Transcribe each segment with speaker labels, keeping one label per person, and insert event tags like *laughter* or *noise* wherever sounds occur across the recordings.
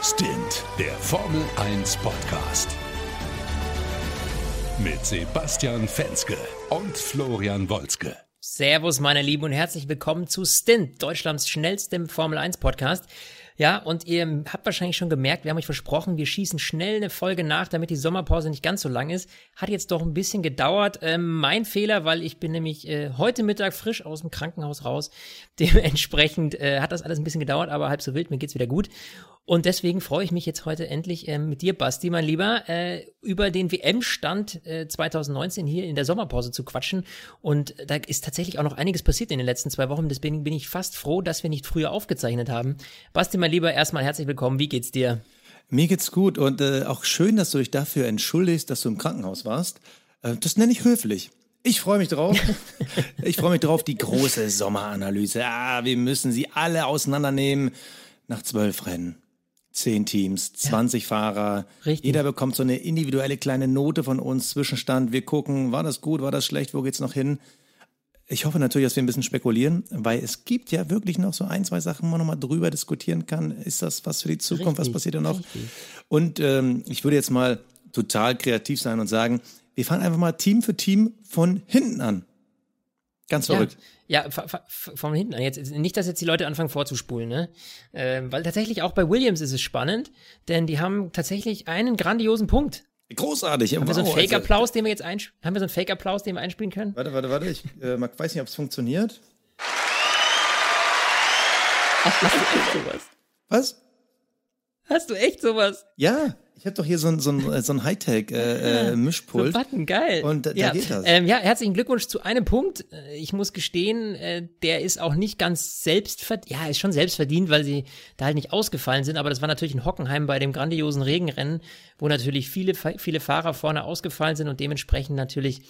Speaker 1: Stint, der Formel 1 Podcast. Mit Sebastian Fenske und Florian Wolzke.
Speaker 2: Servus, meine Lieben, und herzlich willkommen zu Stint, Deutschlands schnellstem Formel 1 Podcast. Ja, und ihr habt wahrscheinlich schon gemerkt, wir haben euch versprochen, wir schießen schnell eine Folge nach, damit die Sommerpause nicht ganz so lang ist. Hat jetzt doch ein bisschen gedauert. Ähm, mein Fehler, weil ich bin nämlich äh, heute Mittag frisch aus dem Krankenhaus raus. *laughs* Dementsprechend äh, hat das alles ein bisschen gedauert, aber halb so wild, mir geht's wieder gut. Und deswegen freue ich mich jetzt heute endlich äh, mit dir, Basti, mein Lieber, äh, über den WM-Stand äh, 2019 hier in der Sommerpause zu quatschen. Und da ist tatsächlich auch noch einiges passiert in den letzten zwei Wochen. Deswegen bin ich fast froh, dass wir nicht früher aufgezeichnet haben. Basti, mein Lieber, erstmal herzlich willkommen. Wie geht's dir?
Speaker 3: Mir geht's gut und äh, auch schön, dass du dich dafür entschuldigst, dass du im Krankenhaus warst. Äh, das nenne ich höflich. Ich freue mich drauf. *laughs* ich freue mich drauf, die große Sommeranalyse. Ah, wir müssen sie alle auseinandernehmen nach zwölf Rennen zehn Teams, 20 ja. Fahrer. Richtig. Jeder bekommt so eine individuelle kleine Note von uns, Zwischenstand. Wir gucken, war das gut, war das schlecht, wo geht's noch hin? Ich hoffe natürlich, dass wir ein bisschen spekulieren, weil es gibt ja wirklich noch so ein, zwei Sachen, wo man nochmal drüber diskutieren kann. Ist das was für die Zukunft? Richtig, was passiert da noch? Richtig. Und ähm, ich würde jetzt mal total kreativ sein und sagen, wir fangen einfach mal Team für Team von hinten an. Ganz verrückt.
Speaker 2: Ja, ja von hinten an. Jetzt, nicht, dass jetzt die Leute anfangen vorzuspulen, ne? Ähm, weil tatsächlich auch bei Williams ist es spannend, denn die haben tatsächlich einen grandiosen Punkt.
Speaker 3: Großartig.
Speaker 2: Haben wow, wir so einen also Fake-Applaus, den wir jetzt haben wir so einen Fake-Applaus, den wir einspielen können?
Speaker 3: Warte, warte, warte. Ich äh, weiß nicht, ob es funktioniert.
Speaker 2: Ach, hast du echt sowas?
Speaker 3: Was?
Speaker 2: Hast du echt sowas?
Speaker 3: Ja. Ich habe doch hier so ein, so ein, so ein Hightech-Mischpult.
Speaker 2: Äh, *laughs* äh, Button, geil.
Speaker 3: Und da,
Speaker 2: ja.
Speaker 3: geht das.
Speaker 2: Ähm, ja, herzlichen Glückwunsch zu einem Punkt. Äh, ich muss gestehen, äh, der ist auch nicht ganz selbstverdient. Ja, ist schon selbstverdient, weil sie da halt nicht ausgefallen sind. Aber das war natürlich in Hockenheim bei dem grandiosen Regenrennen, wo natürlich viele, viele Fahrer vorne ausgefallen sind und dementsprechend natürlich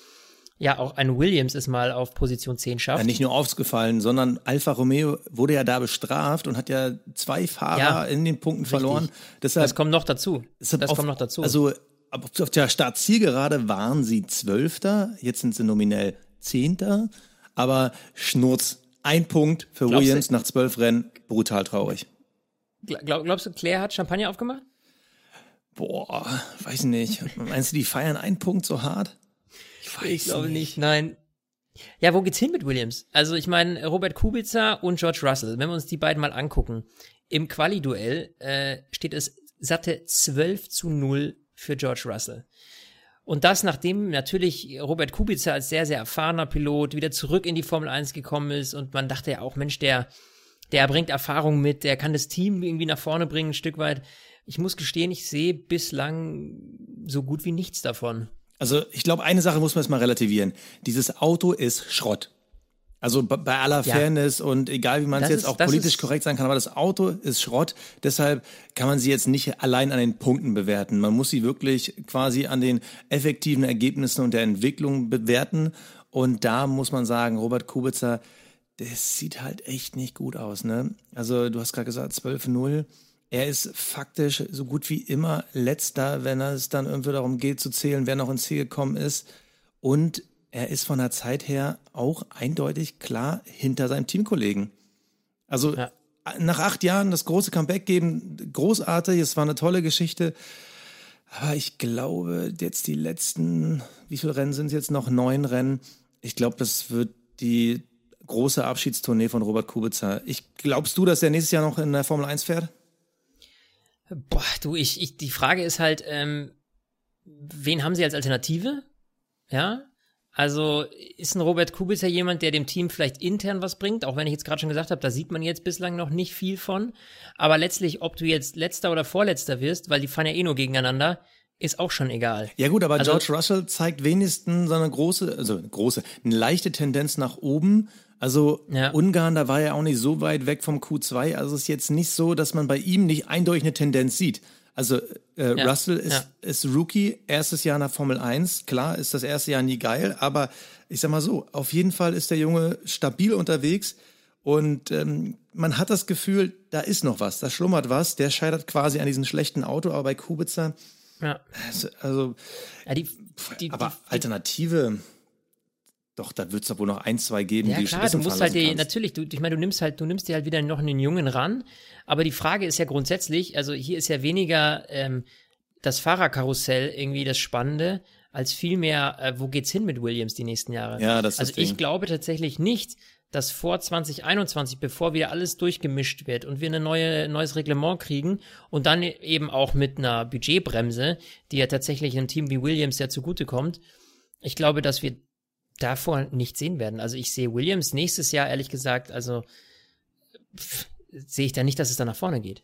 Speaker 2: ja, auch ein Williams ist mal auf Position 10 schafft.
Speaker 3: Ja, nicht nur aufgefallen, sondern Alfa Romeo wurde ja da bestraft und hat ja zwei Fahrer ja, in den Punkten richtig. verloren.
Speaker 2: Deshalb, das kommt noch dazu. Das auf, kommt noch dazu.
Speaker 3: Also auf der Startzielgerade waren sie Zwölfter, jetzt sind sie nominell Zehnter, aber Schnurz, ein Punkt für glaubst Williams du, nach zwölf Rennen, brutal traurig.
Speaker 2: Glaub, glaubst du, Claire hat Champagner aufgemacht?
Speaker 3: Boah, weiß nicht. Meinst du, die feiern einen Punkt so hart?
Speaker 2: Ich, weiß ich glaube nicht. nicht, nein. Ja, wo geht's hin mit Williams? Also ich meine, Robert Kubica und George Russell, wenn wir uns die beiden mal angucken, im Quali-Duell äh, steht es satte 12 zu 0 für George Russell. Und das, nachdem natürlich Robert Kubica als sehr, sehr erfahrener Pilot wieder zurück in die Formel 1 gekommen ist und man dachte ja auch, Mensch, der, der bringt Erfahrung mit, der kann das Team irgendwie nach vorne bringen, ein Stück weit. Ich muss gestehen, ich sehe bislang so gut wie nichts davon.
Speaker 3: Also ich glaube, eine Sache muss man jetzt mal relativieren. Dieses Auto ist Schrott. Also bei aller ja. Fairness und egal wie man es jetzt auch politisch korrekt sagen kann, aber das Auto ist Schrott. Deshalb kann man sie jetzt nicht allein an den Punkten bewerten. Man muss sie wirklich quasi an den effektiven Ergebnissen und der Entwicklung bewerten. Und da muss man sagen, Robert Kubica, das sieht halt echt nicht gut aus. Ne? Also du hast gerade gesagt, 12-0. Er ist faktisch so gut wie immer letzter, wenn es dann irgendwie darum geht zu zählen, wer noch ins Ziel gekommen ist. Und er ist von der Zeit her auch eindeutig klar hinter seinem Teamkollegen. Also ja. nach acht Jahren das große Comeback geben, großartig, es war eine tolle Geschichte. Aber ich glaube, jetzt die letzten, wie viele Rennen sind es jetzt noch? Neun Rennen. Ich glaube, das wird die große Abschiedstournee von Robert Kubica. Ich, glaubst du, dass er nächstes Jahr noch in der Formel 1 fährt?
Speaker 2: Boah, du, ich, ich, die Frage ist halt, ähm, wen haben sie als Alternative? Ja, also ist ein Robert Kubica jemand, der dem Team vielleicht intern was bringt, auch wenn ich jetzt gerade schon gesagt habe, da sieht man jetzt bislang noch nicht viel von. Aber letztlich, ob du jetzt letzter oder vorletzter wirst, weil die fahren ja eh nur gegeneinander, ist auch schon egal.
Speaker 3: Ja gut, aber also, George Russell zeigt wenigstens so eine große, also eine große, eine leichte Tendenz nach oben also ja. Ungarn, da war er auch nicht so weit weg vom Q2. Also es ist jetzt nicht so, dass man bei ihm nicht eindeutig eine Tendenz sieht. Also äh, ja. Russell ist, ja. ist Rookie, erstes Jahr nach Formel 1. Klar ist das erste Jahr nie geil, aber ich sag mal so, auf jeden Fall ist der Junge stabil unterwegs. Und ähm, man hat das Gefühl, da ist noch was, da schlummert was. Der scheitert quasi an diesem schlechten Auto, aber bei Kubica, ja. also, ja, die, die, aber die, Alternative, Doch, da wird es doch wohl noch ein, zwei geben,
Speaker 2: ja,
Speaker 3: die
Speaker 2: klar, du musst halt die, natürlich, du, ich meine, du nimmst halt, du nimmst dir halt wieder noch einen Jungen ran. Aber die Frage ist ja grundsätzlich, also hier ist ja weniger ähm, das Fahrerkarussell irgendwie das Spannende, als vielmehr, äh, wo geht's hin mit Williams die nächsten Jahre?
Speaker 3: Ja, das ist
Speaker 2: Also
Speaker 3: das
Speaker 2: ich glaube tatsächlich nicht, dass vor 2021, bevor wieder alles durchgemischt wird und wir ein neue, neues Reglement kriegen und dann eben auch mit einer Budgetbremse, die ja tatsächlich einem Team wie Williams ja zugutekommt, ich glaube, dass wir davor nicht sehen werden. Also ich sehe Williams nächstes Jahr, ehrlich gesagt, also pff, sehe ich da nicht, dass es da nach vorne geht.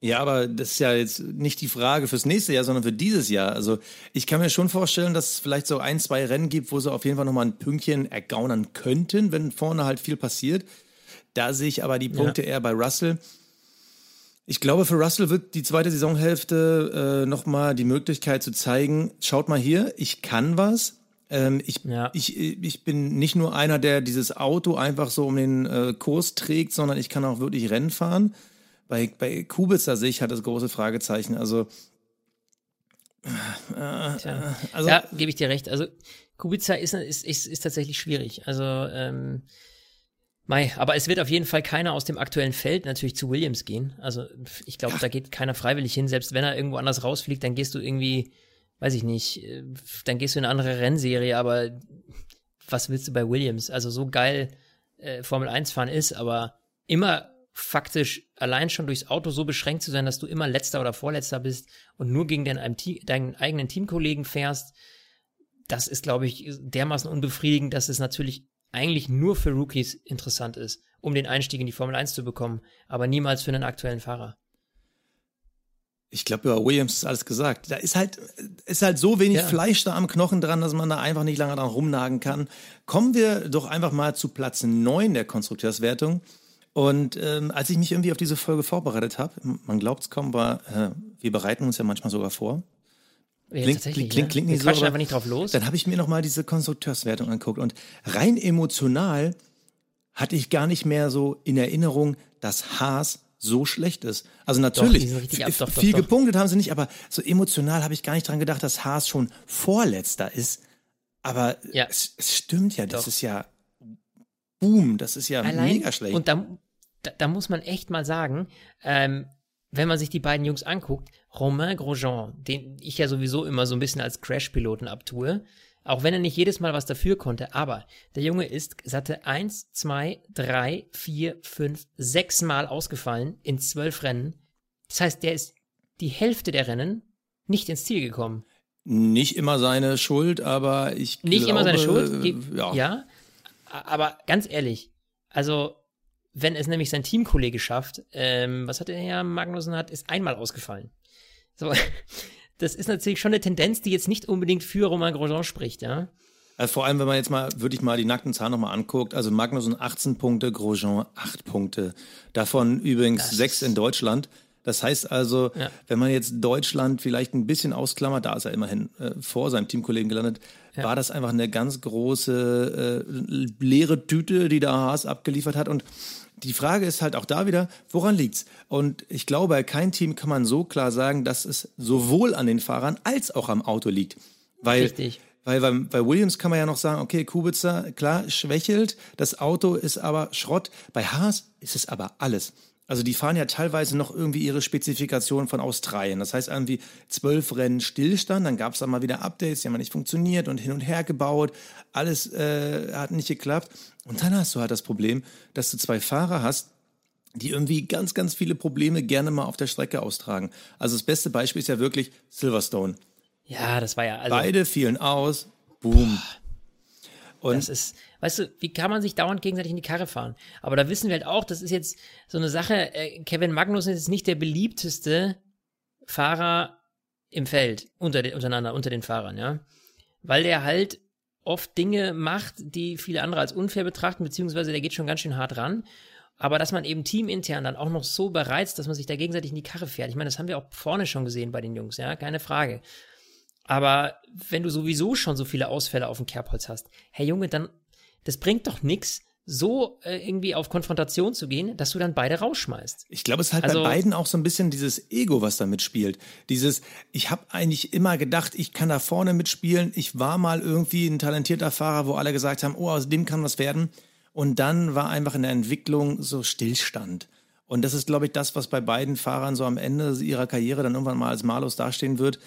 Speaker 3: Ja, aber das ist ja jetzt nicht die Frage fürs nächste Jahr, sondern für dieses Jahr. Also ich kann mir schon vorstellen, dass es vielleicht so ein, zwei Rennen gibt, wo sie auf jeden Fall nochmal ein Pünktchen ergaunern könnten, wenn vorne halt viel passiert. Da sehe ich aber die Punkte ja. eher bei Russell. Ich glaube, für Russell wird die zweite Saisonhälfte äh, nochmal die Möglichkeit zu zeigen, schaut mal hier, ich kann was. Ähm, ich, ja. ich, ich bin nicht nur einer, der dieses Auto einfach so um den äh, Kurs trägt, sondern ich kann auch wirklich Rennen fahren. Bei, bei Kubica sehe ich halt das große Fragezeichen. Also,
Speaker 2: äh, also ja, gebe ich dir recht. Also Kubica ist, ist, ist, ist tatsächlich schwierig. Also ähm, Mai, aber es wird auf jeden Fall keiner aus dem aktuellen Feld natürlich zu Williams gehen. Also ich glaube, da geht keiner freiwillig hin. Selbst wenn er irgendwo anders rausfliegt, dann gehst du irgendwie, weiß ich nicht, äh, dann gehst du in eine andere Rennserie. Aber was willst du bei Williams? Also so geil äh, Formel 1 fahren ist, aber immer faktisch allein schon durchs Auto so beschränkt zu sein, dass du immer letzter oder vorletzter bist und nur gegen deinen, deinen eigenen Teamkollegen fährst, das ist, glaube ich, dermaßen unbefriedigend, dass es natürlich eigentlich nur für Rookies interessant ist, um den Einstieg in die Formel 1 zu bekommen, aber niemals für einen aktuellen Fahrer.
Speaker 3: Ich glaube, über Williams ist alles gesagt. Da ist halt, ist halt so wenig ja. Fleisch da am Knochen dran, dass man da einfach nicht lange dran rumnagen kann. Kommen wir doch einfach mal zu Platz 9 der Konstrukteurswertung. Und ähm, als ich mich irgendwie auf diese Folge vorbereitet habe, man glaubt es kaum, war, äh, wir bereiten uns ja manchmal sogar vor.
Speaker 2: Ja, klingt, klingt, klingt, klingt nicht so, aber einfach nicht drauf los.
Speaker 3: Dann habe ich mir nochmal diese Konstrukteurswertung angeguckt und rein emotional hatte ich gar nicht mehr so in Erinnerung, dass Haas so schlecht ist. Also natürlich,
Speaker 2: doch, ab, doch,
Speaker 3: viel doch, gepunktet haben sie nicht, aber so emotional habe ich gar nicht dran gedacht, dass Haas schon Vorletzter ist. Aber ja. es, es, stimmt ja, das ist ja Boom, das ist ja Allein, mega schlecht.
Speaker 2: Und da, da, muss man echt mal sagen, ähm, wenn man sich die beiden Jungs anguckt, Romain Grosjean, den ich ja sowieso immer so ein bisschen als Crash-Piloten abtue, auch wenn er nicht jedes Mal was dafür konnte, aber der Junge ist satte 1, 2, 3, 4, 5, 6 Mal ausgefallen in zwölf Rennen. Das heißt, der ist die Hälfte der Rennen nicht ins Ziel gekommen.
Speaker 3: Nicht immer seine Schuld, aber ich
Speaker 2: Nicht
Speaker 3: glaube,
Speaker 2: immer seine Schuld, äh, ja. ja. Aber ganz ehrlich, also wenn es nämlich sein Teamkollege schafft, ähm, was hat der Herr Magnussen hat, ist einmal ausgefallen. So, das ist natürlich schon eine Tendenz, die jetzt nicht unbedingt für Romain Grosjean spricht, ja.
Speaker 3: Also vor allem, wenn man jetzt mal wirklich mal die nackten Zahlen nochmal anguckt, also Magnussen 18 Punkte, Grosjean 8 Punkte. Davon übrigens das 6 in Deutschland. Das heißt also, ja. wenn man jetzt Deutschland vielleicht ein bisschen ausklammert, da ist er immerhin äh, vor seinem Teamkollegen gelandet, ja. war das einfach eine ganz große äh, leere Tüte, die da Haas abgeliefert hat. Und die Frage ist halt auch da wieder, woran liegt's? Und ich glaube, bei keinem Team kann man so klar sagen, dass es sowohl an den Fahrern als auch am Auto liegt. Weil,
Speaker 2: Richtig.
Speaker 3: Weil bei, bei Williams kann man ja noch sagen, okay, Kubica, klar, schwächelt, das Auto ist aber Schrott. Bei Haas ist es aber alles. Also die fahren ja teilweise noch irgendwie ihre Spezifikationen von Australien. Das heißt irgendwie zwölf Rennen Stillstand, dann gab es dann mal wieder Updates, die haben nicht funktioniert und hin und her gebaut. Alles äh, hat nicht geklappt. Und dann hast du halt das Problem, dass du zwei Fahrer hast, die irgendwie ganz, ganz viele Probleme gerne mal auf der Strecke austragen. Also das beste Beispiel ist ja wirklich Silverstone.
Speaker 2: Ja, das war ja
Speaker 3: also Beide fielen aus. Boom. Boah.
Speaker 2: Und das ist, weißt du, wie kann man sich dauernd gegenseitig in die Karre fahren? Aber da wissen wir halt auch, das ist jetzt so eine Sache, äh, Kevin Magnussen ist nicht der beliebteste Fahrer im Feld, unter den, untereinander, unter den Fahrern, ja. Weil der halt oft Dinge macht, die viele andere als unfair betrachten, beziehungsweise der geht schon ganz schön hart ran. Aber dass man eben teamintern dann auch noch so bereizt, dass man sich da gegenseitig in die Karre fährt. Ich meine, das haben wir auch vorne schon gesehen bei den Jungs, ja, keine Frage. Aber wenn du sowieso schon so viele Ausfälle auf dem Kerbholz hast, hey Junge, dann, das bringt doch nix, so äh, irgendwie auf Konfrontation zu gehen, dass du dann beide rausschmeißt.
Speaker 3: Ich glaube, es ist halt also, bei beiden auch so ein bisschen dieses Ego, was da mitspielt. Dieses, ich habe eigentlich immer gedacht, ich kann da vorne mitspielen. Ich war mal irgendwie ein talentierter Fahrer, wo alle gesagt haben, oh, aus dem kann was werden. Und dann war einfach in der Entwicklung so Stillstand. Und das ist, glaube ich, das, was bei beiden Fahrern so am Ende ihrer Karriere dann irgendwann mal als malus dastehen wird.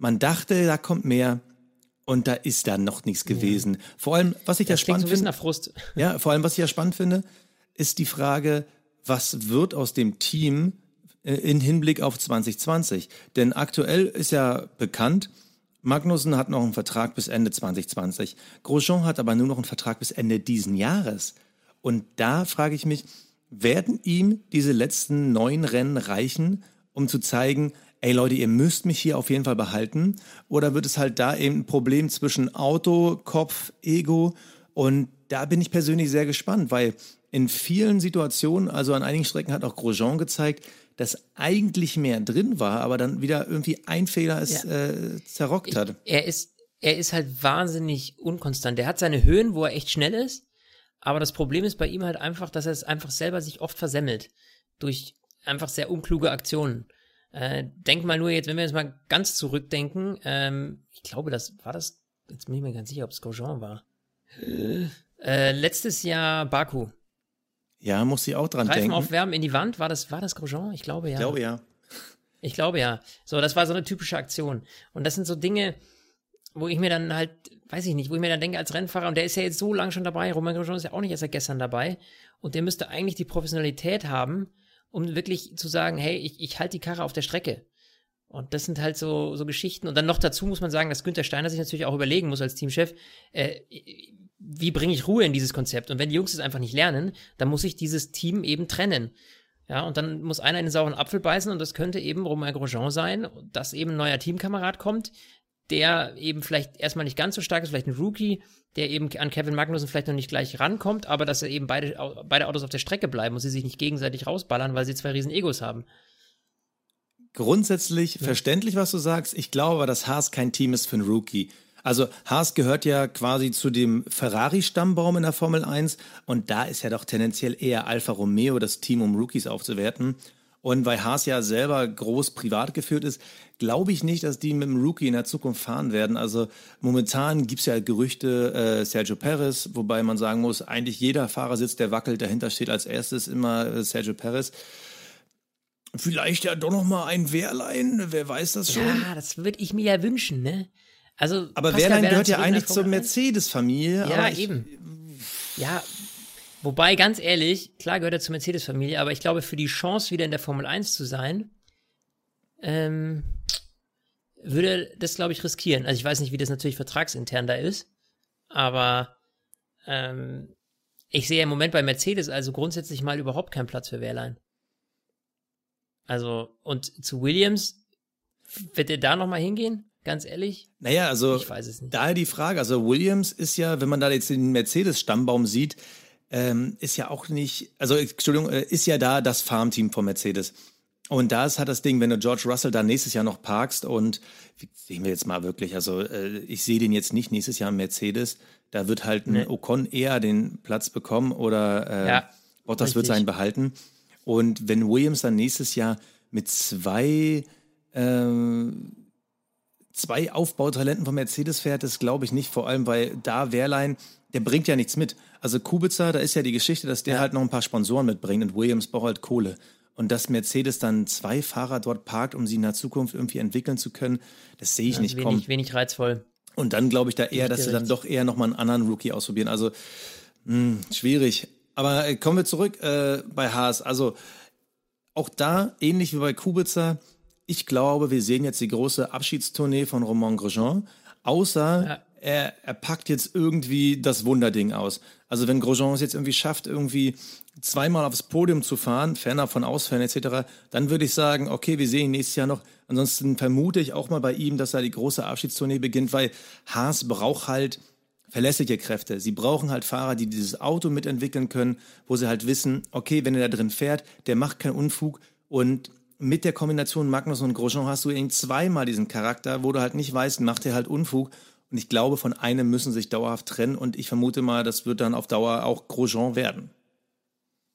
Speaker 3: Man dachte, da kommt mehr, und da ist dann noch nichts gewesen. Ja. Vor allem, was ich das ja spannend finde.
Speaker 2: Frust.
Speaker 3: Ja, vor allem, was ich ja spannend finde, ist die Frage, was wird aus dem Team äh, in Hinblick auf 2020? Denn aktuell ist ja bekannt, Magnussen hat noch einen Vertrag bis Ende 2020. Grosjean hat aber nur noch einen Vertrag bis Ende diesen Jahres. Und da frage ich mich, werden ihm diese letzten neun Rennen reichen, um zu zeigen, ey Leute, ihr müsst mich hier auf jeden Fall behalten? Oder wird es halt da eben ein Problem zwischen Auto, Kopf, Ego? Und da bin ich persönlich sehr gespannt, weil in vielen Situationen, also an einigen Strecken hat auch Grosjean gezeigt, dass eigentlich mehr drin war, aber dann wieder irgendwie ein Fehler es ja. äh, zerrockt hat.
Speaker 2: Er ist, er ist halt wahnsinnig unkonstant. Er hat seine Höhen, wo er echt schnell ist, aber das Problem ist bei ihm halt einfach, dass er es einfach selber sich oft versemmelt. Durch einfach sehr unkluge Aktionen. Äh, denk mal nur jetzt, wenn wir jetzt mal ganz zurückdenken, ähm, ich glaube, das war das, jetzt bin ich mir ganz sicher, ob es Grosjean war. Äh, letztes Jahr Baku.
Speaker 3: Ja, muss ich auch dran
Speaker 2: Reifen
Speaker 3: denken.
Speaker 2: aufwärmen in die Wand, war das, war das Grosjean? Ich glaube ja.
Speaker 3: Ich glaube ja.
Speaker 2: Ich glaube ja. So, das war so eine typische Aktion. Und das sind so Dinge, wo ich mir dann halt, weiß ich nicht, wo ich mir dann denke als Rennfahrer, und der ist ja jetzt so lange schon dabei, Roman Grosjean ist ja auch nicht erst seit gestern dabei, und der müsste eigentlich die Professionalität haben, um wirklich zu sagen, hey, ich, ich halte die Karre auf der Strecke. Und das sind halt so, so Geschichten. Und dann noch dazu muss man sagen, dass Günther Steiner sich natürlich auch überlegen muss als Teamchef, äh, wie bringe ich Ruhe in dieses Konzept? Und wenn die Jungs es einfach nicht lernen, dann muss ich dieses Team eben trennen. Ja, und dann muss einer in den sauren Apfel beißen und das könnte eben Romain Grosjean sein, dass eben ein neuer Teamkamerad kommt, der eben vielleicht erstmal nicht ganz so stark ist, vielleicht ein Rookie, der eben an Kevin Magnussen vielleicht noch nicht gleich rankommt, aber dass er eben beide, beide Autos auf der Strecke bleiben und sie sich nicht gegenseitig rausballern, weil sie zwei riesen Egos haben.
Speaker 3: Grundsätzlich ja. verständlich, was du sagst. Ich glaube aber, dass Haas kein Team ist für einen Rookie. Also Haas gehört ja quasi zu dem Ferrari-Stammbaum in der Formel 1 und da ist ja doch tendenziell eher Alfa Romeo das Team, um Rookies aufzuwerten. Und weil Haas ja selber groß privat geführt ist, glaube ich nicht, dass die mit dem Rookie in der Zukunft fahren werden. Also momentan gibt es ja Gerüchte äh, Sergio Perez, wobei man sagen muss, eigentlich jeder Fahrersitz, der wackelt, dahinter steht als erstes immer äh, Sergio Perez. Vielleicht ja doch noch mal ein Wehrlein, wer weiß das schon?
Speaker 2: Ja, das würde ich mir ja wünschen, ne? Also
Speaker 3: aber Wehrlein gehört ja eigentlich zur Mercedes-Familie.
Speaker 2: Ja, eben. Ja, Wobei, ganz ehrlich, klar gehört er zur Mercedes-Familie, aber ich glaube, für die Chance, wieder in der Formel 1 zu sein, ähm, würde das, glaube ich, riskieren. Also ich weiß nicht, wie das natürlich vertragsintern da ist, aber ähm, ich sehe im Moment bei Mercedes also grundsätzlich mal überhaupt keinen Platz für Wehrlein. Also, und zu Williams, wird er da nochmal hingehen? Ganz ehrlich?
Speaker 3: Naja, also,
Speaker 2: ich weiß es nicht.
Speaker 3: daher die Frage, also Williams ist ja, wenn man da jetzt den Mercedes-Stammbaum sieht, ähm, ist ja auch nicht, also Entschuldigung, äh, ist ja da das Farmteam von Mercedes. Und da ist halt das Ding, wenn du George Russell da nächstes Jahr noch parkst und sehen wir jetzt mal wirklich, also äh, ich sehe den jetzt nicht nächstes Jahr im Mercedes, da wird halt ein nee. Ocon eher den Platz bekommen oder äh, ja, Bottas richtig. wird seinen behalten. Und wenn Williams dann nächstes Jahr mit zwei äh, zwei Aufbautalenten von Mercedes fährt, das glaube ich nicht, vor allem weil da Wehrlein, der bringt ja nichts mit. Also Kubica, da ist ja die Geschichte, dass der ja. halt noch ein paar Sponsoren mitbringt und Williams braucht halt Kohle. Und dass Mercedes dann zwei Fahrer dort parkt, um sie in der Zukunft irgendwie entwickeln zu können, das sehe ich ja, nicht
Speaker 2: wenig,
Speaker 3: kommen.
Speaker 2: Wenig reizvoll.
Speaker 3: Und dann glaube ich da eher, dass sie dann doch eher nochmal einen anderen Rookie ausprobieren. Also mh, hm, schwierig. Aber äh, kommen wir zurück äh, bei Haas. Also auch da, ähnlich wie bei Kubica, ich glaube, wir sehen jetzt die große Abschiedstournee von Romain Grosjean. Außer ja er, er packt jetzt irgendwie das Wunderding aus. Also wenn Grosjean es jetzt irgendwie schafft, irgendwie zweimal aufs Podium zu fahren, ferner von Ausfällen etc., dann würde ich sagen, okay, wir sehen ihn nächstes Jahr noch. Ansonsten vermute ich auch mal bei ihm, dass er die große Abschiedstournee beginnt, weil Haas braucht halt verlässliche Kräfte. Sie brauchen halt Fahrer, die dieses Auto mitentwickeln können, wo sie halt wissen, okay, wenn er da drin fährt, der macht keinen Unfug und mit der Kombination Magnus und Grosjean hast du eben zweimal diesen Charakter, wo du halt nicht weißt, macht er halt Unfug Und ich glaube, von einem müssen sich dauerhaft trennen. Und ich vermute mal, das wird dann auf Dauer auch Grosjean werden.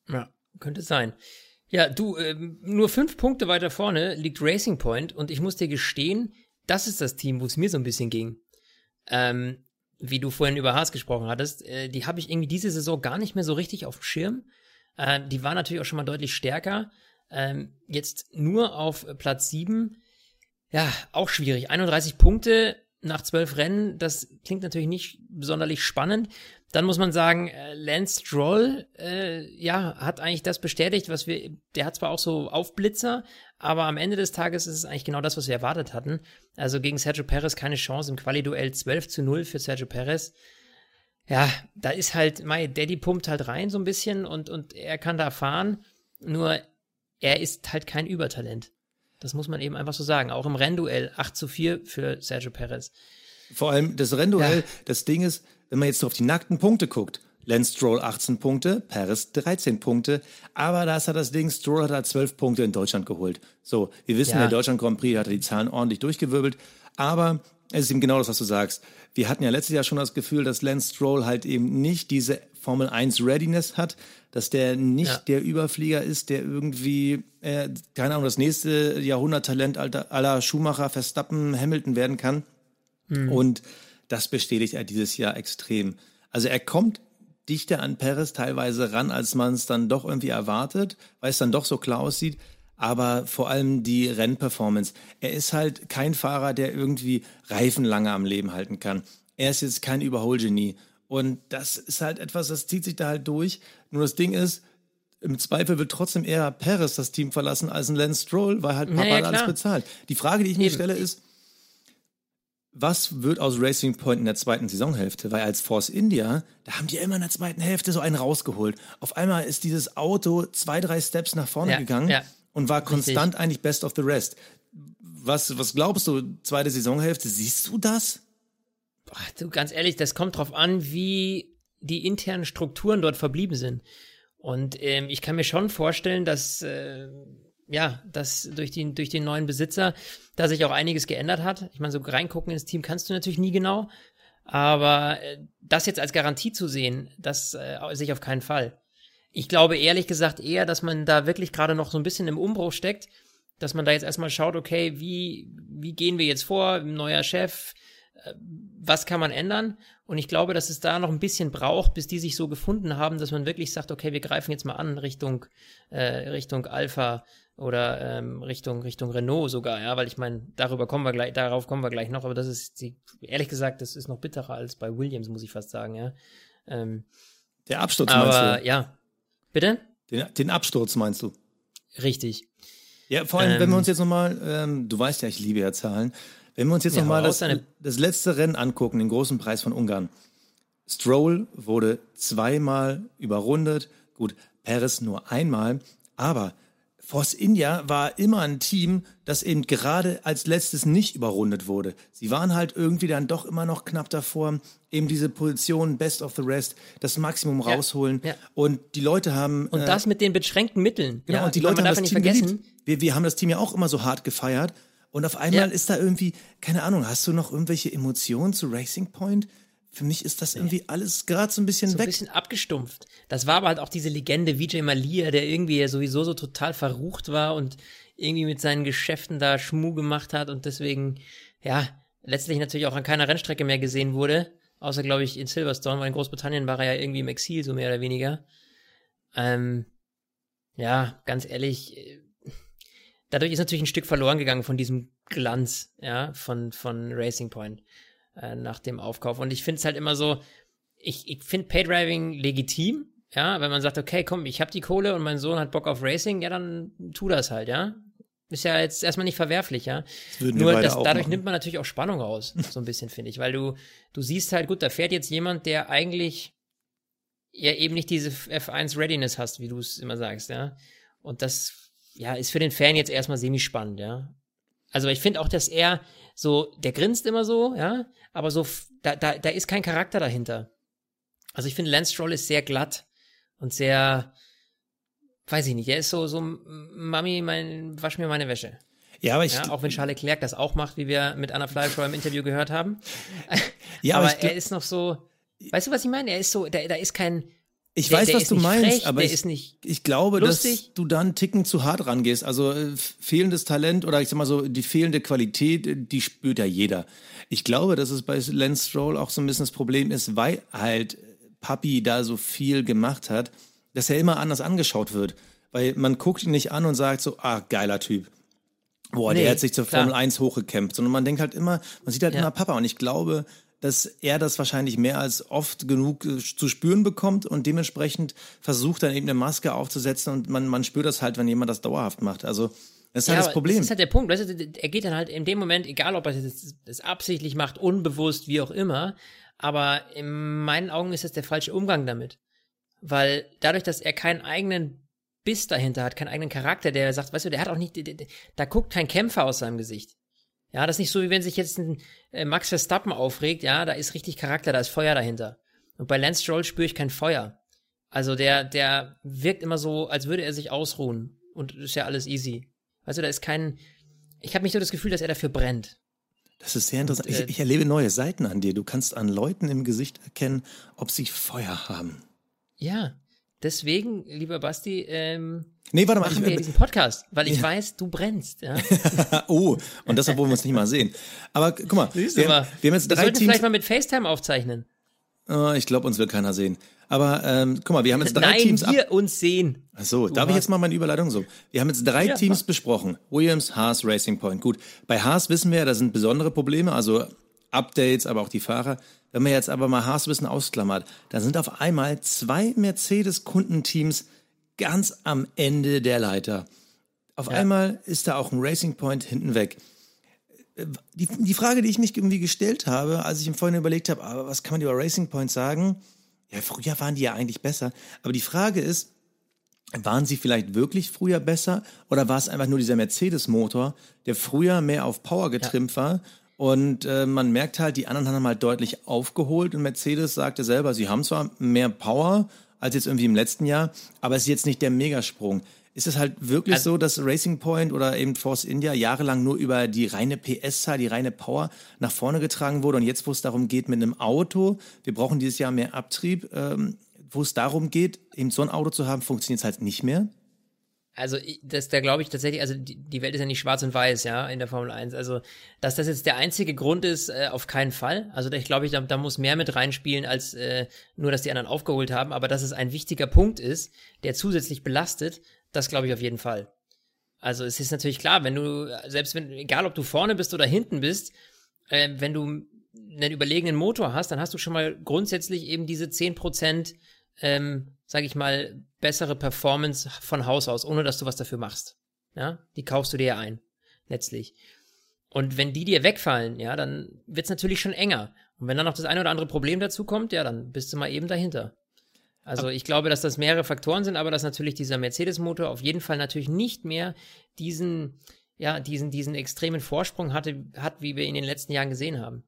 Speaker 2: Ja, könnte sein. Ja, du, äh, nur fünf Punkte weiter vorne liegt Racing Point. Und ich muss dir gestehen, das ist das Team, wo es mir so ein bisschen ging. Ähm, wie du vorhin über Haas gesprochen hattest, äh, die habe ich irgendwie diese Saison gar nicht mehr so richtig auf dem Schirm. Äh, die war natürlich auch schon mal deutlich stärker. Ähm, jetzt nur auf Platz 7. Ja, auch schwierig. 31 Punkte nach zwölf Rennen, das klingt natürlich nicht sonderlich spannend. Dann muss man sagen, äh, Lance Stroll, äh, ja, hat eigentlich das bestätigt, was wir, der hat zwar auch so Aufblitzer, aber am Ende des Tages ist es eigentlich genau das, was wir erwartet hatten. Also gegen Sergio Perez keine Chance im Quali-Duell 12 zu 0 für Sergio Perez. Ja, da ist halt, mein Daddy pumpt halt rein so ein bisschen und, und er kann da fahren. Nur er ist halt kein Übertalent. Das muss man eben einfach so sagen. Auch im Rennduell 8 zu 4 für Sergio Perez.
Speaker 3: Vor allem das Rennduell, ja. das Ding ist, wenn man jetzt auf die nackten Punkte guckt, Lance Stroll 18 Punkte, Perez 13 Punkte, aber da ist halt das Ding, Stroll hat halt 12 Punkte in Deutschland geholt. So, wir wissen, ja. der Deutschland Grand Prix hat die Zahlen ordentlich durchgewirbelt, aber es ist eben genau das, was du sagst. Wir hatten ja letztes Jahr schon das Gefühl, dass Lance Stroll halt eben nicht diese Formel 1 Readiness hat, dass der nicht ja. der Überflieger ist, der irgendwie, äh, keine Ahnung, das nächste Jahrhunderttalent aller Schumacher, Verstappen, Hamilton werden kann. Mhm. Und das bestätigt er dieses Jahr extrem. Also er kommt dichter an Perez teilweise ran, als man es dann doch irgendwie erwartet, weil es dann doch so klar aussieht. Aber vor allem die Rennperformance. Er ist halt kein Fahrer, der irgendwie Reifen lange am Leben halten kann. Er ist jetzt kein Überholgenie. Und das ist halt etwas, das zieht sich da halt durch. Nur das Ding ist, im Zweifel wird trotzdem eher Perez das Team verlassen als ein Lance Stroll, weil halt Papa naja, alles bezahlt. Die Frage, die ich mir stelle, ist, was wird aus Racing Point in der zweiten Saisonhälfte? Weil als Force India, da haben die immer in der zweiten Hälfte so einen rausgeholt. Auf einmal ist dieses Auto zwei, drei Steps nach vorne ja, gegangen ja. und war konstant Richtig. eigentlich best of the rest. Was, was glaubst du, zweite Saisonhälfte, siehst du das?
Speaker 2: Boah, du, ganz ehrlich, das kommt drauf an, wie die internen Strukturen dort verblieben sind. Und ähm, ich kann mir schon vorstellen, dass, äh, ja, dass durch, die, durch den neuen Besitzer da sich auch einiges geändert hat. Ich meine, so reingucken ins Team kannst du natürlich nie genau. Aber äh, das jetzt als Garantie zu sehen, das äh, ich auf keinen Fall. Ich glaube ehrlich gesagt eher, dass man da wirklich gerade noch so ein bisschen im Umbruch steckt, dass man da jetzt erstmal schaut, okay, wie, wie gehen wir jetzt vor, neuer Chef, was kann man ändern? Und ich glaube, dass es da noch ein bisschen braucht, bis die sich so gefunden haben, dass man wirklich sagt, okay, wir greifen jetzt mal an Richtung äh, Richtung Alpha oder ähm, Richtung Richtung Renault sogar, ja, weil ich meine, darüber kommen wir gleich, darauf kommen wir gleich noch, aber das ist die, ehrlich gesagt, das ist noch bitterer als bei Williams, muss ich fast sagen, ja. Ähm,
Speaker 3: Der Absturz
Speaker 2: aber, meinst du? Ja, bitte?
Speaker 3: Den, den Absturz meinst du?
Speaker 2: Richtig.
Speaker 3: Ja, vor allem, ähm, wenn wir ähm, uns jetzt nochmal, ähm, du weißt ja, ich liebe ja Zahlen, wenn wir uns jetzt ja, nochmal das, das letzte Rennen angucken, den großen Preis von Ungarn. Stroll wurde zweimal überrundet. Gut, Perez nur einmal. Aber Force India war immer ein Team, das eben gerade als letztes nicht überrundet wurde. Sie waren halt irgendwie dann doch immer noch knapp davor, eben diese Position Best of the Rest, das Maximum ja, rausholen. Ja. Und die Leute haben.
Speaker 2: Und äh, das mit den beschränkten Mitteln.
Speaker 3: Genau, ja, und die Leute haben das Team vergessen. Wir, wir haben das Team ja auch immer so hart gefeiert. Und auf einmal ja. ist da irgendwie, keine Ahnung, hast du noch irgendwelche Emotionen zu Racing Point? Für mich ist das irgendwie alles gerade so ein bisschen so weg.
Speaker 2: ein bisschen abgestumpft. Das war aber halt auch diese Legende Vijay Malia, der irgendwie sowieso so total verrucht war und irgendwie mit seinen Geschäften da Schmu gemacht hat und deswegen, ja, letztlich natürlich auch an keiner Rennstrecke mehr gesehen wurde. Außer, glaube ich, in Silverstone, weil in Großbritannien war er ja irgendwie im Exil, so mehr oder weniger. Ähm, ja, ganz ehrlich, äh, dadurch ist natürlich ein Stück verloren gegangen von diesem Glanz, ja, von, von Racing Point äh, nach dem Aufkauf. Und ich finde es halt immer so, ich, ich finde Paydriving legitim, ja, wenn man sagt, okay, komm, ich habe die Kohle und mein Sohn hat Bock auf Racing, ja, dann tu das halt, ja. Ist ja jetzt erstmal nicht verwerflich, ja. Das Nur das, dadurch machen. nimmt man natürlich auch Spannung raus, so ein bisschen, finde ich, weil du, du siehst halt, gut, da fährt jetzt jemand, der eigentlich ja eben nicht diese F1 Readiness hast, wie du es immer sagst, ja. Und das ja, ist für den Fan jetzt erstmal semi-spannend, ja. Also ich finde auch, dass er so, der grinst immer so, ja, aber so, da, da, da ist kein Charakter dahinter. Also ich finde, Lance Stroll ist sehr glatt und sehr, weiß ich nicht, er ist so, so, Mami, mein, wasch mir meine Wäsche. Ja, aber ich. Ja, auch wenn Charles Leclerc das auch macht, wie wir mit Anna Fleischau im Interview gehört haben. ja, aber, *laughs* aber er ist noch so, weißt du, was ich meine? Er ist so, da, da ist kein,
Speaker 3: ich der, weiß, der was du meinst,
Speaker 2: frech,
Speaker 3: aber ich, ich glaube, lustig. dass du da einen Ticken zu hart rangehst. Also äh, fehlendes Talent oder ich sag mal so, die fehlende Qualität, die spürt ja jeder. Ich glaube, dass es bei Lance Stroll auch so ein bisschen das Problem ist, weil halt Papi da so viel gemacht hat, dass er immer anders angeschaut wird. Weil man guckt ihn nicht an und sagt so, ah, geiler Typ. Boah, nee, der hat sich zur Formel 1 hochgekämpft. Sondern man denkt halt immer, man sieht halt ja. immer Papa. Und ich glaube, dass er das wahrscheinlich mehr als oft genug äh, zu spüren bekommt und dementsprechend versucht dann eben eine Maske aufzusetzen und man, man spürt das halt, wenn jemand das dauerhaft macht. Also das ist halt ja, halt das Problem. Das
Speaker 2: ist halt der Punkt. Weißt du, er geht dann halt in dem Moment, egal ob er das, das absichtlich macht, unbewusst, wie auch immer, aber in meinen Augen ist das der falsche Umgang damit. Weil dadurch, dass er keinen eigenen Biss dahinter hat, keinen eigenen Charakter, der sagt, weißt du, der hat auch nicht, da guckt kein Kämpfer aus seinem Gesicht. Ja, das ist nicht so, wie wenn sich jetzt ein äh, Max Verstappen aufregt, ja, da ist richtig Charakter, da ist Feuer dahinter. Und bei Lance Stroll spüre ich kein Feuer. Also der, der wirkt immer so, als würde er sich ausruhen. Und ist ja alles easy. Also da ist kein, ich habe nicht so das Gefühl, dass er dafür brennt.
Speaker 3: Das ist sehr interessant. Und, äh, ich, ich erlebe neue Seiten an dir. Du kannst an Leuten im Gesicht erkennen, ob sie Feuer haben.
Speaker 2: Ja, deswegen, lieber Basti, ähm,
Speaker 3: Nee, warte mal.
Speaker 2: Machen ich, wir diesen Podcast, weil ich ja. weiß, du brennst. Ja? *laughs*
Speaker 3: oh, und das, obwohl wir uns nicht mal sehen. Aber guck mal, wir, wir, haben jetzt drei wir Teams.
Speaker 2: vielleicht mal mit FaceTime aufzeichnen.
Speaker 3: Oh, ich glaube, uns will keiner sehen. Aber ähm, guck mal, wir haben jetzt drei
Speaker 2: Nein,
Speaker 3: Teams.
Speaker 2: Nein, wir uns sehen.
Speaker 3: Ach so, darf ich jetzt mal meine Überleitung so? Wir haben jetzt drei ja, Teams mach. besprochen. Williams, Haas, Racing Point. Gut, bei Haas wissen wir, da sind besondere Probleme, also Updates, aber auch die Fahrer. Wenn man jetzt aber mal Haas ein bisschen ausklammert, da sind auf einmal zwei Mercedes-Kundenteams ganz am Ende der Leiter. Auf ja. einmal ist da auch ein Racing Point hinten weg. Die, die Frage, die ich mich irgendwie gestellt habe, als ich im Vorhinein überlegt habe, aber was kann man über Racing Point sagen? Ja, früher waren die ja eigentlich besser. Aber die Frage ist, waren sie vielleicht wirklich früher besser oder war es einfach nur dieser Mercedes-Motor, der früher mehr auf Power getrimmt ja. war? Und äh, man merkt halt, die anderen haben halt deutlich aufgeholt und Mercedes sagte selber, sie haben zwar mehr Power, als jetzt irgendwie im letzten Jahr, aber es ist jetzt nicht der Megasprung. Ist es halt wirklich also, so, dass Racing Point oder eben Force India jahrelang nur über die reine PS-Zahl, die reine Power nach vorne getragen wurde und jetzt, wo es darum geht mit einem Auto, wir brauchen dieses Jahr mehr Abtrieb, ähm, wo es darum geht, eben so ein Auto zu haben, funktioniert es halt nicht mehr?
Speaker 2: Also, das, da glaube ich tatsächlich, also die, Welt ist ja nicht schwarz und weiß, ja, in der Formel 1. Also, dass das jetzt der einzige Grund ist, äh, auf keinen Fall. Also, ich glaube, ich, da, da muss mehr mit reinspielen, als äh, nur, dass die anderen aufgeholt haben. Aber dass es ein wichtiger Punkt ist, der zusätzlich belastet, das glaube ich auf jeden Fall. Also, es ist natürlich klar, wenn du, selbst wenn, egal ob du vorne bist oder hinten bist, äh, wenn du einen überlegenen Motor hast, dann hast du schon mal grundsätzlich eben diese 10% ähm, sage ich mal, bessere Performance von Haus aus, ohne dass du was dafür machst. Ja, die kaufst du dir ja ein, letztlich. Und wenn die dir wegfallen, ja, dann wird's natürlich schon enger. Und wenn dann noch das eine oder andere Problem dazu kommt, ja, dann bist du mal eben dahinter. Also ich glaube, dass das mehrere Faktoren sind, aber dass natürlich dieser Mercedes-Motor auf jeden Fall natürlich nicht mehr diesen, ja, diesen, diesen extremen Vorsprung hatte, hat, wie wir ihn in den letzten Jahren gesehen haben.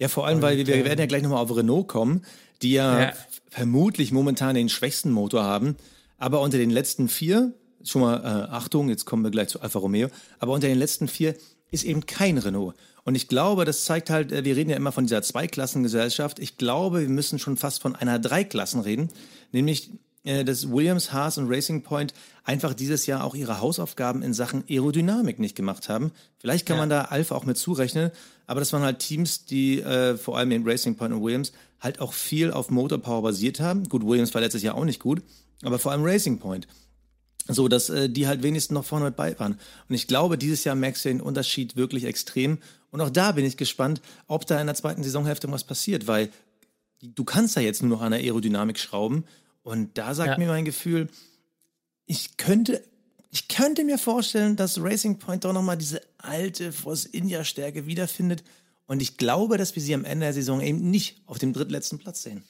Speaker 3: Ja, vor allem, Und, weil wir, wir werden ja gleich nochmal auf Renault kommen, die ja, ja, vermutlich momentan den schwächsten Motor haben. Aber unter den letzten vier, schon mal äh, Achtung, jetzt kommen wir gleich zu Alfa Romeo, aber unter den letzten vier ist eben kein Renault. Und ich glaube, das zeigt halt, äh, wir reden ja immer von dieser Zweiklassengesellschaft. Ich glaube, wir müssen schon fast von einer Dreiklassen reden, nämlich äh, dass Williams, Haas und Racing Point einfach dieses Jahr auch ihre Hausaufgaben in Sachen Aerodynamik nicht gemacht haben. Vielleicht kann ja. man da Alpha auch mit zurechnen, aber das waren halt Teams, die äh, vor allem in Racing Point und Williams halt auch viel auf Motorpower basiert haben. Gut, Williams war letztes Jahr auch nicht gut, aber vor allem Racing Point. So, dass äh, die halt wenigstens noch vorne mit bei waren. Und ich glaube, dieses Jahr merkst du den Unterschied wirklich extrem. Und auch da bin ich gespannt, ob da in der zweiten Saisonhälfte was passiert, weil du kannst da jetzt nur noch an der Aerodynamik schrauben und da sagt ja. mir mein Gefühl, ich könnte, ich könnte mir vorstellen, dass Racing Point doch nochmal diese alte Force India Stärke wiederfindet. Und ich glaube, dass wir sie am Ende der Saison eben nicht auf dem drittletzten Platz sehen.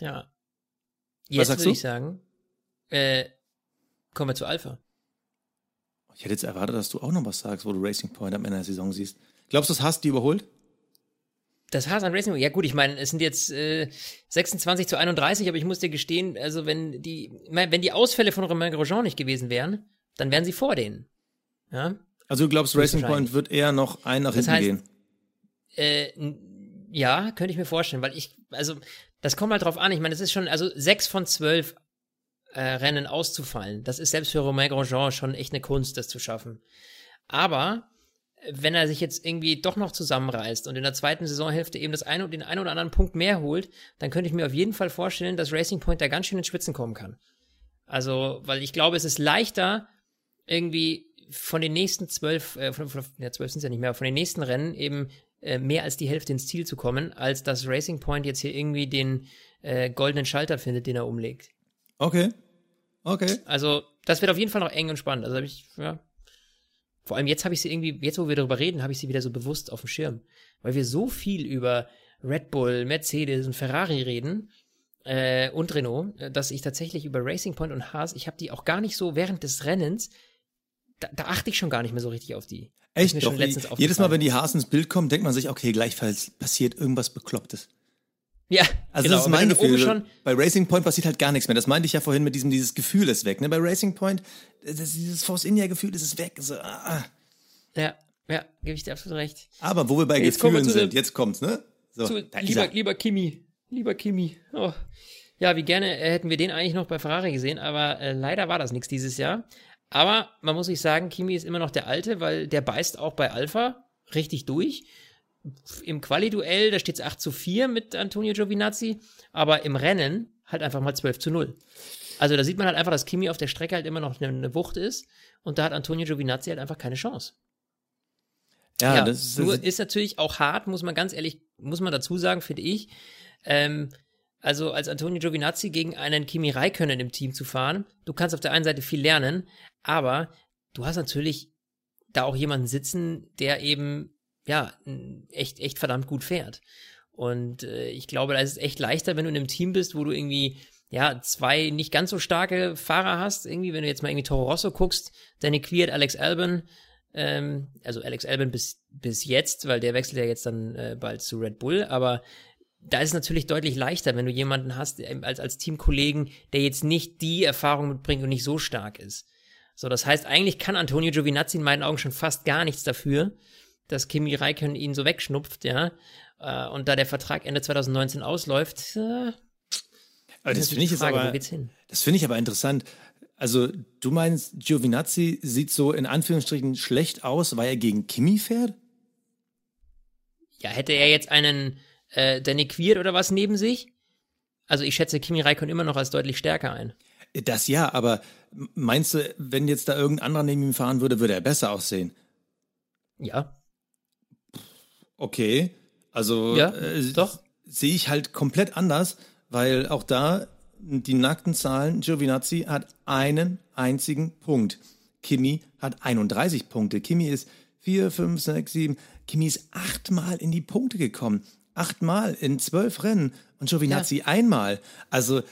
Speaker 2: Ja. Jetzt würde ich sagen, äh, kommen wir zu Alpha.
Speaker 3: Ich hätte jetzt erwartet, dass du auch noch was sagst, wo du Racing Point am Ende der Saison siehst. Glaubst du, das hast du überholt?
Speaker 2: Das Haas an Racing, ja gut, ich meine, es sind jetzt äh, 26 zu 31, aber ich muss dir gestehen, also wenn die, wenn die Ausfälle von Romain Grosjean nicht gewesen wären, dann wären sie vor denen. Ja,
Speaker 3: Also du glaubst, Racing Point wird eher noch ein nach hinten heißt, gehen?
Speaker 2: Äh, ja, könnte ich mir vorstellen, weil ich, also das kommt halt drauf an. Ich meine, es ist schon, also sechs von zwölf äh, Rennen auszufallen, das ist selbst für Romain Grosjean schon echt eine Kunst, das zu schaffen. Aber wenn er sich jetzt irgendwie doch noch zusammenreißt und in der zweiten Saisonhälfte eben das eine, den einen oder anderen Punkt mehr holt, dann könnte ich mir auf jeden Fall vorstellen, dass Racing Point da ganz schön in Spitzen kommen kann. Also, weil ich glaube, es ist leichter, irgendwie von den nächsten zwölf, äh, von, von, ja, zwölf sind es ja nicht mehr, von den nächsten Rennen eben äh, mehr als die Hälfte ins Ziel zu kommen, als dass Racing Point jetzt hier irgendwie den äh, goldenen Schalter findet, den er umlegt.
Speaker 3: Okay. Okay.
Speaker 2: Also, das wird auf jeden Fall noch eng und spannend. Also, habe ich, ja, vor allem jetzt habe ich sie irgendwie, jetzt wo wir darüber reden, habe ich sie wieder so bewusst auf dem Schirm. Weil wir so viel über Red Bull, Mercedes und Ferrari reden äh, und Renault, dass ich tatsächlich über Racing Point und Haas, ich habe die auch gar nicht so während des Rennens, da, da, achte ich schon gar nicht mehr so richtig auf die.
Speaker 3: Echt? Doch, jedes Mal, wenn die Haas ins Bild kommen, denkt man sich, okay, gleichfalls passiert irgendwas Beklopptes.
Speaker 2: Ja,
Speaker 3: also genau, das ist mein Gefühl. Schon bei Racing Point passiert halt gar nichts mehr. Das meinte ich ja vorhin mit diesem, dieses Gefühl ist weg. Ne? Bei Racing Point, das, dieses Force India Gefühl, das ist weg. So, ah.
Speaker 2: ah. Ja, ja, gebe ich dir absolut recht.
Speaker 3: Aber wo wir bei jetzt Gefühlen wir sind, jetzt kommt's, ne?
Speaker 2: So, zu, lieber, lieber Kimi, lieber Kimi. Oh. Ja, wie gerne äh, hätten wir den eigentlich noch bei Ferrari gesehen, aber äh, leider war das nichts dieses Jahr. Aber man muss sich sagen, Kimi ist immer noch der Alte, weil der beißt auch bei Alpha richtig durch im Quali-Duell, da steht es 8 zu 4 mit Antonio Giovinazzi, aber im Rennen halt einfach mal 12 zu 0. Also da sieht man halt einfach, dass Kimi auf der Strecke halt immer noch eine, eine Wucht ist und da hat Antonio Giovinazzi halt einfach keine Chance. Ja, ja das ist, nur ist natürlich auch hart, muss man ganz ehrlich, muss man dazu sagen, finde ich. Ähm, also als Antonio Giovinazzi gegen einen Kimi Räikkönen im Team zu fahren, du kannst auf der einen Seite viel lernen, aber du hast natürlich da auch jemanden sitzen, der eben ja, echt, echt verdammt gut fährt. Und äh, ich glaube, da ist es echt leichter, wenn du in einem Team bist, wo du irgendwie, ja, zwei nicht ganz so starke Fahrer hast. Irgendwie, wenn du jetzt mal irgendwie Toro Rosso guckst, Danny Queert, Alex Albon, ähm, also Alex Albon bis, bis jetzt, weil der wechselt ja jetzt dann äh, bald zu Red Bull, aber da ist es natürlich deutlich leichter, wenn du jemanden hast als, als Teamkollegen, der jetzt nicht die Erfahrung mitbringt und nicht so stark ist. So, das heißt, eigentlich kann Antonio Giovinazzi in meinen Augen schon fast gar nichts dafür, dass Kimi Räikkönen ihn so wegschnupft, ja. Äh, und da der Vertrag Ende 2019 ausläuft, äh,
Speaker 3: aber das finde ich Frage, aber, das finde ich aber interessant. Also du meinst, Giovinazzi sieht so in Anführungsstrichen schlecht aus, weil er gegen Kimi fährt?
Speaker 2: Ja, hätte er jetzt einen äh, Danny Quiert oder was neben sich? Also ich schätze Kimi Räikkönen immer noch als deutlich stärker ein.
Speaker 3: Das ja, aber meinst du, wenn jetzt da irgendein anderer neben ihm fahren würde, würde er besser aussehen?
Speaker 2: Ja.
Speaker 3: Okay, also
Speaker 2: ja, äh, doch.
Speaker 3: sehe ich halt komplett anders, weil auch da die nackten Zahlen, Giovinazzi hat einen einzigen Punkt. Kimi hat 31 Punkte. Kimi ist 4, 5, 6, 7. Kimi ist achtmal in die Punkte gekommen. Achtmal in zwölf Rennen und Giovinazzi ja. einmal. Also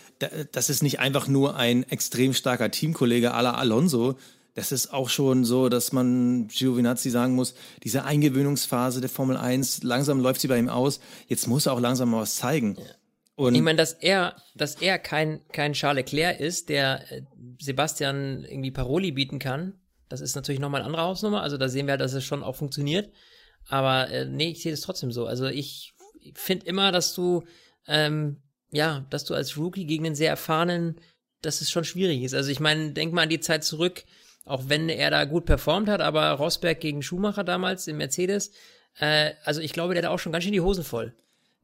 Speaker 3: das ist nicht einfach nur ein extrem starker Teamkollege à la Alonso, das ist auch schon so, dass man Giovinazzi sagen muss, diese Eingewöhnungsphase der Formel 1, langsam läuft sie bei ihm aus. Jetzt muss er auch langsam mal was zeigen. Ja.
Speaker 2: Und ich meine, dass er, dass er kein, kein Charles Leclerc ist, der äh, Sebastian irgendwie Paroli bieten kann, das ist natürlich nochmal eine andere Hausnummer. Also da sehen wir, dass es schon auch funktioniert. Aber äh, nee, ich sehe das trotzdem so. Also ich finde immer, dass du, ähm, ja, dass du als Rookie gegen einen sehr erfahrenen, dass es schon schwierig ist. Also ich meine, denk mal an die Zeit zurück, auch wenn er da gut performt hat, aber Rosberg gegen Schumacher damals im Mercedes, äh, also ich glaube, der hat auch schon ganz schön die Hosen voll.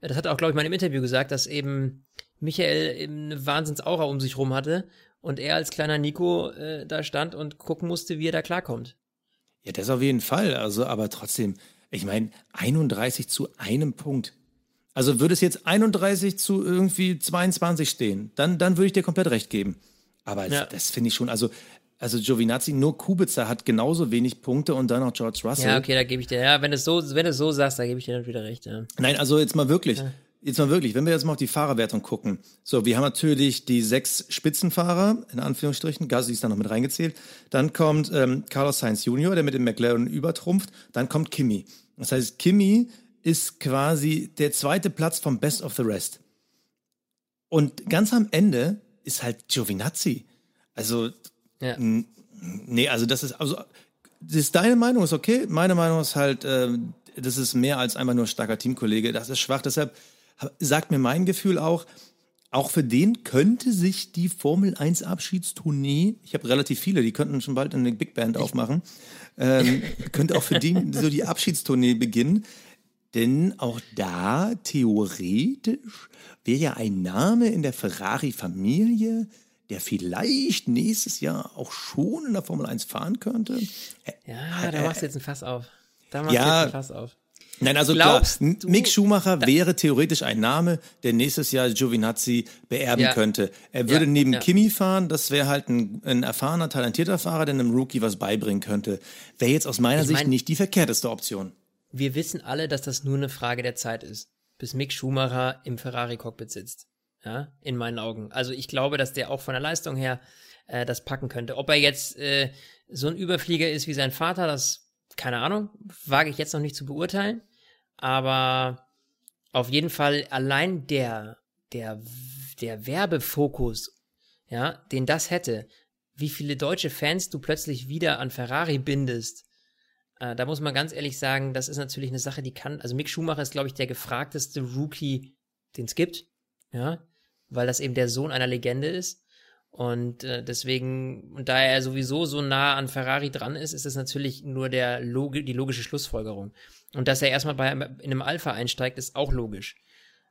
Speaker 2: Das hat er auch, glaube ich, mal im Interview gesagt, dass eben Michael eben eine Wahnsinnsaura um sich rum hatte und er als kleiner Nico äh, da stand und gucken musste, wie er da klarkommt.
Speaker 3: Ja, das auf jeden Fall. Also, aber trotzdem, ich meine, 31 zu einem Punkt. Also würde es jetzt 31 zu irgendwie 22 stehen, dann, dann würde ich dir komplett recht geben. Aber ja. das finde ich schon, also also Giovinazzi, nur Kubica hat genauso wenig Punkte und dann noch George Russell.
Speaker 2: Ja, okay, da gebe ich dir, ja, wenn du es so, wenn du so sagst, da gebe ich dir dann wieder recht, ja.
Speaker 3: Nein, also jetzt mal wirklich. Ja. Jetzt mal wirklich, wenn wir jetzt mal auf die Fahrerwertung gucken. So, wir haben natürlich die sechs Spitzenfahrer, in Anführungsstrichen, Gasly ist da noch mit reingezählt. Dann kommt ähm, Carlos Sainz Jr., der mit dem McLaren übertrumpft. Dann kommt Kimi. Das heißt, Kimi ist quasi der zweite Platz vom Best of the Rest. Und ganz am Ende ist halt Giovinazzi. Also ja. Nee, also das ist, also ist deine Meinung ist okay. Meine Meinung ist halt, äh, das ist mehr als einfach nur starker Teamkollege. Das ist schwach. Deshalb sagt mir mein Gefühl auch, auch für den könnte sich die Formel 1 Abschiedstournee, ich habe relativ viele, die könnten schon bald eine Big Band aufmachen, ähm, könnte auch für die so die Abschiedstournee beginnen. Denn auch da theoretisch wäre ja ein Name in der Ferrari-Familie, der vielleicht nächstes Jahr auch schon in der Formel 1 fahren könnte.
Speaker 2: Ja, da machst du jetzt ein Fass auf. Da machst ja, du jetzt ein Fass auf.
Speaker 3: Nein, also Glaubst klar, du, Mick Schumacher wäre theoretisch ein Name, der nächstes Jahr Giovinazzi beerben ja. könnte. Er würde ja, neben ja. Kimi fahren, das wäre halt ein, ein, erfahrener, talentierter Fahrer, der einem Rookie was beibringen könnte. Wäre jetzt aus meiner ich Sicht mein, nicht die verkehrteste Option.
Speaker 2: Wir wissen alle, dass das nur eine Frage der Zeit ist, bis Mick Schumacher im Ferrari-Cockpit sitzt. Ja, in meinen Augen. Also ich glaube, dass der auch von der Leistung her äh, das packen könnte. Ob er jetzt äh, so ein Überflieger ist wie sein Vater, das keine Ahnung, wage ich jetzt noch nicht zu beurteilen, aber auf jeden Fall allein der, der, der Werbefokus, ja, den das hätte, wie viele deutsche Fans du plötzlich wieder an Ferrari bindest, äh, da muss man ganz ehrlich sagen, das ist natürlich eine Sache, die kann, also Mick Schumacher ist, glaube ich, der gefragteste Rookie, den es gibt, ja, weil das eben der Sohn einer Legende ist. Und äh, deswegen, und da er sowieso so nah an Ferrari dran ist, ist es natürlich nur der Logi die logische Schlussfolgerung. Und dass er erstmal bei in einem Alpha einsteigt, ist auch logisch.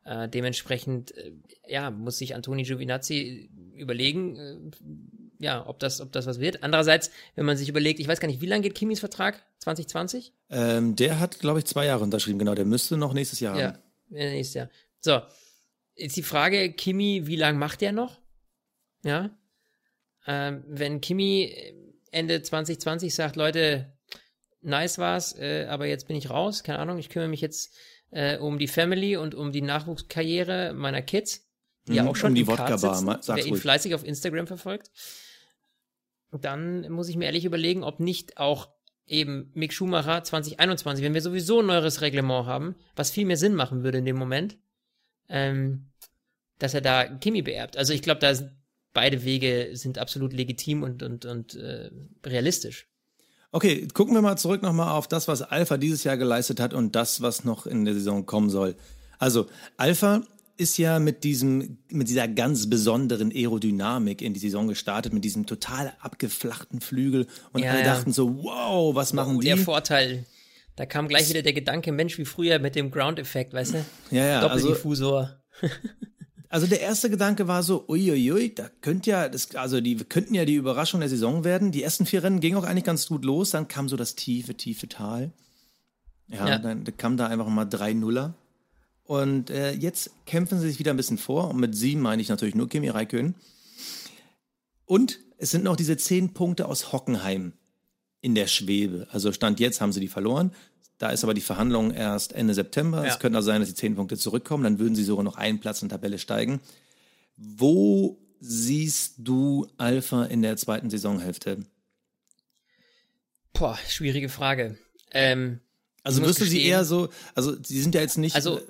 Speaker 2: Äh, dementsprechend, äh, ja, muss sich Antoni Giovinazzi überlegen, äh, ja, ob das, ob das was wird. Andererseits, wenn man sich überlegt, ich weiß gar nicht, wie lange geht Kimis Vertrag? 2020?
Speaker 3: Ähm, der hat, glaube ich, zwei Jahre unterschrieben, genau. Der müsste noch nächstes Jahr
Speaker 2: haben. Ja, nächstes Jahr. So, jetzt die Frage, Kimi, wie lange macht der noch? Ja. Ähm, wenn Kimi Ende 2020 sagt, Leute, nice war's, äh, aber jetzt bin ich raus, keine Ahnung, ich kümmere mich jetzt äh, um die Family und um die Nachwuchskarriere meiner Kids, die mhm, ja auch schon um die Wodka Bar, wer ihn fleißig auf Instagram verfolgt. Dann muss ich mir ehrlich überlegen, ob nicht auch eben Mick Schumacher 2021, wenn wir sowieso ein neues Reglement haben, was viel mehr Sinn machen würde in dem Moment, ähm, dass er da Kimi beerbt. Also ich glaube, da sind beide Wege sind absolut legitim und, und, und äh, realistisch.
Speaker 3: Okay, gucken wir mal zurück nochmal auf das, was Alpha dieses Jahr geleistet hat und das, was noch in der Saison kommen soll. Also, Alpha ist ja mit diesem, mit dieser ganz besonderen Aerodynamik in die Saison gestartet, mit diesem total abgeflachten Flügel und ja, alle dachten so, wow, was machen oh, die?
Speaker 2: Der Vorteil. Da kam gleich wieder der Gedanke, Mensch, wie früher mit dem Ground-Effekt, weißt du?
Speaker 3: Ja, ja.
Speaker 2: Doppeldiffusor.
Speaker 3: Also, *laughs* Also der erste Gedanke war so, uiuiui, da könnte ja, das, also die könnten ja die Überraschung der Saison werden. Die ersten vier Rennen gingen auch eigentlich ganz gut los, dann kam so das tiefe, tiefe Tal. Ja, ja. dann kam da einfach mal drei Nuller. Und äh, jetzt kämpfen sie sich wieder ein bisschen vor. Und mit sieben meine ich natürlich nur Kimi Räikkönen. Und es sind noch diese zehn Punkte aus Hockenheim in der Schwebe. Also Stand jetzt haben sie die verloren. Da ist aber die Verhandlung erst Ende September. Ja. Es könnte auch sein, dass die zehn Punkte zurückkommen. Dann würden sie sogar noch einen Platz in der Tabelle steigen. Wo siehst du Alpha in der zweiten Saisonhälfte?
Speaker 2: Boah, schwierige Frage. Ähm,
Speaker 3: also wirst du sie eher so, also sie sind ja jetzt nicht also, äh,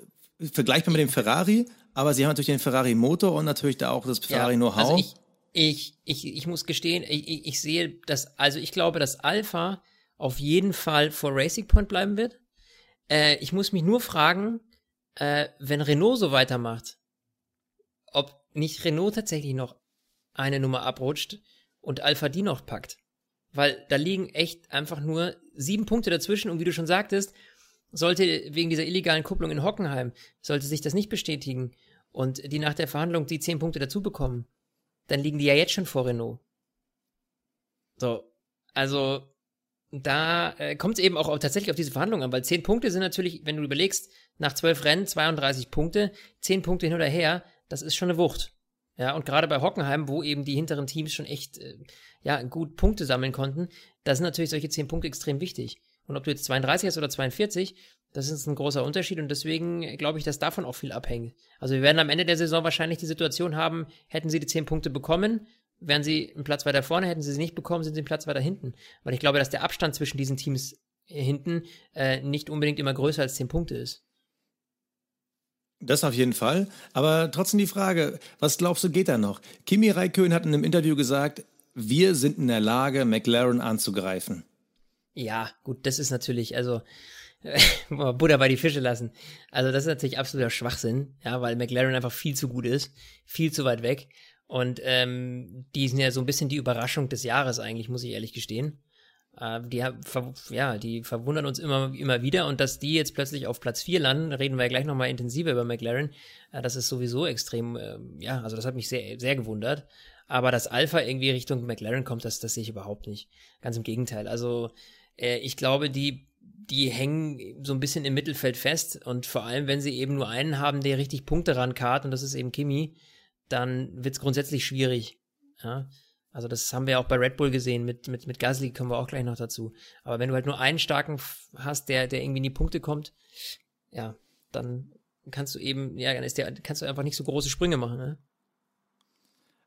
Speaker 3: vergleichbar mit dem Ferrari, aber sie haben natürlich den Ferrari-Motor und natürlich da auch das Ferrari-Know-how.
Speaker 2: Ja, also ich, ich, ich, ich muss gestehen, ich, ich sehe das, also ich glaube, dass Alpha auf jeden Fall vor Racing Point bleiben wird. Äh, ich muss mich nur fragen, äh, wenn Renault so weitermacht, ob nicht Renault tatsächlich noch eine Nummer abrutscht und Alpha die noch packt. Weil da liegen echt einfach nur sieben Punkte dazwischen und wie du schon sagtest, sollte wegen dieser illegalen Kupplung in Hockenheim, sollte sich das nicht bestätigen und die nach der Verhandlung die zehn Punkte dazu bekommen, dann liegen die ja jetzt schon vor Renault. So, also da äh, kommt es eben auch tatsächlich auf diese Verhandlungen an, weil zehn Punkte sind natürlich, wenn du überlegst, nach zwölf Rennen 32 Punkte, zehn Punkte hin oder her, das ist schon eine Wucht. Ja, und gerade bei Hockenheim, wo eben die hinteren Teams schon echt, äh, ja, gut Punkte sammeln konnten, da sind natürlich solche zehn Punkte extrem wichtig. Und ob du jetzt 32 hast oder 42, das ist ein großer Unterschied und deswegen glaube ich, dass davon auch viel abhängt. Also wir werden am Ende der Saison wahrscheinlich die Situation haben, hätten sie die zehn Punkte bekommen, wären sie einen Platz weiter vorne, hätten sie sie nicht bekommen, sind sie einen Platz weiter hinten. Weil ich glaube, dass der Abstand zwischen diesen Teams hinten äh, nicht unbedingt immer größer als 10 Punkte ist.
Speaker 3: Das auf jeden Fall. Aber trotzdem die Frage, was glaubst du, geht da noch? Kimi Raikön hat in einem Interview gesagt, wir sind in der Lage, McLaren anzugreifen.
Speaker 2: Ja, gut, das ist natürlich, also *laughs* Buddha bei die Fische lassen. Also das ist natürlich absoluter Schwachsinn, ja, weil McLaren einfach viel zu gut ist, viel zu weit weg. Und ähm, die sind ja so ein bisschen die Überraschung des Jahres eigentlich, muss ich ehrlich gestehen. Äh, die, ja, die verwundern uns immer, immer wieder und dass die jetzt plötzlich auf Platz 4 landen, reden wir ja gleich nochmal intensiver über McLaren, äh, das ist sowieso extrem, äh, ja, also das hat mich sehr, sehr gewundert. Aber dass Alpha irgendwie Richtung McLaren kommt, das, das sehe ich überhaupt nicht. Ganz im Gegenteil. Also äh, ich glaube, die die hängen so ein bisschen im Mittelfeld fest und vor allem, wenn sie eben nur einen haben, der richtig Punkte rankarrt und das ist eben Kimi, dann wird es grundsätzlich schwierig. Ja? Also das haben wir auch bei Red Bull gesehen, mit, mit, mit Gasly kommen wir auch gleich noch dazu. Aber wenn du halt nur einen starken hast, der, der irgendwie in die Punkte kommt, ja, dann kannst du eben, ja, dann ist der, kannst du einfach nicht so große Sprünge machen, ne?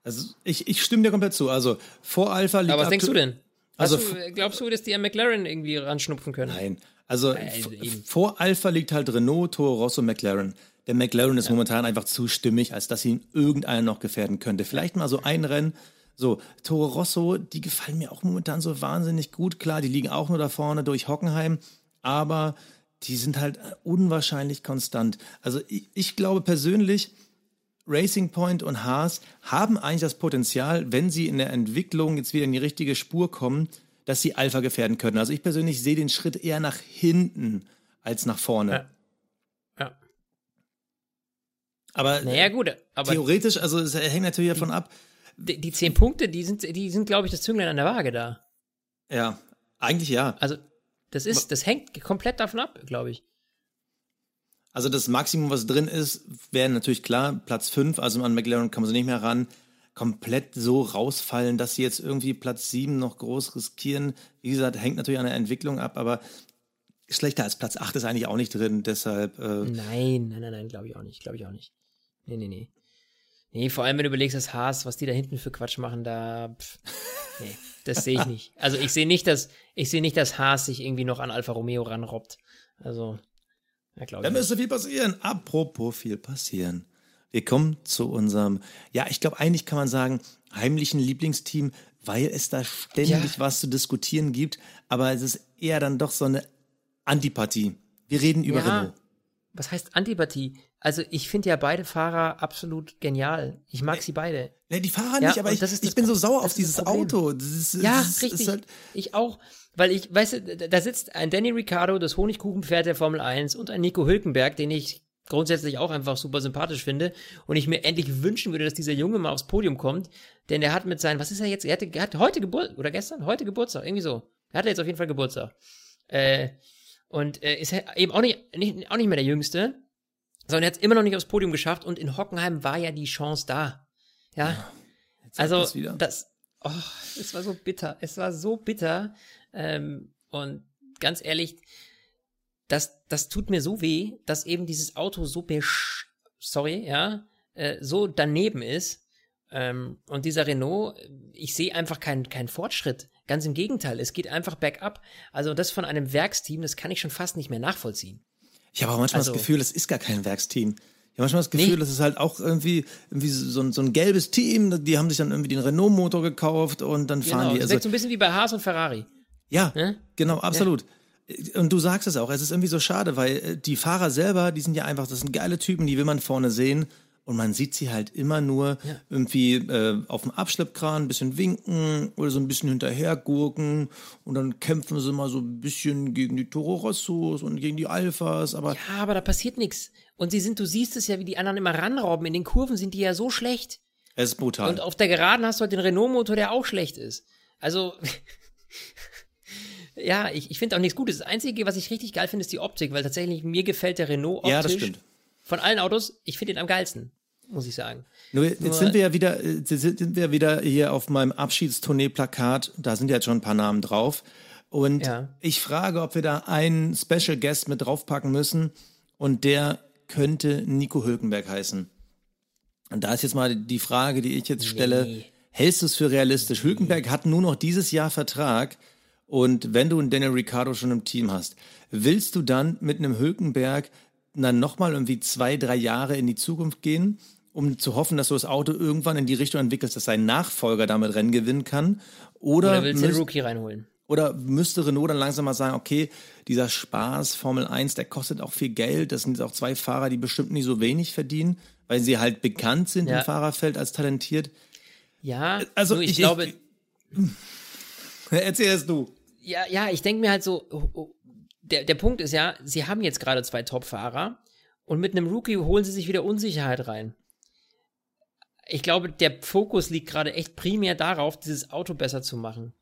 Speaker 3: Also ich, ich stimme dir komplett zu. Also vor Alpha
Speaker 2: liegt. Aber was denkst du denn? Also du, glaubst du, dass die an McLaren irgendwie ranschnupfen können?
Speaker 3: Nein. Also, also vor Alpha liegt halt Renault, Toro Rosso, McLaren. Der McLaren ist ja. momentan einfach zu stimmig, als dass ihn irgendeiner noch gefährden könnte. Vielleicht mal so ein Rennen. So, Toro Rosso, die gefallen mir auch momentan so wahnsinnig gut. Klar, die liegen auch nur da vorne durch Hockenheim, aber die sind halt unwahrscheinlich konstant. Also ich, ich glaube persönlich, Racing Point und Haas haben eigentlich das Potenzial, wenn sie in der Entwicklung jetzt wieder in die richtige Spur kommen, dass sie Alpha gefährden können. Also ich persönlich sehe den Schritt eher nach hinten als nach vorne. Ja. ja. Aber,
Speaker 2: naja, gut,
Speaker 3: aber theoretisch, also es hängt natürlich davon ab.
Speaker 2: Die, die zehn Punkte, die sind, die sind, glaube ich, das Zünglein an der Waage da.
Speaker 3: Ja, eigentlich ja.
Speaker 2: Also das ist, das hängt komplett davon ab, glaube ich.
Speaker 3: Also das Maximum, was drin ist, wäre natürlich klar, Platz 5, also an McLaren kann man so nicht mehr ran, komplett so rausfallen, dass sie jetzt irgendwie Platz 7 noch groß riskieren. Wie gesagt, hängt natürlich an der Entwicklung ab, aber schlechter als Platz 8 ist eigentlich auch nicht drin, deshalb. Äh
Speaker 2: nein, nein, nein, nein, glaube ich auch nicht, glaube ich auch nicht. Nee, nee, nee. Nee, vor allem, wenn du überlegst, das Haas, was die da hinten für Quatsch machen, da. Pff, nee, das sehe ich *laughs* nicht. Also ich sehe nicht, dass, ich sehe nicht, dass Haas sich irgendwie noch an Alfa Romeo ranrobbt. Also,
Speaker 3: ja, da müsste viel passieren. Apropos viel passieren. Wir kommen zu unserem, ja, ich glaube, eigentlich kann man sagen, heimlichen Lieblingsteam, weil es da ständig ja. was zu diskutieren gibt. Aber es ist eher dann doch so eine Antipathie. Wir reden über ja. Renault.
Speaker 2: Was heißt Antipathie? Also ich finde ja beide Fahrer absolut genial. Ich mag nee, sie beide.
Speaker 3: Nee, die Fahrer ja, nicht, aber ich, ich bin so sauer auf dieses Auto. Das
Speaker 2: ist, ja, das richtig. Halt ich auch. Weil ich, weißt du, da sitzt ein Danny Ricciardo, das Honigkuchenpferd der Formel 1 und ein Nico Hülkenberg, den ich grundsätzlich auch einfach super sympathisch finde und ich mir endlich wünschen würde, dass dieser Junge mal aufs Podium kommt, denn er hat mit seinen, was ist er jetzt? Er, hatte, er hat heute Geburt oder gestern? Heute Geburtstag, irgendwie so. Er hatte jetzt auf jeden Fall Geburtstag. Äh, und äh, ist eben auch nicht, nicht, auch nicht mehr der Jüngste, sondern er hat es immer noch nicht aufs Podium geschafft und in Hockenheim war ja die Chance da. Ja. ja also das, das, oh, es war so bitter. Es war so bitter. Ähm, und ganz ehrlich, das, das tut mir so weh, dass eben dieses Auto so besch sorry, ja, äh, so daneben ist. Ähm, und dieser Renault, ich sehe einfach keinen keinen Fortschritt. Ganz im Gegenteil, es geht einfach bergab. Also das von einem Werksteam, das kann ich schon fast nicht mehr nachvollziehen.
Speaker 3: Ich habe auch manchmal also, das Gefühl, es ist gar kein Werksteam. Ich habe manchmal das Gefühl, nee. das ist halt auch irgendwie, irgendwie so, ein, so ein gelbes Team, die haben sich dann irgendwie den Renault-Motor gekauft und dann fahren genau, die.
Speaker 2: Also, das so ein bisschen wie bei Haas und Ferrari.
Speaker 3: Ja, ja? genau, absolut. Ja. Und du sagst es auch, es ist irgendwie so schade, weil äh, die Fahrer selber, die sind ja einfach, das sind geile Typen, die will man vorne sehen. Und man sieht sie halt immer nur ja. irgendwie äh, auf dem Abschleppkran ein bisschen winken oder so ein bisschen hinterhergurken und dann kämpfen sie mal so ein bisschen gegen die Toro Rossos und gegen die Alphas, aber.
Speaker 2: Ja, aber da passiert nichts. Und sie sind, du siehst es ja, wie die anderen immer ranrauben. In den Kurven sind die ja so schlecht.
Speaker 3: Es ist brutal.
Speaker 2: Und auf der Geraden hast du halt den Renault-Motor, der auch schlecht ist. Also. *laughs* ja, ich, ich finde auch nichts Gutes. Das Einzige, was ich richtig geil finde, ist die Optik, weil tatsächlich mir gefällt der Renault optisch. Ja, das stimmt. Von allen Autos, ich finde ihn am geilsten muss ich sagen.
Speaker 3: Nur jetzt Nur, sind wir ja wieder, äh, sind wir wieder hier auf meinem Abschiedstournee-Plakat. Da sind ja jetzt schon ein paar Namen drauf. Und ja. ich frage, ob wir da einen Special Guest mit draufpacken müssen. Und der könnte Nico Hülkenberg heißen. Und da ist jetzt mal die Frage, die ich jetzt stelle. Nee. Hältst du es für realistisch? Nee. Hülkenberg hat nur noch dieses Jahr Vertrag. Und wenn du einen Daniel Ricciardo schon im Team hast, willst du dann mit einem Hülkenberg dann nochmal irgendwie zwei, drei Jahre in die Zukunft gehen? Um zu hoffen, dass du das Auto irgendwann in die Richtung entwickelst, dass sein Nachfolger damit Rennen gewinnen kann. Oder,
Speaker 2: oder willst du den Rookie reinholen?
Speaker 3: Oder müsste Renault dann langsam mal sagen, okay, dieser Spaß Formel 1, der kostet auch viel Geld. Das sind auch zwei Fahrer, die bestimmt nicht so wenig verdienen, weil sie halt bekannt sind ja. im Fahrerfeld als talentiert.
Speaker 2: Ja, also ich, ich glaube. Ich, *laughs*
Speaker 3: erzähl es du.
Speaker 2: Ja, ja, ich denke mir halt so, oh, oh, der, der Punkt ist ja, sie haben jetzt gerade zwei Top-Fahrer und mit einem Rookie holen sie sich wieder Unsicherheit rein. Ich glaube, der Fokus liegt gerade echt primär darauf, dieses Auto besser zu machen.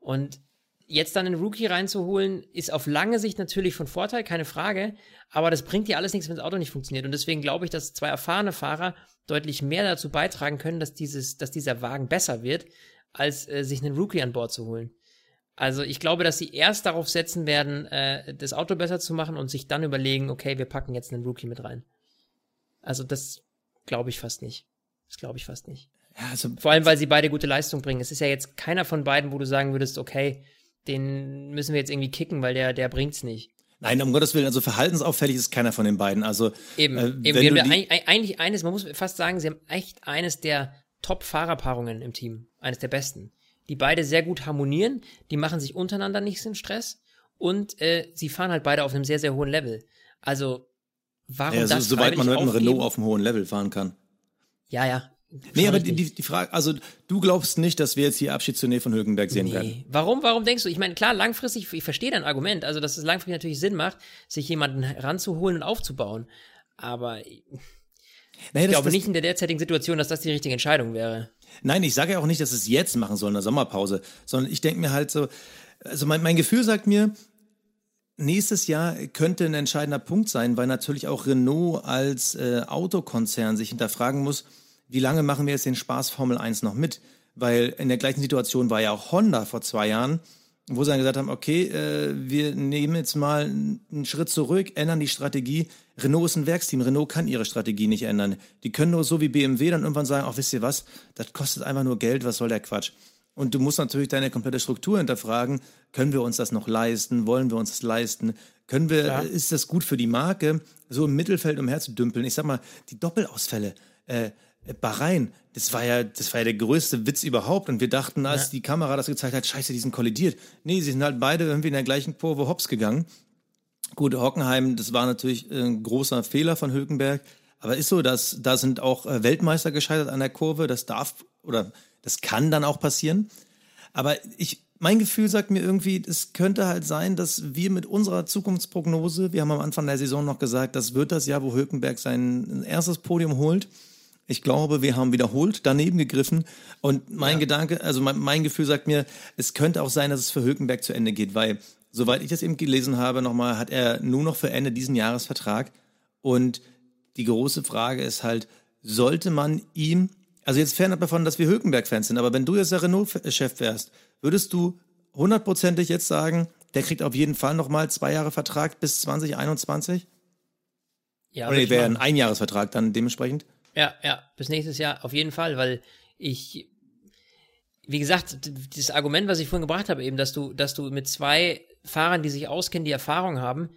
Speaker 2: Und jetzt dann einen Rookie reinzuholen, ist auf lange Sicht natürlich von Vorteil, keine Frage. Aber das bringt dir alles nichts, wenn das Auto nicht funktioniert. Und deswegen glaube ich, dass zwei erfahrene Fahrer deutlich mehr dazu beitragen können, dass dieses, dass dieser Wagen besser wird, als äh, sich einen Rookie an Bord zu holen. Also ich glaube, dass sie erst darauf setzen werden, äh, das Auto besser zu machen und sich dann überlegen, okay, wir packen jetzt einen Rookie mit rein. Also das glaube ich fast nicht. Das glaube ich fast nicht. Ja, also, Vor allem, weil sie beide gute Leistung bringen. Es ist ja jetzt keiner von beiden, wo du sagen würdest, okay, den müssen wir jetzt irgendwie kicken, weil der, der bringt's nicht.
Speaker 3: Nein, um Gottes Willen, also verhaltensauffällig ist keiner von den beiden. Also
Speaker 2: eben, äh, eben wir haben ja eigentlich eines, man muss fast sagen, sie haben echt eines der Top-Fahrerpaarungen im Team, eines der besten die beide sehr gut harmonieren, die machen sich untereinander nicht so einen Stress und äh, sie fahren halt beide auf einem sehr, sehr hohen Level. Also, warum ja, so, das
Speaker 3: Soweit man mit einem Renault auf einem hohen Level fahren kann.
Speaker 2: Ja, ja.
Speaker 3: Nee, aber die, die Frage, also du glaubst nicht, dass wir jetzt hier Abschiedstournee von Högenberg sehen nee. werden?
Speaker 2: Warum, warum denkst du? Ich meine, klar, langfristig, ich verstehe dein Argument, also dass es langfristig natürlich Sinn macht, sich jemanden ranzuholen und aufzubauen. Aber naja, ich glaube nicht in der derzeitigen Situation, dass das die richtige Entscheidung wäre.
Speaker 3: Nein, ich sage ja auch nicht, dass es jetzt machen soll in der Sommerpause, sondern ich denke mir halt so, also mein, mein Gefühl sagt mir, nächstes Jahr könnte ein entscheidender Punkt sein, weil natürlich auch Renault als äh, Autokonzern sich hinterfragen muss, wie lange machen wir jetzt den Spaß Formel 1 noch mit? Weil in der gleichen Situation war ja auch Honda vor zwei Jahren wo sie dann gesagt haben, okay, äh, wir nehmen jetzt mal einen Schritt zurück, ändern die Strategie. Renault ist ein Werksteam, Renault kann ihre Strategie nicht ändern. Die können nur so wie BMW dann irgendwann sagen, ach wisst ihr was, das kostet einfach nur Geld, was soll der Quatsch? Und du musst natürlich deine komplette Struktur hinterfragen, können wir uns das noch leisten, wollen wir uns das leisten, können wir, ja. ist das gut für die Marke, so im Mittelfeld umherzudümpeln? Ich sag mal, die Doppelausfälle, äh, Bahrain, das war ja, das war ja der größte Witz überhaupt. Und wir dachten, als ja. die Kamera das gezeigt hat, scheiße, die sind kollidiert. Nee, sie sind halt beide irgendwie in der gleichen Kurve hops gegangen. Gut, Hockenheim, das war natürlich ein großer Fehler von Hülkenberg. Aber ist so, dass da sind auch äh, Weltmeister gescheitert an der Kurve. Das darf oder das kann dann auch passieren. Aber ich, mein Gefühl sagt mir irgendwie, es könnte halt sein, dass wir mit unserer Zukunftsprognose, wir haben am Anfang der Saison noch gesagt, das wird das Jahr, wo Hülkenberg sein erstes Podium holt. Ich glaube, wir haben wiederholt daneben gegriffen. Und mein ja. Gedanke, also mein, mein, Gefühl sagt mir, es könnte auch sein, dass es für Hülkenberg zu Ende geht, weil, soweit ich das eben gelesen habe, nochmal, hat er nur noch für Ende diesen Jahres Vertrag. Und die große Frage ist halt, sollte man ihm, also jetzt fernab davon, dass wir Hülkenberg-Fans sind, aber wenn du jetzt der Renault-Chef wärst, würdest du hundertprozentig jetzt sagen, der kriegt auf jeden Fall nochmal zwei Jahre Vertrag bis 2021? Ja, Oder wäre ein Einjahresvertrag dann dementsprechend?
Speaker 2: Ja, ja, bis nächstes Jahr auf jeden Fall, weil ich, wie gesagt, dieses Argument, was ich vorhin gebracht habe, eben, dass du, dass du mit zwei Fahrern, die sich auskennen, die Erfahrung haben,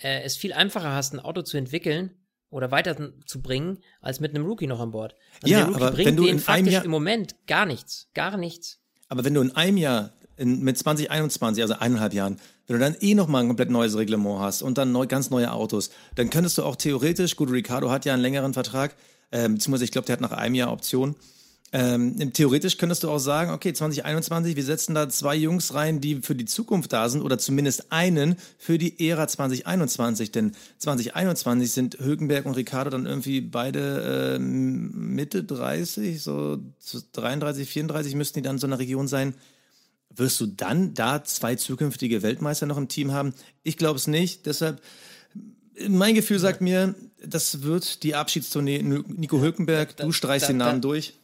Speaker 2: äh, es viel einfacher hast, ein Auto zu entwickeln oder weiterzubringen, als mit einem Rookie noch an Bord. Also ja, der Rookie aber bringt wenn du in faktisch Jahr, im Moment gar nichts, gar nichts.
Speaker 3: Aber wenn du in einem Jahr in, mit 2021, also eineinhalb Jahren, wenn du dann eh nochmal ein komplett neues Reglement hast und dann neu, ganz neue Autos, dann könntest du auch theoretisch, gut, Ricardo hat ja einen längeren Vertrag, ähm, beziehungsweise ich glaube, der hat nach einem Jahr Option. Ähm, theoretisch könntest du auch sagen, okay, 2021, wir setzen da zwei Jungs rein, die für die Zukunft da sind oder zumindest einen für die Ära 2021, denn 2021 sind Högenberg und Ricardo dann irgendwie beide äh, Mitte 30, so 33, 34 müssten die dann so in der Region sein. Wirst du dann da zwei zukünftige Weltmeister noch im Team haben? Ich glaube es nicht, deshalb mein Gefühl sagt mir, das wird die Abschiedstournee Nico Hülkenberg. Du streichst da, den Namen da, durch.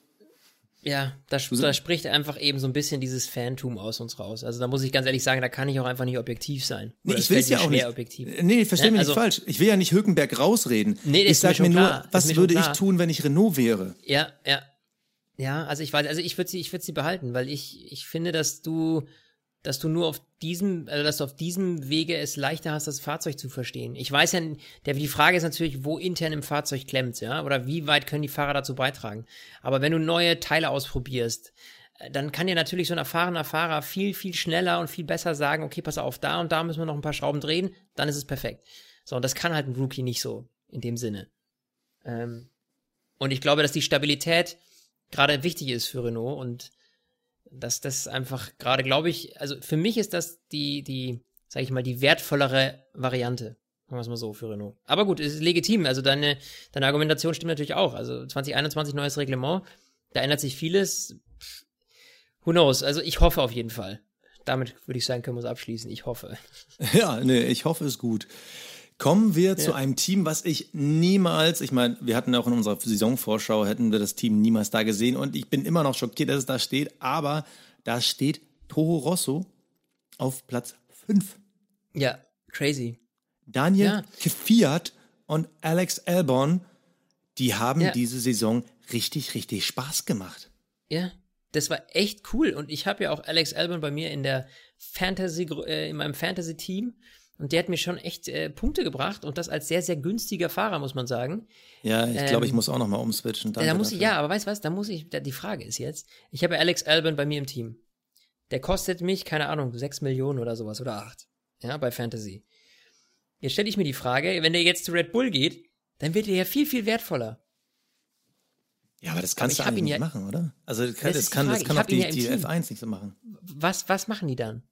Speaker 2: Ja, da, da, spricht einfach eben so ein bisschen dieses Phantom aus uns raus. Also da muss ich ganz ehrlich sagen, da kann ich auch einfach nicht objektiv sein.
Speaker 3: nee, ich will es ja auch nicht. Objektiv. Nee, versteh ja, mich also, nicht falsch. Ich will ja nicht Hülkenberg rausreden. Nee, ich sage mir, mir nur, klar. was würde ich tun, wenn ich Renault wäre?
Speaker 2: Ja, ja. Ja, also ich weiß, also ich würde sie, ich würde sie behalten, weil ich, ich finde, dass du dass du nur auf diesem, also dass du auf diesem Wege es leichter hast, das Fahrzeug zu verstehen. Ich weiß ja, der, die Frage ist natürlich, wo intern im Fahrzeug klemmt, ja, oder wie weit können die Fahrer dazu beitragen. Aber wenn du neue Teile ausprobierst, dann kann dir natürlich so ein erfahrener Fahrer viel, viel schneller und viel besser sagen, okay, pass auf, da und da müssen wir noch ein paar Schrauben drehen, dann ist es perfekt. So, und das kann halt ein Rookie nicht so, in dem Sinne. Ähm, und ich glaube, dass die Stabilität gerade wichtig ist für Renault und dass das einfach gerade, glaube ich, also für mich ist das die, die, sag ich mal, die wertvollere Variante. Machen wir es mal so für Renault. Aber gut, es ist legitim. Also deine, deine Argumentation stimmt natürlich auch. Also 2021 neues Reglement, da ändert sich vieles. Who knows? Also ich hoffe auf jeden Fall. Damit würde ich sagen, können wir es abschließen. Ich hoffe. *laughs*
Speaker 3: Ja, nee, ich hoffe es gut. Kommen wir ja. zu einem Team, was ich niemals, ich meine, wir hatten auch in unserer Saisonvorschau, hätten wir das Team niemals da gesehen und ich bin immer noch schockiert, dass es da steht, aber da steht Toro Rosso auf Platz 5.
Speaker 2: Ja, crazy.
Speaker 3: Daniel ja. Fiat und Alex Albon, die haben ja. diese Saison richtig, richtig Spaß gemacht.
Speaker 2: Ja, das war echt cool. Und ich habe ja auch Alex Albon bei mir in der Fantasy, äh, in meinem Fantasy-Team. Und der hat mir schon echt äh, Punkte gebracht und das als sehr, sehr günstiger Fahrer, muss man sagen.
Speaker 3: Ja, ich glaube, ähm, ich muss auch nochmal umswitchen.
Speaker 2: da muss ich, ja, aber weißt du was, da muss ich, da, die Frage ist jetzt, ich habe Alex Albon bei mir im Team. Der kostet mich, keine Ahnung, 6 Millionen oder sowas oder 8. Ja, bei Fantasy. Jetzt stelle ich mir die Frage, wenn der jetzt zu Red Bull geht, dann wird er ja viel, viel wertvoller.
Speaker 3: Ja, aber das kannst aber du eigentlich nicht ja, machen, oder? Also das kann, das kann, das kann auch die, die F1 nicht so machen.
Speaker 2: Was, was machen die dann?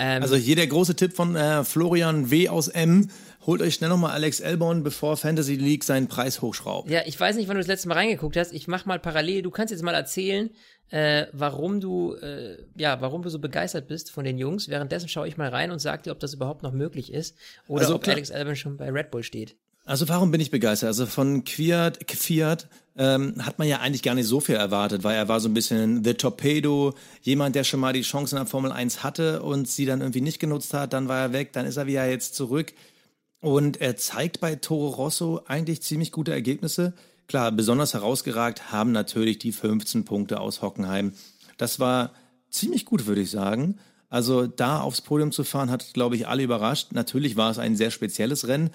Speaker 3: Ähm, also hier der große Tipp von äh, Florian W. aus M. Holt euch schnell nochmal Alex Elborn, bevor Fantasy League seinen Preis hochschraubt.
Speaker 2: Ja, ich weiß nicht, wann du das letzte Mal reingeguckt hast. Ich mach mal parallel. Du kannst jetzt mal erzählen, äh, warum du, äh, ja, warum du so begeistert bist von den Jungs. Währenddessen schaue ich mal rein und sag dir, ob das überhaupt noch möglich ist oder also, ob. Alex Albon schon bei Red Bull steht.
Speaker 3: Also warum bin ich begeistert? Also von Fiat, Fiat ähm, hat man ja eigentlich gar nicht so viel erwartet, weil er war so ein bisschen The Torpedo, jemand, der schon mal die Chance in der Formel 1 hatte und sie dann irgendwie nicht genutzt hat, dann war er weg, dann ist er wieder jetzt zurück. Und er zeigt bei Toro Rosso eigentlich ziemlich gute Ergebnisse. Klar, besonders herausgeragt haben natürlich die 15 Punkte aus Hockenheim. Das war ziemlich gut, würde ich sagen. Also da aufs Podium zu fahren, hat, glaube ich, alle überrascht. Natürlich war es ein sehr spezielles Rennen,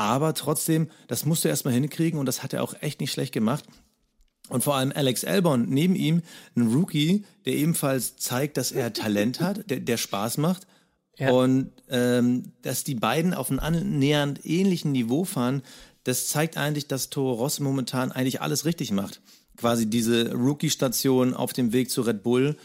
Speaker 3: aber trotzdem, das musste er erstmal hinkriegen und das hat er auch echt nicht schlecht gemacht. Und vor allem Alex Albon neben ihm, ein Rookie, der ebenfalls zeigt, dass er Talent hat, der, der Spaß macht. Ja. Und ähm, dass die beiden auf einem annähernd ähnlichen Niveau fahren, das zeigt eigentlich, dass Toro Rosso momentan eigentlich alles richtig macht. Quasi diese Rookie-Station auf dem Weg zu Red Bull.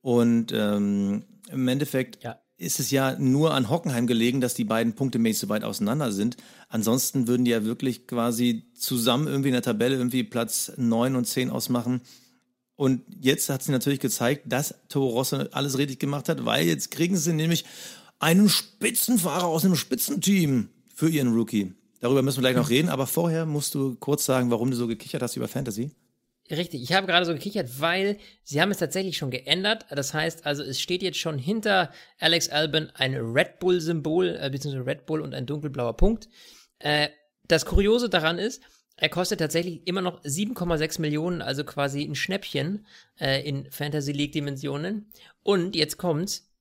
Speaker 3: Und ähm, im Endeffekt ja. Ist es ja nur an Hockenheim gelegen, dass die beiden punktemäßig so weit auseinander sind. Ansonsten würden die ja wirklich quasi zusammen irgendwie in der Tabelle irgendwie Platz 9 und 10 ausmachen. Und jetzt hat sie natürlich gezeigt, dass Toro Rosso alles richtig gemacht hat, weil jetzt kriegen sie nämlich einen Spitzenfahrer aus einem Spitzenteam für ihren Rookie. Darüber müssen wir gleich noch reden, aber vorher musst du kurz sagen, warum du so gekichert hast über Fantasy.
Speaker 2: Richtig, ich habe gerade so gekichert, weil sie haben es tatsächlich schon geändert. Das heißt, also es steht jetzt schon hinter Alex Albon ein Red Bull-Symbol, äh, beziehungsweise Red Bull und ein dunkelblauer Punkt. Äh, das Kuriose daran ist, er kostet tatsächlich immer noch 7,6 Millionen, also quasi ein Schnäppchen äh, in Fantasy League Dimensionen. Und jetzt kommt's.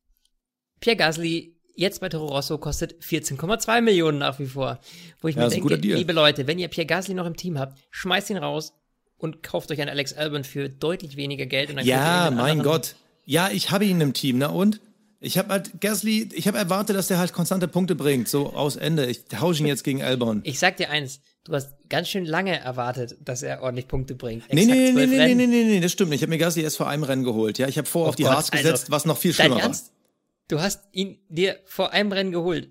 Speaker 2: Pierre Gasly jetzt bei Toro Rosso kostet 14,2 Millionen nach wie vor. Wo ich ja, mir denke, liebe Leute, wenn ihr Pierre Gasly noch im Team habt, schmeißt ihn raus und kauft euch einen Alex Albon für deutlich weniger Geld.
Speaker 3: ja, mein Gott. Ja, ich habe ihn im Team, ne? Und? Ich habe halt Gasly, ich habe erwartet, dass der halt konstante Punkte bringt, so aus Ende. Ich tausche ihn jetzt gegen Albon.
Speaker 2: Ich sag dir eins, du hast ganz schön lange erwartet, dass er ordentlich Punkte bringt.
Speaker 3: Exakt nee, nee, nee, nee, nee, nee, nee, das stimmt nicht. Ich habe mir Gasly erst vor einem Rennen geholt. Ja, ich habe vor oh auf die Gott, Harz gesetzt, also, was noch viel schlimmer war.
Speaker 2: Du hast ihn dir vor einem Rennen geholt.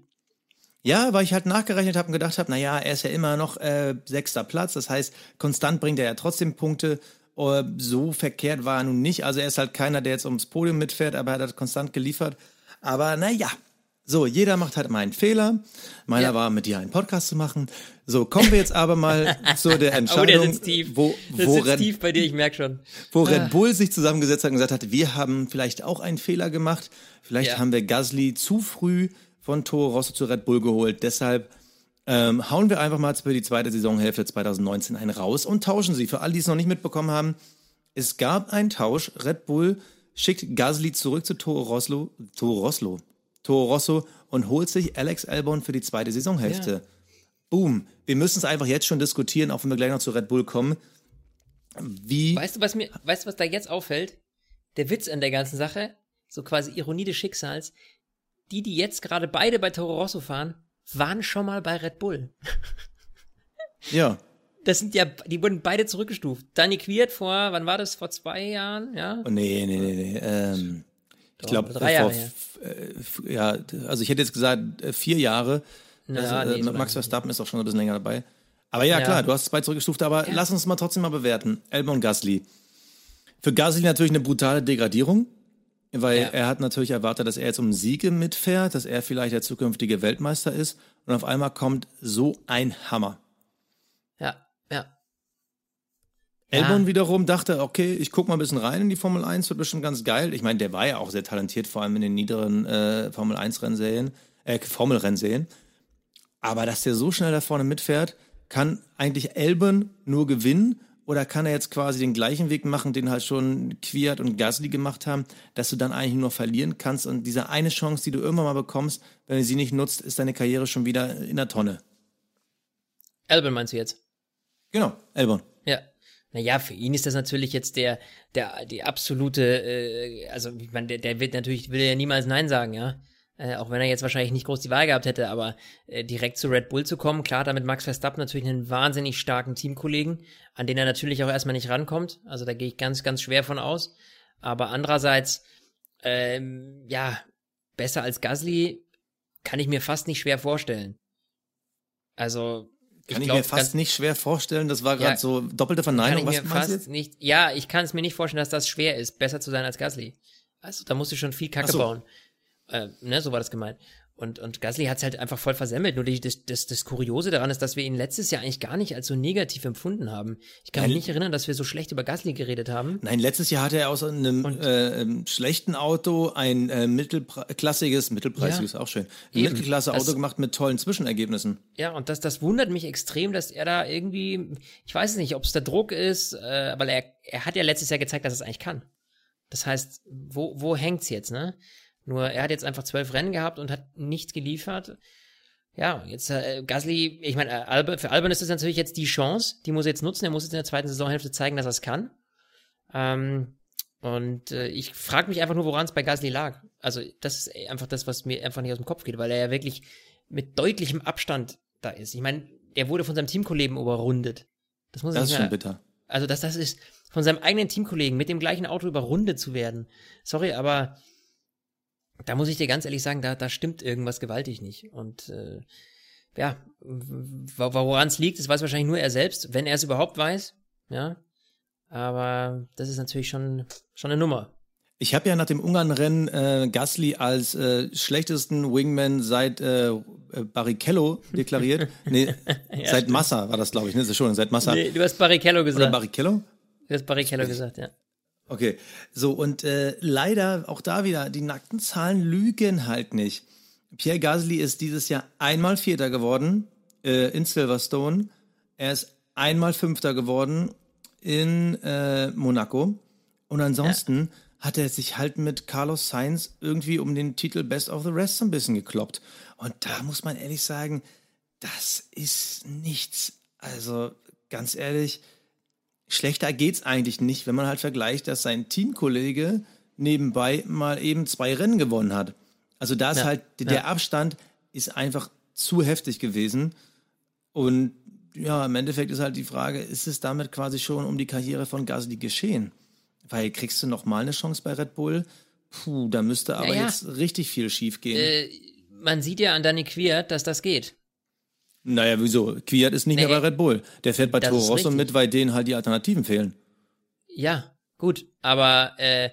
Speaker 3: Ja, weil ich halt nachgerechnet habe und gedacht habe, naja, er ist ja immer noch äh, sechster Platz. Das heißt, konstant bringt er ja trotzdem Punkte. Uh, so verkehrt war er nun nicht. Also er ist halt keiner, der jetzt ums Podium mitfährt, aber er hat konstant geliefert. Aber naja, so, jeder macht halt mal einen Fehler. Meiner ja. war, mit dir einen Podcast zu machen. So, kommen wir jetzt aber mal *laughs* zu der Entscheidung, oh, der sitzt tief. wo,
Speaker 2: wo sitzt Red, tief bei dir, ich merk schon.
Speaker 3: Wo Red ah. Bull sich zusammengesetzt hat und gesagt hat, wir haben vielleicht auch einen Fehler gemacht. Vielleicht ja. haben wir Gasly zu früh von Toro Rosso zu Red Bull geholt. Deshalb ähm, hauen wir einfach mal für die zweite Saisonhälfte 2019 einen raus und tauschen sie. Für alle, die es noch nicht mitbekommen haben, es gab einen Tausch. Red Bull schickt Gasly zurück zu Toro Rosso, Toro Rosso, Toro Rosso und holt sich Alex Albon für die zweite Saisonhälfte. Ja. Boom. Wir müssen es einfach jetzt schon diskutieren, auch wenn wir gleich noch zu Red Bull kommen. Wie.
Speaker 2: Weißt du, was mir, weißt du, was da jetzt auffällt? der Witz an der ganzen Sache, so quasi Ironie des Schicksals, die, die jetzt gerade beide bei Toro Rosso fahren, waren schon mal bei Red Bull. *laughs*
Speaker 3: Ja.
Speaker 2: Das sind ja, die wurden beide zurückgestuft. Danny Quiert vor, wann war das? Vor zwei Jahren, ja?
Speaker 3: Oh, nee, nee, nee, nee. Ähm, ich glaube, vor, äh, ja, also ich hätte jetzt gesagt, äh, vier Jahre. Na, also, nee, äh, Max Verstappen ist auch schon ein bisschen länger dabei. Aber ja, ja. klar, du hast es beide zurückgestuft, aber ja. lass uns mal trotzdem mal bewerten. Elbon Gasly. Für Gasly natürlich eine brutale Degradierung, weil ja. er hat natürlich erwartet, dass er jetzt um Siege mitfährt, dass er vielleicht der zukünftige Weltmeister ist und auf einmal kommt so ein Hammer.
Speaker 2: Ja, ja.
Speaker 3: Elbon wiederum dachte, okay, ich guck mal ein bisschen rein in die Formel 1, wird bestimmt ganz geil. Ich meine, der war ja auch sehr talentiert, vor allem in den niederen äh, Formel 1 Rennserien, äh, Formel Rennserien. Aber dass der so schnell da vorne mitfährt, kann eigentlich Elbon nur gewinnen oder kann er jetzt quasi den gleichen Weg machen, den halt schon Kwiat und Gasly gemacht haben, dass du dann eigentlich nur verlieren kannst und diese eine Chance, die du irgendwann mal bekommst, wenn du sie nicht nutzt, ist deine Karriere schon wieder in der Tonne.
Speaker 2: Albon meinst du jetzt?
Speaker 3: Genau, Elbon.
Speaker 2: Ja. Naja, für ihn ist das natürlich jetzt der, der, die absolute, äh, also ich meine, der, der wird natürlich, will ja niemals Nein sagen, ja. Äh, auch wenn er jetzt wahrscheinlich nicht groß die Wahl gehabt hätte, aber äh, direkt zu Red Bull zu kommen, klar, damit Max Verstappen natürlich einen wahnsinnig starken Teamkollegen, an den er natürlich auch erstmal nicht rankommt. Also da gehe ich ganz, ganz schwer von aus. Aber andererseits, ähm, ja, besser als Gasly kann ich mir fast nicht schwer vorstellen. Also
Speaker 3: kann ich, glaub, ich mir fast nicht schwer vorstellen. Das war gerade ja, so doppelte Verneinung.
Speaker 2: Kann ich mir fast nicht. Ja, ich kann es mir nicht vorstellen, dass das schwer ist, besser zu sein als Gasly. Also da musst du schon viel Kacke so. bauen. Äh, ne, so war das gemeint. Und, und Gasly hat es halt einfach voll versemmelt. Nur die, das, das, das Kuriose daran ist, dass wir ihn letztes Jahr eigentlich gar nicht als so negativ empfunden haben. Ich kann Nein. mich nicht erinnern, dass wir so schlecht über Gasly geredet haben.
Speaker 3: Nein, letztes Jahr hatte er aus einem äh, schlechten Auto ein äh, mittelklassiges, mittelpreisiges ja, auch schön, Mittelklasse-Auto gemacht mit tollen Zwischenergebnissen.
Speaker 2: Ja, und das, das wundert mich extrem, dass er da irgendwie, ich weiß nicht, ob es der Druck ist, äh, weil er, er hat ja letztes Jahr gezeigt, dass er es eigentlich kann. Das heißt, wo, wo hängt's jetzt, ne? Nur er hat jetzt einfach zwölf Rennen gehabt und hat nichts geliefert. Ja, jetzt äh, Gasly, ich meine, äh, Alba, für Albon ist das natürlich jetzt die Chance, die muss er jetzt nutzen. Er muss jetzt in der zweiten Saisonhälfte zeigen, dass er es kann. Ähm, und äh, ich frage mich einfach nur, woran es bei Gasly lag. Also, das ist einfach das, was mir einfach nicht aus dem Kopf geht, weil er ja wirklich mit deutlichem Abstand da ist. Ich meine, er wurde von seinem Teamkollegen überrundet.
Speaker 3: Das muss ich Das ist schon bitter.
Speaker 2: Also, das, das ist von seinem eigenen Teamkollegen mit dem gleichen Auto überrundet zu werden. Sorry, aber da muss ich dir ganz ehrlich sagen, da, da stimmt irgendwas gewaltig nicht. Und äh, ja, woran es liegt, das weiß wahrscheinlich nur er selbst, wenn er es überhaupt weiß. Ja, aber das ist natürlich schon, schon eine Nummer.
Speaker 3: Ich habe ja nach dem Ungarn-Rennen äh, Gasly als äh, schlechtesten Wingman seit äh, Barrichello deklariert. *laughs* nee, ja, seit stimmt. Massa war das, glaube ich, ne? Das ist schon seit Massa. Nee,
Speaker 2: du hast Barrichello gesagt. Oder
Speaker 3: Barrichello?
Speaker 2: Du hast Barrichello gesagt, ja.
Speaker 3: Okay, so und äh, leider auch da wieder, die nackten Zahlen lügen halt nicht. Pierre Gasly ist dieses Jahr einmal Vierter geworden äh, in Silverstone. Er ist einmal Fünfter geworden in äh, Monaco. Und ansonsten ja. hat er sich halt mit Carlos Sainz irgendwie um den Titel Best of the Rest so ein bisschen gekloppt. Und da muss man ehrlich sagen, das ist nichts. Also ganz ehrlich, schlechter geht's eigentlich nicht, wenn man halt vergleicht, dass sein Teamkollege nebenbei mal eben zwei Rennen gewonnen hat. Also da ist ja, halt, der ja. Abstand ist einfach zu heftig gewesen. Und ja, im Endeffekt ist halt die Frage, ist es damit quasi schon um die Karriere von Gasly geschehen? Weil kriegst du noch mal eine Chance bei Red Bull? Puh, da müsste aber ja, jetzt richtig viel schief gehen. Äh,
Speaker 2: man sieht ja an Danny Quiert, dass das geht.
Speaker 3: Naja, wieso? Kwiat ist nicht nee, mehr bei Red Bull. Der fährt bei Toro Rosso mit, weil denen halt die Alternativen fehlen.
Speaker 2: Ja, gut. Aber äh,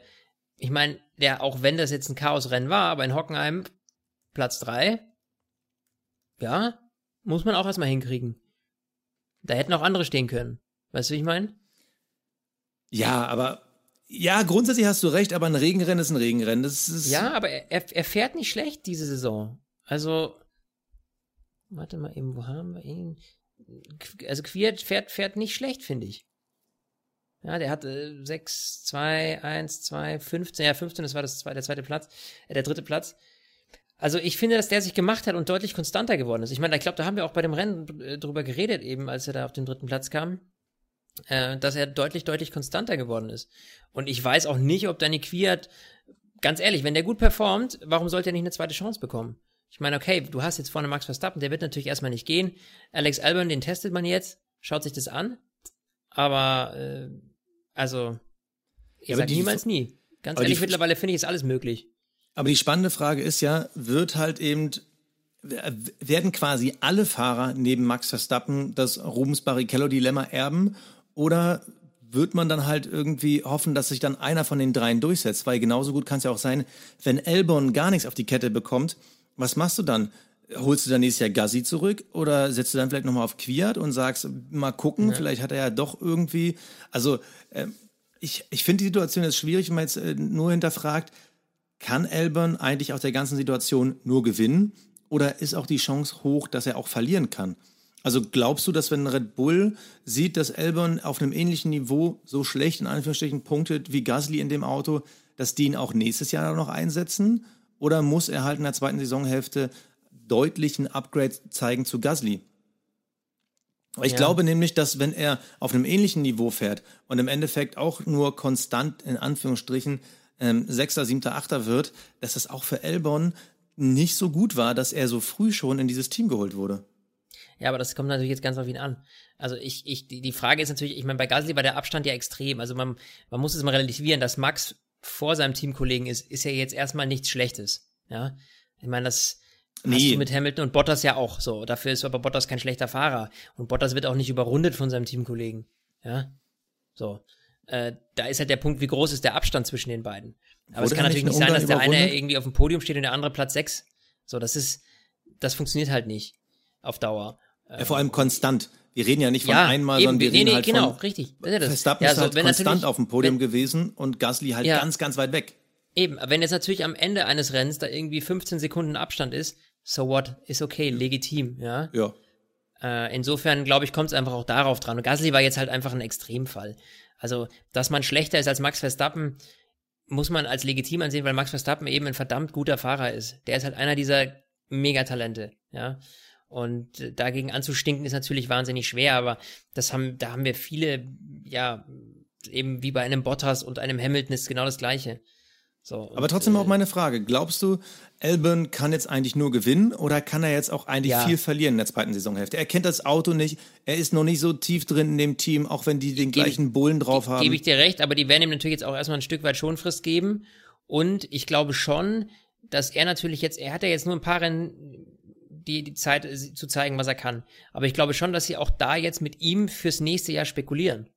Speaker 2: ich meine, der, auch wenn das jetzt ein Chaosrennen war, aber in Hockenheim Platz 3, ja, muss man auch erstmal hinkriegen. Da hätten auch andere stehen können. Weißt du, wie ich meine?
Speaker 3: Ja, aber ja, grundsätzlich hast du recht, aber ein Regenrennen ist ein Regenrennen. Das ist
Speaker 2: ja, aber er, er fährt nicht schlecht diese Saison. Also Warte mal eben, wo haben wir ihn? Also Quiert fährt, fährt nicht schlecht, finde ich. Ja, der hat äh, 6, 2, 1, 2, 15, ja 15, das war das der zweite Platz, äh, der dritte Platz. Also ich finde, dass der sich gemacht hat und deutlich konstanter geworden ist. Ich meine, ich glaube, da haben wir auch bei dem Rennen äh, drüber geredet, eben als er da auf den dritten Platz kam. äh, dass er deutlich, deutlich konstanter geworden ist. Und ich weiß auch nicht, ob Danny Quiert, ganz ehrlich, wenn der gut performt, warum sollte er nicht eine zweite Chance bekommen? Ich meine, okay, du hast jetzt vorne Max Verstappen, der wird natürlich erstmal nicht gehen. Alex Albon, den testet man jetzt, schaut sich das an. Aber, äh, also, ich ja, sag niemals nie. Ganz ehrlich, mittlerweile finde ich, ist alles möglich.
Speaker 3: Aber die spannende Frage ist ja, wird halt eben, werden quasi alle Fahrer neben Max Verstappen das Rubens Barrichello-Dilemma erben oder wird man dann halt irgendwie hoffen, dass sich dann einer von den dreien durchsetzt? Weil genauso gut kann es ja auch sein, wenn Elbon gar nichts auf die Kette bekommt, was machst du dann? Holst du dann nächstes Jahr Gassi zurück oder setzt du dann vielleicht nochmal auf Quiert und sagst, mal gucken, ja. vielleicht hat er ja doch irgendwie, also äh, ich, ich finde die Situation jetzt schwierig, wenn man jetzt äh, nur hinterfragt, kann Elbern eigentlich aus der ganzen Situation nur gewinnen oder ist auch die Chance hoch, dass er auch verlieren kann? Also glaubst du, dass wenn Red Bull sieht, dass Elbern auf einem ähnlichen Niveau so schlecht in Anführungsstrichen punktet wie Gasly in dem Auto, dass die ihn auch nächstes Jahr noch einsetzen? Oder muss er halt in der zweiten Saisonhälfte deutlichen Upgrade zeigen zu Gasly? Ich ja. glaube nämlich, dass wenn er auf einem ähnlichen Niveau fährt und im Endeffekt auch nur konstant in Anführungsstrichen ähm, Sechster, Siebter, Achter wird, dass das auch für Elbon nicht so gut war, dass er so früh schon in dieses Team geholt wurde.
Speaker 2: Ja, aber das kommt natürlich jetzt ganz auf ihn an. Also ich, ich, die, Frage ist natürlich, ich meine, bei Gasly war der Abstand ja extrem. Also man, man muss es mal relativieren, dass Max vor seinem Teamkollegen ist, ist ja jetzt erstmal nichts Schlechtes. Ja, ich meine, das nee. hast du mit Hamilton und Bottas ja auch so. Dafür ist aber Bottas kein schlechter Fahrer und Bottas wird auch nicht überrundet von seinem Teamkollegen. Ja, so. Äh, da ist halt der Punkt, wie groß ist der Abstand zwischen den beiden. Aber Wurde es kann natürlich nicht sein, dass der eine irgendwie auf dem Podium steht und der andere Platz 6. So, das ist, das funktioniert halt nicht auf Dauer.
Speaker 3: Ja, vor allem konstant. Wir reden ja nicht von ja, einmal, eben, sondern wir nee, reden nee, halt genau, von
Speaker 2: richtig.
Speaker 3: Verstappen ja, ist halt konstant auf dem Podium wenn, gewesen und Gasly halt ja, ganz, ganz weit weg.
Speaker 2: Eben, wenn jetzt natürlich am Ende eines Rennens da irgendwie 15 Sekunden Abstand ist, so what, ist okay, legitim, ja.
Speaker 3: Ja.
Speaker 2: Äh, insofern, glaube ich, kommt es einfach auch darauf dran. Und Gasly war jetzt halt einfach ein Extremfall. Also, dass man schlechter ist als Max Verstappen, muss man als legitim ansehen, weil Max Verstappen eben ein verdammt guter Fahrer ist. Der ist halt einer dieser Megatalente, ja. Und dagegen anzustinken ist natürlich wahnsinnig schwer, aber das haben, da haben wir viele, ja, eben wie bei einem Bottas und einem Hamilton ist genau das Gleiche. So,
Speaker 3: aber trotzdem äh, auch meine Frage. Glaubst du, Albon kann jetzt eigentlich nur gewinnen oder kann er jetzt auch eigentlich ja. viel verlieren in der zweiten Saisonhälfte? Er kennt das Auto nicht, er ist noch nicht so tief drin in dem Team, auch wenn die den Gebe gleichen Bullen drauf haben.
Speaker 2: Gebe ich dir recht, aber die werden ihm natürlich jetzt auch erstmal ein Stück weit Schonfrist geben. Und ich glaube schon, dass er natürlich jetzt, er hat ja jetzt nur ein paar Rennen die, die Zeit äh, zu zeigen, was er kann. Aber ich glaube schon, dass sie auch da jetzt mit ihm fürs nächste Jahr spekulieren.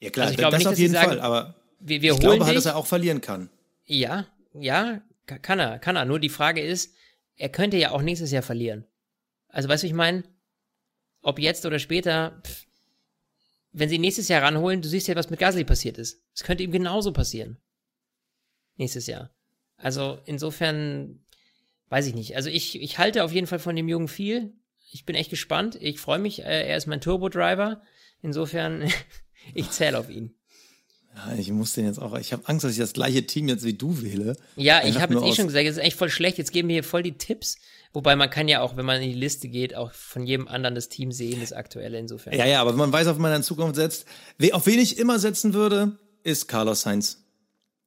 Speaker 3: Ja klar, also ich glaube das nicht, auf jeden sagen, Fall, aber
Speaker 2: wir, wir
Speaker 3: ich glaube halt, dass er auch verlieren kann.
Speaker 2: Ja, ja, kann er, kann er. Nur die Frage ist, er könnte ja auch nächstes Jahr verlieren. Also weißt du, ich meine, ob jetzt oder später, pff, wenn sie nächstes Jahr ranholen, du siehst ja, was mit Gasly passiert ist. Es könnte ihm genauso passieren. Nächstes Jahr. Also insofern weiß ich nicht. Also ich, ich halte auf jeden Fall von dem Jungen viel. Ich bin echt gespannt. Ich freue mich. Äh, er ist mein Turbo-Driver. Insofern, *laughs* ich zähle auf ihn.
Speaker 3: Ja, ich muss den jetzt auch. Ich habe Angst, dass ich das gleiche Team jetzt wie du wähle.
Speaker 2: Ja, ich habe jetzt eh schon gesagt, es ist echt voll schlecht. Jetzt geben wir hier voll die Tipps. Wobei man kann ja auch, wenn man in die Liste geht, auch von jedem anderen das Team sehen, das aktuelle insofern.
Speaker 3: Ja, ja, aber man weiß, auf man in Zukunft setzt, auf wen ich immer setzen würde, ist Carlos Sainz.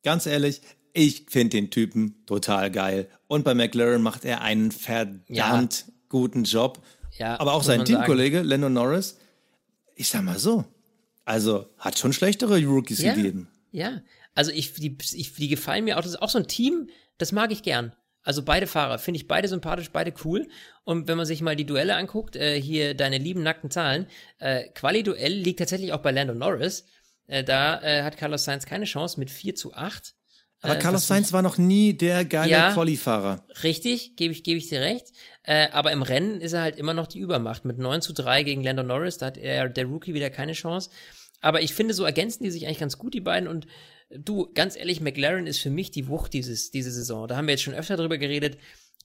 Speaker 3: Ganz ehrlich, ich finde den Typen total geil. Und bei McLaren macht er einen verdammt ja. guten Job. Ja, Aber auch sein Teamkollege, Lando Norris, ich sag mal so, also hat schon schlechtere Rookies
Speaker 2: ja,
Speaker 3: gegeben.
Speaker 2: Ja, also ich die, ich, die gefallen mir auch. Das ist auch so ein Team, das mag ich gern. Also beide Fahrer, finde ich beide sympathisch, beide cool. Und wenn man sich mal die Duelle anguckt, äh, hier deine lieben nackten Zahlen, äh, Quali-Duell liegt tatsächlich auch bei Lando Norris. Äh, da äh, hat Carlos Sainz keine Chance mit 4 zu 8.
Speaker 3: Aber äh, Carlos Sainz war noch nie der geile ja, Qualifahrer.
Speaker 2: Richtig, gebe ich, gebe ich dir recht. Äh, aber im Rennen ist er halt immer noch die Übermacht. Mit 9 zu 3 gegen Lando Norris, da hat er, der Rookie wieder keine Chance. Aber ich finde, so ergänzen die sich eigentlich ganz gut, die beiden. Und du, ganz ehrlich, McLaren ist für mich die Wucht dieses, diese Saison. Da haben wir jetzt schon öfter drüber geredet.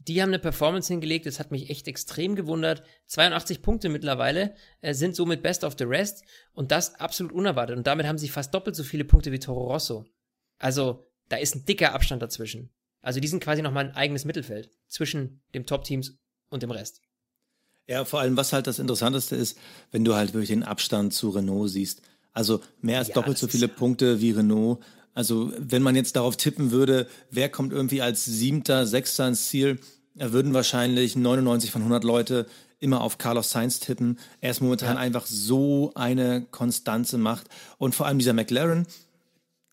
Speaker 2: Die haben eine Performance hingelegt, das hat mich echt extrem gewundert. 82 Punkte mittlerweile, äh, sind somit best of the rest und das absolut unerwartet. Und damit haben sie fast doppelt so viele Punkte wie Toro Rosso. Also, da ist ein dicker Abstand dazwischen. Also die sind quasi nochmal ein eigenes Mittelfeld zwischen dem Top-Teams und dem Rest.
Speaker 3: Ja, vor allem, was halt das Interessanteste ist, wenn du halt wirklich den Abstand zu Renault siehst. Also mehr als ja, doppelt so viele Punkte wie Renault. Also wenn man jetzt darauf tippen würde, wer kommt irgendwie als siebter, sechster ins Ziel, würden wahrscheinlich 99 von 100 Leute immer auf Carlos Sainz tippen. Er ist momentan ja. einfach so eine konstante Macht. Und vor allem dieser McLaren,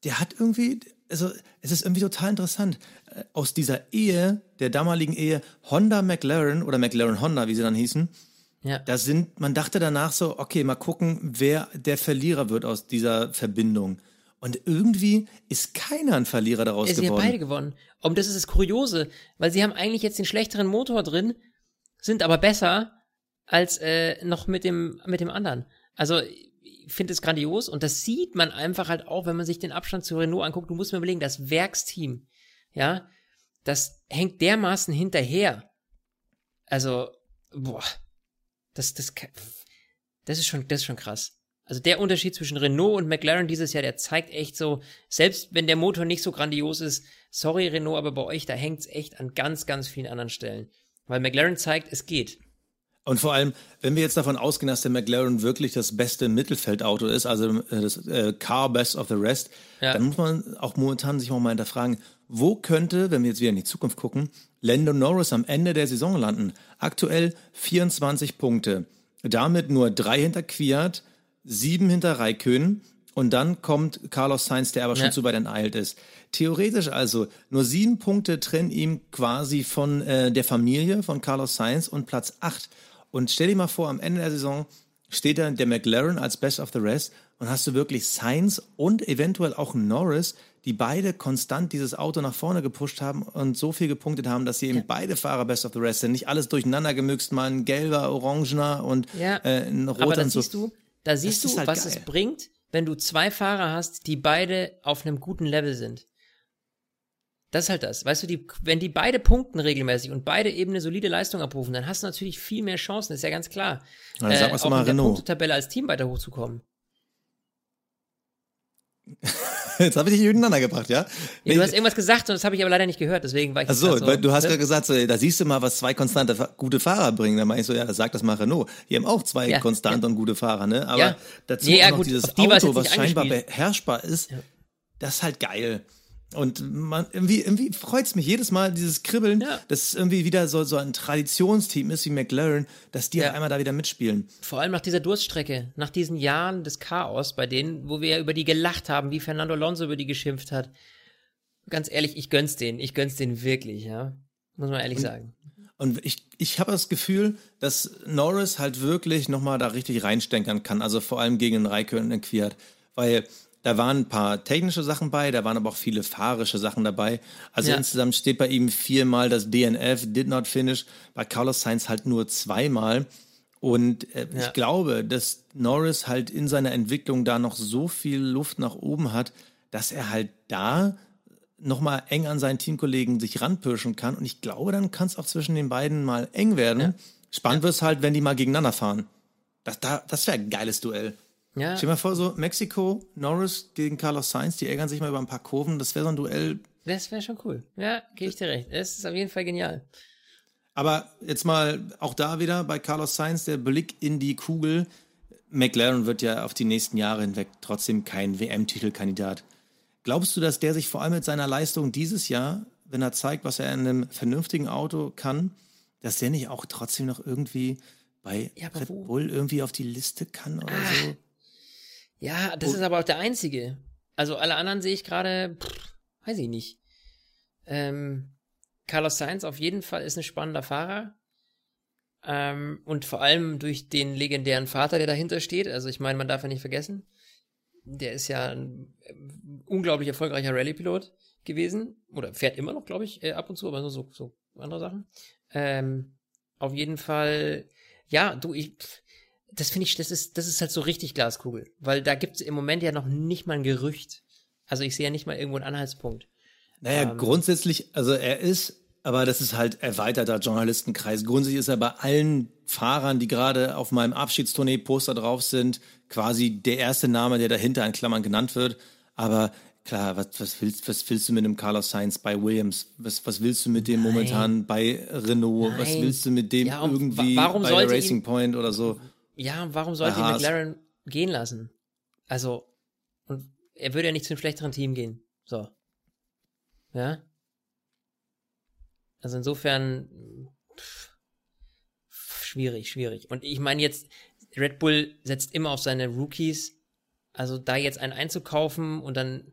Speaker 3: der hat irgendwie, also es ist irgendwie total interessant. Äh, aus dieser Ehe, der damaligen Ehe Honda McLaren oder McLaren Honda, wie sie dann hießen, ja. da sind, man dachte danach so, okay, mal gucken, wer der Verlierer wird aus dieser Verbindung. Und irgendwie ist keiner ein Verlierer daraus
Speaker 2: sie
Speaker 3: geworden.
Speaker 2: Sie haben beide gewonnen. Und das ist das Kuriose, weil sie haben eigentlich jetzt den schlechteren Motor drin, sind aber besser als äh, noch mit dem, mit dem anderen. Also finde es grandios und das sieht man einfach halt auch, wenn man sich den Abstand zu Renault anguckt. Du musst mir überlegen, das Werksteam, ja, das hängt dermaßen hinterher. Also, boah, das, das, das ist schon, das ist schon krass. Also der Unterschied zwischen Renault und McLaren dieses Jahr, der zeigt echt so, selbst wenn der Motor nicht so grandios ist, sorry Renault, aber bei euch, da hängt es echt an ganz, ganz vielen anderen Stellen. Weil McLaren zeigt, es geht.
Speaker 3: Und vor allem, wenn wir jetzt davon ausgehen, dass der McLaren wirklich das beste Mittelfeldauto ist, also äh, das äh, Car Best of the Rest, ja. dann muss man auch momentan sich auch mal hinterfragen, wo könnte, wenn wir jetzt wieder in die Zukunft gucken, Lando Norris am Ende der Saison landen? Aktuell 24 Punkte. Damit nur drei hinter Quiert, sieben hinter Raikön und dann kommt Carlos Sainz, der aber schon ja. zu weit enteilt ist. Theoretisch also nur sieben Punkte trennen ihm quasi von äh, der Familie von Carlos Sainz und Platz acht. Und stell dir mal vor, am Ende der Saison steht dann der McLaren als Best of the Rest und hast du wirklich Sainz und eventuell auch Norris, die beide konstant dieses Auto nach vorne gepusht haben und so viel gepunktet haben, dass sie eben ja. beide Fahrer Best of the Rest sind. Nicht alles durcheinander gemüxt, mal ein gelber, orangener und
Speaker 2: ja. äh, ein roter. Aber da siehst du, da siehst du, halt was geil. es bringt, wenn du zwei Fahrer hast, die beide auf einem guten Level sind. Das ist halt das. Weißt du, die, wenn die beide punkten regelmäßig und beide eben eine solide Leistung abrufen, dann hast du natürlich viel mehr Chancen, ist ja ganz klar.
Speaker 3: Na, äh, auch mal in der Renault.
Speaker 2: Punktetabelle als Team weiter hochzukommen. *laughs*
Speaker 3: Jetzt habe ich dich durcheinander gebracht, ja?
Speaker 2: ja du hast irgendwas gesagt und das habe ich aber leider nicht gehört, deswegen war ich
Speaker 3: Ach so, so weil du hast gerade gesagt, so, da siehst du mal, was zwei konstante gute Fahrer bringen. Dann meine ich so, ja, sag das mal Renault. Die haben auch zwei ja, konstante ja. und gute Fahrer, ne? Aber ja. dazu nee, auch noch gut, dieses die Auto, was scheinbar beherrschbar ist, das ist halt geil. Und man, irgendwie, irgendwie freut es mich jedes Mal, dieses Kribbeln, ja. dass es irgendwie wieder so, so ein Traditionsteam ist wie McLaren, dass die ja. einmal da wieder mitspielen.
Speaker 2: Vor allem nach dieser Durststrecke, nach diesen Jahren des Chaos bei denen, wo wir ja über die gelacht haben, wie Fernando Alonso über die geschimpft hat. Ganz ehrlich, ich gönn's denen, ich gönn's denen wirklich, ja. Muss man ehrlich
Speaker 3: und,
Speaker 2: sagen.
Speaker 3: Und ich, ich habe das Gefühl, dass Norris halt wirklich nochmal da richtig reinstenkern kann, also vor allem gegen den Raikkonen und Quiert, weil da waren ein paar technische Sachen bei, da waren aber auch viele fahrische Sachen dabei. Also ja. insgesamt steht bei ihm viermal das DNF, did not finish, bei Carlos Sainz halt nur zweimal. Und äh, ja. ich glaube, dass Norris halt in seiner Entwicklung da noch so viel Luft nach oben hat, dass er halt da nochmal eng an seinen Teamkollegen sich ranpirschen kann. Und ich glaube, dann kann es auch zwischen den beiden mal eng werden. Ja. Spannend wird es halt, wenn die mal gegeneinander fahren. Das, das wäre ein geiles Duell. Ja. Stell dir mal vor, so Mexiko, Norris gegen Carlos Sainz, die ärgern sich mal über ein paar Kurven. Das wäre so ein Duell.
Speaker 2: Das wäre schon cool. Ja, gebe ich dir recht. Das ist auf jeden Fall genial.
Speaker 3: Aber jetzt mal auch da wieder bei Carlos Sainz der Blick in die Kugel. McLaren wird ja auf die nächsten Jahre hinweg trotzdem kein WM-Titelkandidat. Glaubst du, dass der sich vor allem mit seiner Leistung dieses Jahr, wenn er zeigt, was er in einem vernünftigen Auto kann, dass der nicht auch trotzdem noch irgendwie bei ja, Red Bull irgendwie auf die Liste kann oder ah, so?
Speaker 2: Ja, das ist aber auch der einzige. Also alle anderen sehe ich gerade, weiß ich nicht. Ähm, Carlos Sainz auf jeden Fall ist ein spannender Fahrer. Ähm, und vor allem durch den legendären Vater, der dahinter steht. Also ich meine, man darf ja nicht vergessen. Der ist ja ein äh, unglaublich erfolgreicher Rallye-Pilot gewesen. Oder fährt immer noch, glaube ich, äh, ab und zu, aber nur so, so andere Sachen. Ähm, auf jeden Fall, ja, du, ich, das finde ich, das ist, das ist halt so richtig Glaskugel. Weil da gibt es im Moment ja noch nicht mal ein Gerücht. Also ich sehe ja nicht mal irgendwo einen Anhaltspunkt.
Speaker 3: Naja, ähm, grundsätzlich, also er ist, aber das ist halt erweiterter Journalistenkreis. Grundsätzlich ist er bei allen Fahrern, die gerade auf meinem Abschiedstournee-Poster drauf sind, quasi der erste Name, der dahinter in Klammern genannt wird. Aber klar, was, was, willst, was willst du mit einem Carlos Sainz bei Williams? Was, was willst du mit dem Nein. momentan bei Renault? Nein. Was willst du mit dem ja, irgendwie warum bei Racing ihn, Point oder so?
Speaker 2: Ja, warum sollte ihn McLaren gehen lassen? Also, und er würde ja nicht zu einem schlechteren Team gehen. So. Ja? Also insofern pff, schwierig, schwierig. Und ich meine jetzt, Red Bull setzt immer auf seine Rookies. Also da jetzt einen einzukaufen und dann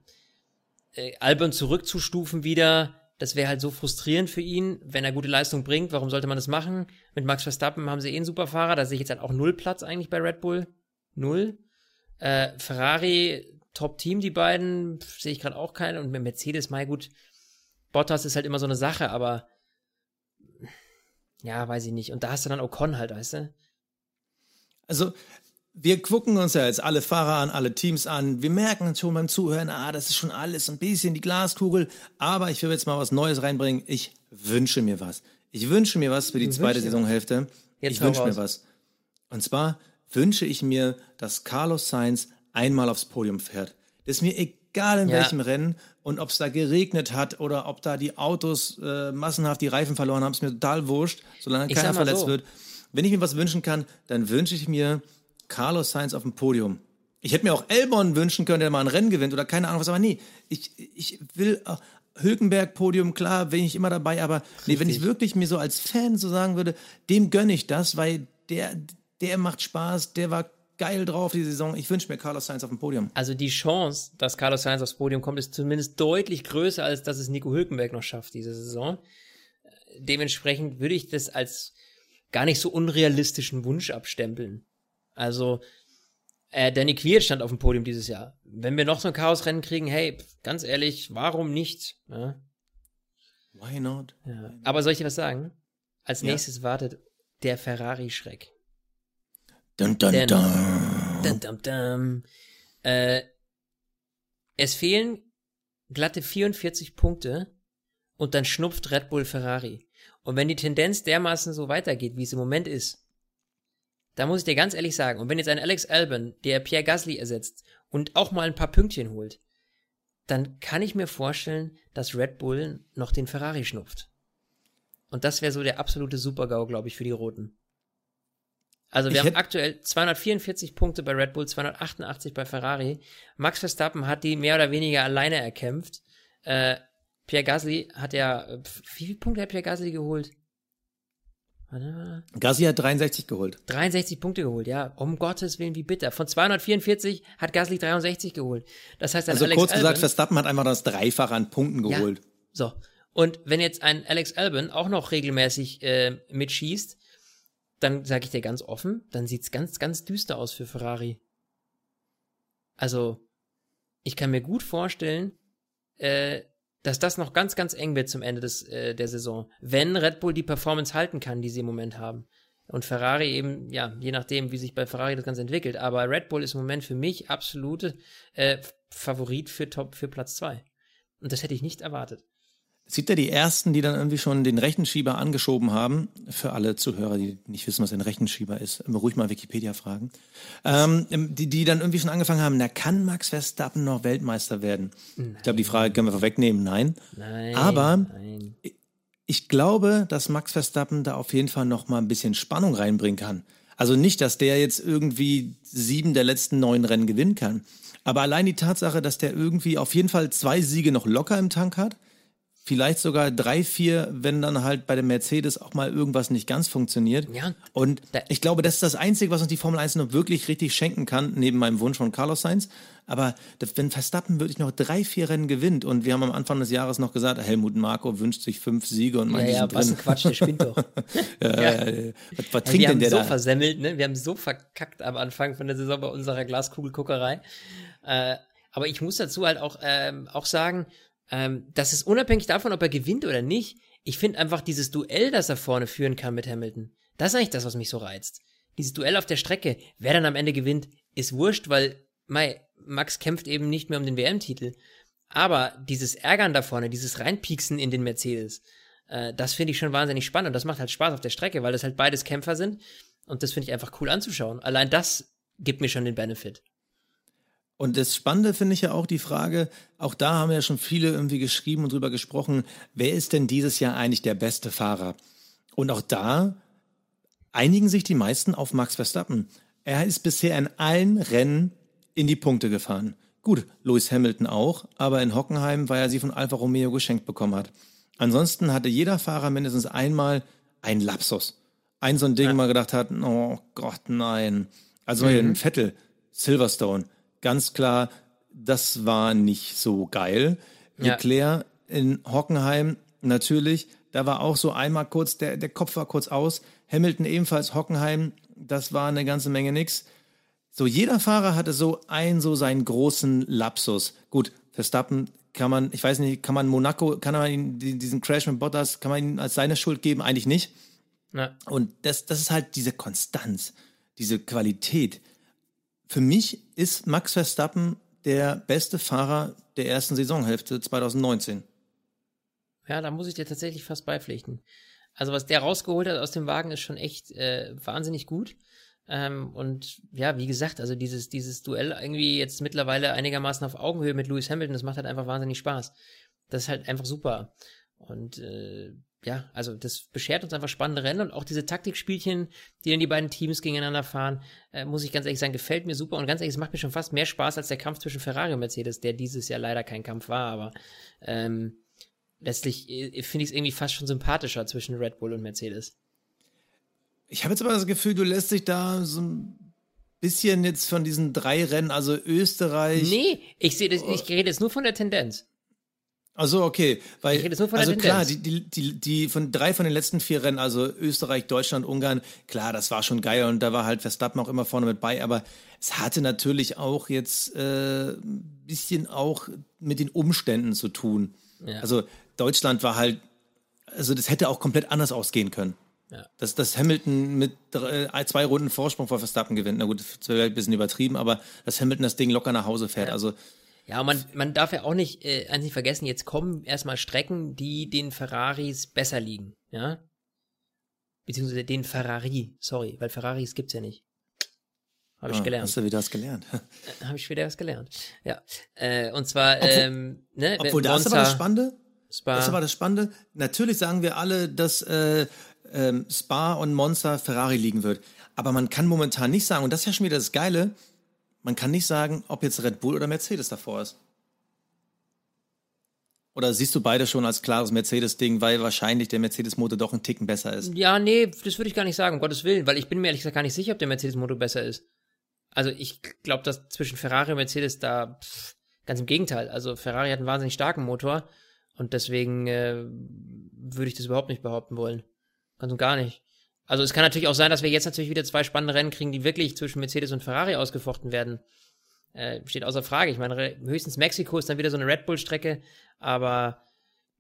Speaker 2: äh, Albon zurückzustufen wieder, das wäre halt so frustrierend für ihn, wenn er gute Leistung bringt. Warum sollte man das machen? Mit Max Verstappen haben sie eh einen Superfahrer. Da sehe ich jetzt halt auch null Platz eigentlich bei Red Bull. Null. Äh, Ferrari, Top-Team, die beiden, sehe ich gerade auch keinen. Und mit Mercedes, mal gut. Bottas ist halt immer so eine Sache, aber ja, weiß ich nicht. Und da hast du dann Ocon halt, weißt du?
Speaker 3: Also, wir gucken uns ja jetzt alle Fahrer an, alle Teams an. Wir merken schon beim Zuhören, ah, das ist schon alles ein bisschen die Glaskugel. Aber ich will jetzt mal was Neues reinbringen. Ich wünsche mir was. Ich wünsche mir was für die zweite Saisonhälfte. Jetzt ich wünsche mir was. Und zwar wünsche ich mir, dass Carlos Sainz einmal aufs Podium fährt. Das ist mir egal in ja. welchem Rennen und ob es da geregnet hat oder ob da die Autos äh, massenhaft die Reifen verloren haben, ist mir total wurscht, solange ich keiner verletzt so. wird. Wenn ich mir was wünschen kann, dann wünsche ich mir Carlos Sainz auf dem Podium. Ich hätte mir auch Elbon wünschen können, der mal ein Rennen gewinnt oder keine Ahnung was, aber nee, ich, ich will äh, Hülkenberg Podium, klar, bin ich immer dabei, aber nee, wenn ich wirklich mir so als Fan so sagen würde, dem gönne ich das, weil der, der macht Spaß, der war geil drauf die Saison. Ich wünsche mir Carlos Sainz auf dem Podium.
Speaker 2: Also die Chance, dass Carlos Sainz aufs Podium kommt, ist zumindest deutlich größer, als dass es Nico Hülkenberg noch schafft diese Saison. Dementsprechend würde ich das als gar nicht so unrealistischen Wunsch abstempeln. Also äh, Danny Queer stand auf dem Podium dieses Jahr. Wenn wir noch so ein Chaosrennen kriegen, hey, ganz ehrlich, warum nicht? Ja?
Speaker 3: Why not?
Speaker 2: Ja. Aber soll ich dir was sagen? Als nächstes ja. wartet der Ferrari-Schreck.
Speaker 3: Dun, dun, Denn, dun.
Speaker 2: Dun, dun, dun. Äh, es fehlen glatte 44 Punkte und dann schnupft Red Bull Ferrari. Und wenn die Tendenz dermaßen so weitergeht, wie es im Moment ist, da muss ich dir ganz ehrlich sagen, und wenn jetzt ein Alex Albon, der Pierre Gasly ersetzt und auch mal ein paar Pünktchen holt, dann kann ich mir vorstellen, dass Red Bull noch den Ferrari schnupft. Und das wäre so der absolute Supergau, glaube ich, für die Roten. Also wir ich haben aktuell 244 Punkte bei Red Bull, 288 bei Ferrari. Max Verstappen hat die mehr oder weniger alleine erkämpft. Äh, Pierre Gasly hat ja, wie viele Punkte hat Pierre Gasly geholt?
Speaker 3: Gasly hat 63 geholt.
Speaker 2: 63 Punkte geholt, ja. Um Gottes Willen, wie bitter. Von 244 hat Gasly 63 geholt. Das heißt,
Speaker 3: also
Speaker 2: Alex
Speaker 3: kurz gesagt, Verstappen hat einfach das Dreifache an Punkten geholt. Ja,
Speaker 2: so. Und wenn jetzt ein Alex Albon auch noch regelmäßig äh, mitschießt, dann sage ich dir ganz offen, dann sieht's ganz, ganz düster aus für Ferrari. Also, ich kann mir gut vorstellen, äh, dass das noch ganz, ganz eng wird zum Ende des, äh, der Saison, wenn Red Bull die Performance halten kann, die sie im Moment haben. Und Ferrari eben, ja, je nachdem, wie sich bei Ferrari das Ganze entwickelt. Aber Red Bull ist im Moment für mich absolute äh, Favorit für Top, für Platz zwei. Und das hätte ich nicht erwartet.
Speaker 3: Gibt ja die ersten, die dann irgendwie schon den Rechenschieber angeschoben haben. Für alle Zuhörer, die nicht wissen, was ein Rechenschieber ist, immer ruhig mal Wikipedia fragen. Ähm, die, die dann irgendwie schon angefangen haben, na, kann Max Verstappen noch Weltmeister werden? Nein. Ich glaube, die Frage können wir vorwegnehmen, nein.
Speaker 2: Nein.
Speaker 3: Aber nein. ich glaube, dass Max Verstappen da auf jeden Fall noch mal ein bisschen Spannung reinbringen kann. Also nicht, dass der jetzt irgendwie sieben der letzten neun Rennen gewinnen kann. Aber allein die Tatsache, dass der irgendwie auf jeden Fall zwei Siege noch locker im Tank hat, vielleicht sogar drei, vier, wenn dann halt bei der Mercedes auch mal irgendwas nicht ganz funktioniert. Ja. Und ich glaube, das ist das Einzige, was uns die Formel 1 noch wirklich richtig schenken kann, neben meinem Wunsch von Carlos Sainz. Aber wenn Verstappen wirklich noch drei, vier Rennen gewinnt und wir haben am Anfang des Jahres noch gesagt, Helmut Marko wünscht sich fünf Siege und
Speaker 2: manche ja, ja, was ein Quatsch, der spinnt doch. *laughs*
Speaker 3: ja, ja. Was, was trinkt denn der
Speaker 2: so
Speaker 3: da?
Speaker 2: versemmelt, ne? Wir haben so verkackt am Anfang von der Saison bei unserer Glaskugelguckerei. Äh, aber ich muss dazu halt auch, ähm, auch sagen, ähm, das ist unabhängig davon, ob er gewinnt oder nicht. Ich finde einfach dieses Duell, das er vorne führen kann mit Hamilton, das ist eigentlich das, was mich so reizt. Dieses Duell auf der Strecke, wer dann am Ende gewinnt, ist wurscht, weil Mai, Max kämpft eben nicht mehr um den WM-Titel. Aber dieses Ärgern da vorne, dieses Reinpieksen in den Mercedes, äh, das finde ich schon wahnsinnig spannend und das macht halt Spaß auf der Strecke, weil das halt beides Kämpfer sind und das finde ich einfach cool anzuschauen. Allein das gibt mir schon den Benefit.
Speaker 3: Und das Spannende finde ich ja auch die Frage, auch da haben ja schon viele irgendwie geschrieben und drüber gesprochen, wer ist denn dieses Jahr eigentlich der beste Fahrer? Und auch da einigen sich die meisten auf Max Verstappen. Er ist bisher in allen Rennen in die Punkte gefahren. Gut, Lewis Hamilton auch, aber in Hockenheim, weil er sie von Alfa Romeo geschenkt bekommen hat. Ansonsten hatte jeder Fahrer mindestens einmal ein Lapsus. Ein so ein Ding ja. mal gedacht hat, oh Gott, nein. Also mhm. ein Vettel, Silverstone, ganz klar, das war nicht so geil. Ja. Leclerc in Hockenheim natürlich, da war auch so einmal kurz, der, der Kopf war kurz aus. Hamilton ebenfalls Hockenheim, das war eine ganze Menge nix. So, jeder Fahrer hatte so einen, so seinen großen Lapsus. Gut, Verstappen kann man, ich weiß nicht, kann man Monaco, kann man diesen Crash mit Bottas, kann man ihn als seine Schuld geben? Eigentlich nicht. Ja. Und das, das ist halt diese Konstanz, diese Qualität. Für mich ist Max Verstappen der beste Fahrer der ersten Saisonhälfte 2019.
Speaker 2: Ja, da muss ich dir tatsächlich fast beipflichten. Also was der rausgeholt hat aus dem Wagen ist schon echt äh, wahnsinnig gut. Ähm, und ja, wie gesagt, also dieses, dieses Duell irgendwie jetzt mittlerweile einigermaßen auf Augenhöhe mit Lewis Hamilton, das macht halt einfach wahnsinnig Spaß. Das ist halt einfach super. Und äh, ja, also das beschert uns einfach spannende Rennen und auch diese Taktikspielchen, die dann die beiden Teams gegeneinander fahren, äh, muss ich ganz ehrlich sagen, gefällt mir super und ganz ehrlich, es macht mir schon fast mehr Spaß als der Kampf zwischen Ferrari und Mercedes, der dieses Jahr leider kein Kampf war, aber ähm, letztlich äh, finde ich es irgendwie fast schon sympathischer zwischen Red Bull und Mercedes.
Speaker 3: Ich habe jetzt aber das Gefühl, du lässt dich da so ein bisschen jetzt von diesen drei Rennen, also Österreich.
Speaker 2: Nee, ich sehe das, ich rede jetzt nur von der Tendenz.
Speaker 3: Also okay, weil ich rede nur von der also Tendenz. klar, die, die, die, die von drei von den letzten vier Rennen, also Österreich, Deutschland, Ungarn, klar, das war schon geil und da war halt Verstappen auch immer vorne mit bei, aber es hatte natürlich auch jetzt äh, ein bisschen auch mit den Umständen zu tun. Ja. Also Deutschland war halt, also das hätte auch komplett anders ausgehen können. Ja. Dass, dass Hamilton mit drei, äh, zwei Runden Vorsprung vor Verstappen gewinnt. Na gut, das wäre ein bisschen übertrieben, aber dass Hamilton das Ding locker nach Hause fährt. Ja. Also
Speaker 2: ja, man, man darf ja auch nicht, äh, eins nicht vergessen, jetzt kommen erstmal Strecken, die den Ferraris besser liegen, ja? Beziehungsweise den Ferrari, sorry, weil Ferraris gibt's ja nicht. Habe ich ah, gelernt.
Speaker 3: Hast du wieder was gelernt? *laughs*
Speaker 2: Äh, Habe ich wieder was gelernt. Ja. Äh, und zwar, obwohl, ähm,
Speaker 3: ne, obwohl das ist aber das Spannende. Spa. Das ist aber das Spannende. Natürlich sagen wir alle, dass äh, ähm, Spa und Monza Ferrari liegen wird. Aber man kann momentan nicht sagen, und das ist ja schon wieder das Geile, man kann nicht sagen, ob jetzt Red Bull oder Mercedes davor ist. Oder siehst du beide schon als klares Mercedes-Ding, weil wahrscheinlich der Mercedes-Motor doch ein Ticken besser ist?
Speaker 2: Ja, nee, das würde ich gar nicht sagen, um Gottes Willen, weil ich bin mir ehrlich gesagt gar nicht sicher, ob der Mercedes-Motor besser ist. Also ich glaube, dass zwischen Ferrari und Mercedes da pff, ganz im Gegenteil. Also Ferrari hat einen wahnsinnig starken Motor und deswegen äh, würde ich das überhaupt nicht behaupten wollen. Ganz und gar nicht. Also es kann natürlich auch sein, dass wir jetzt natürlich wieder zwei spannende Rennen kriegen, die wirklich zwischen Mercedes und Ferrari ausgefochten werden. Äh, steht außer Frage. Ich meine, höchstens Mexiko ist dann wieder so eine Red Bull-Strecke, aber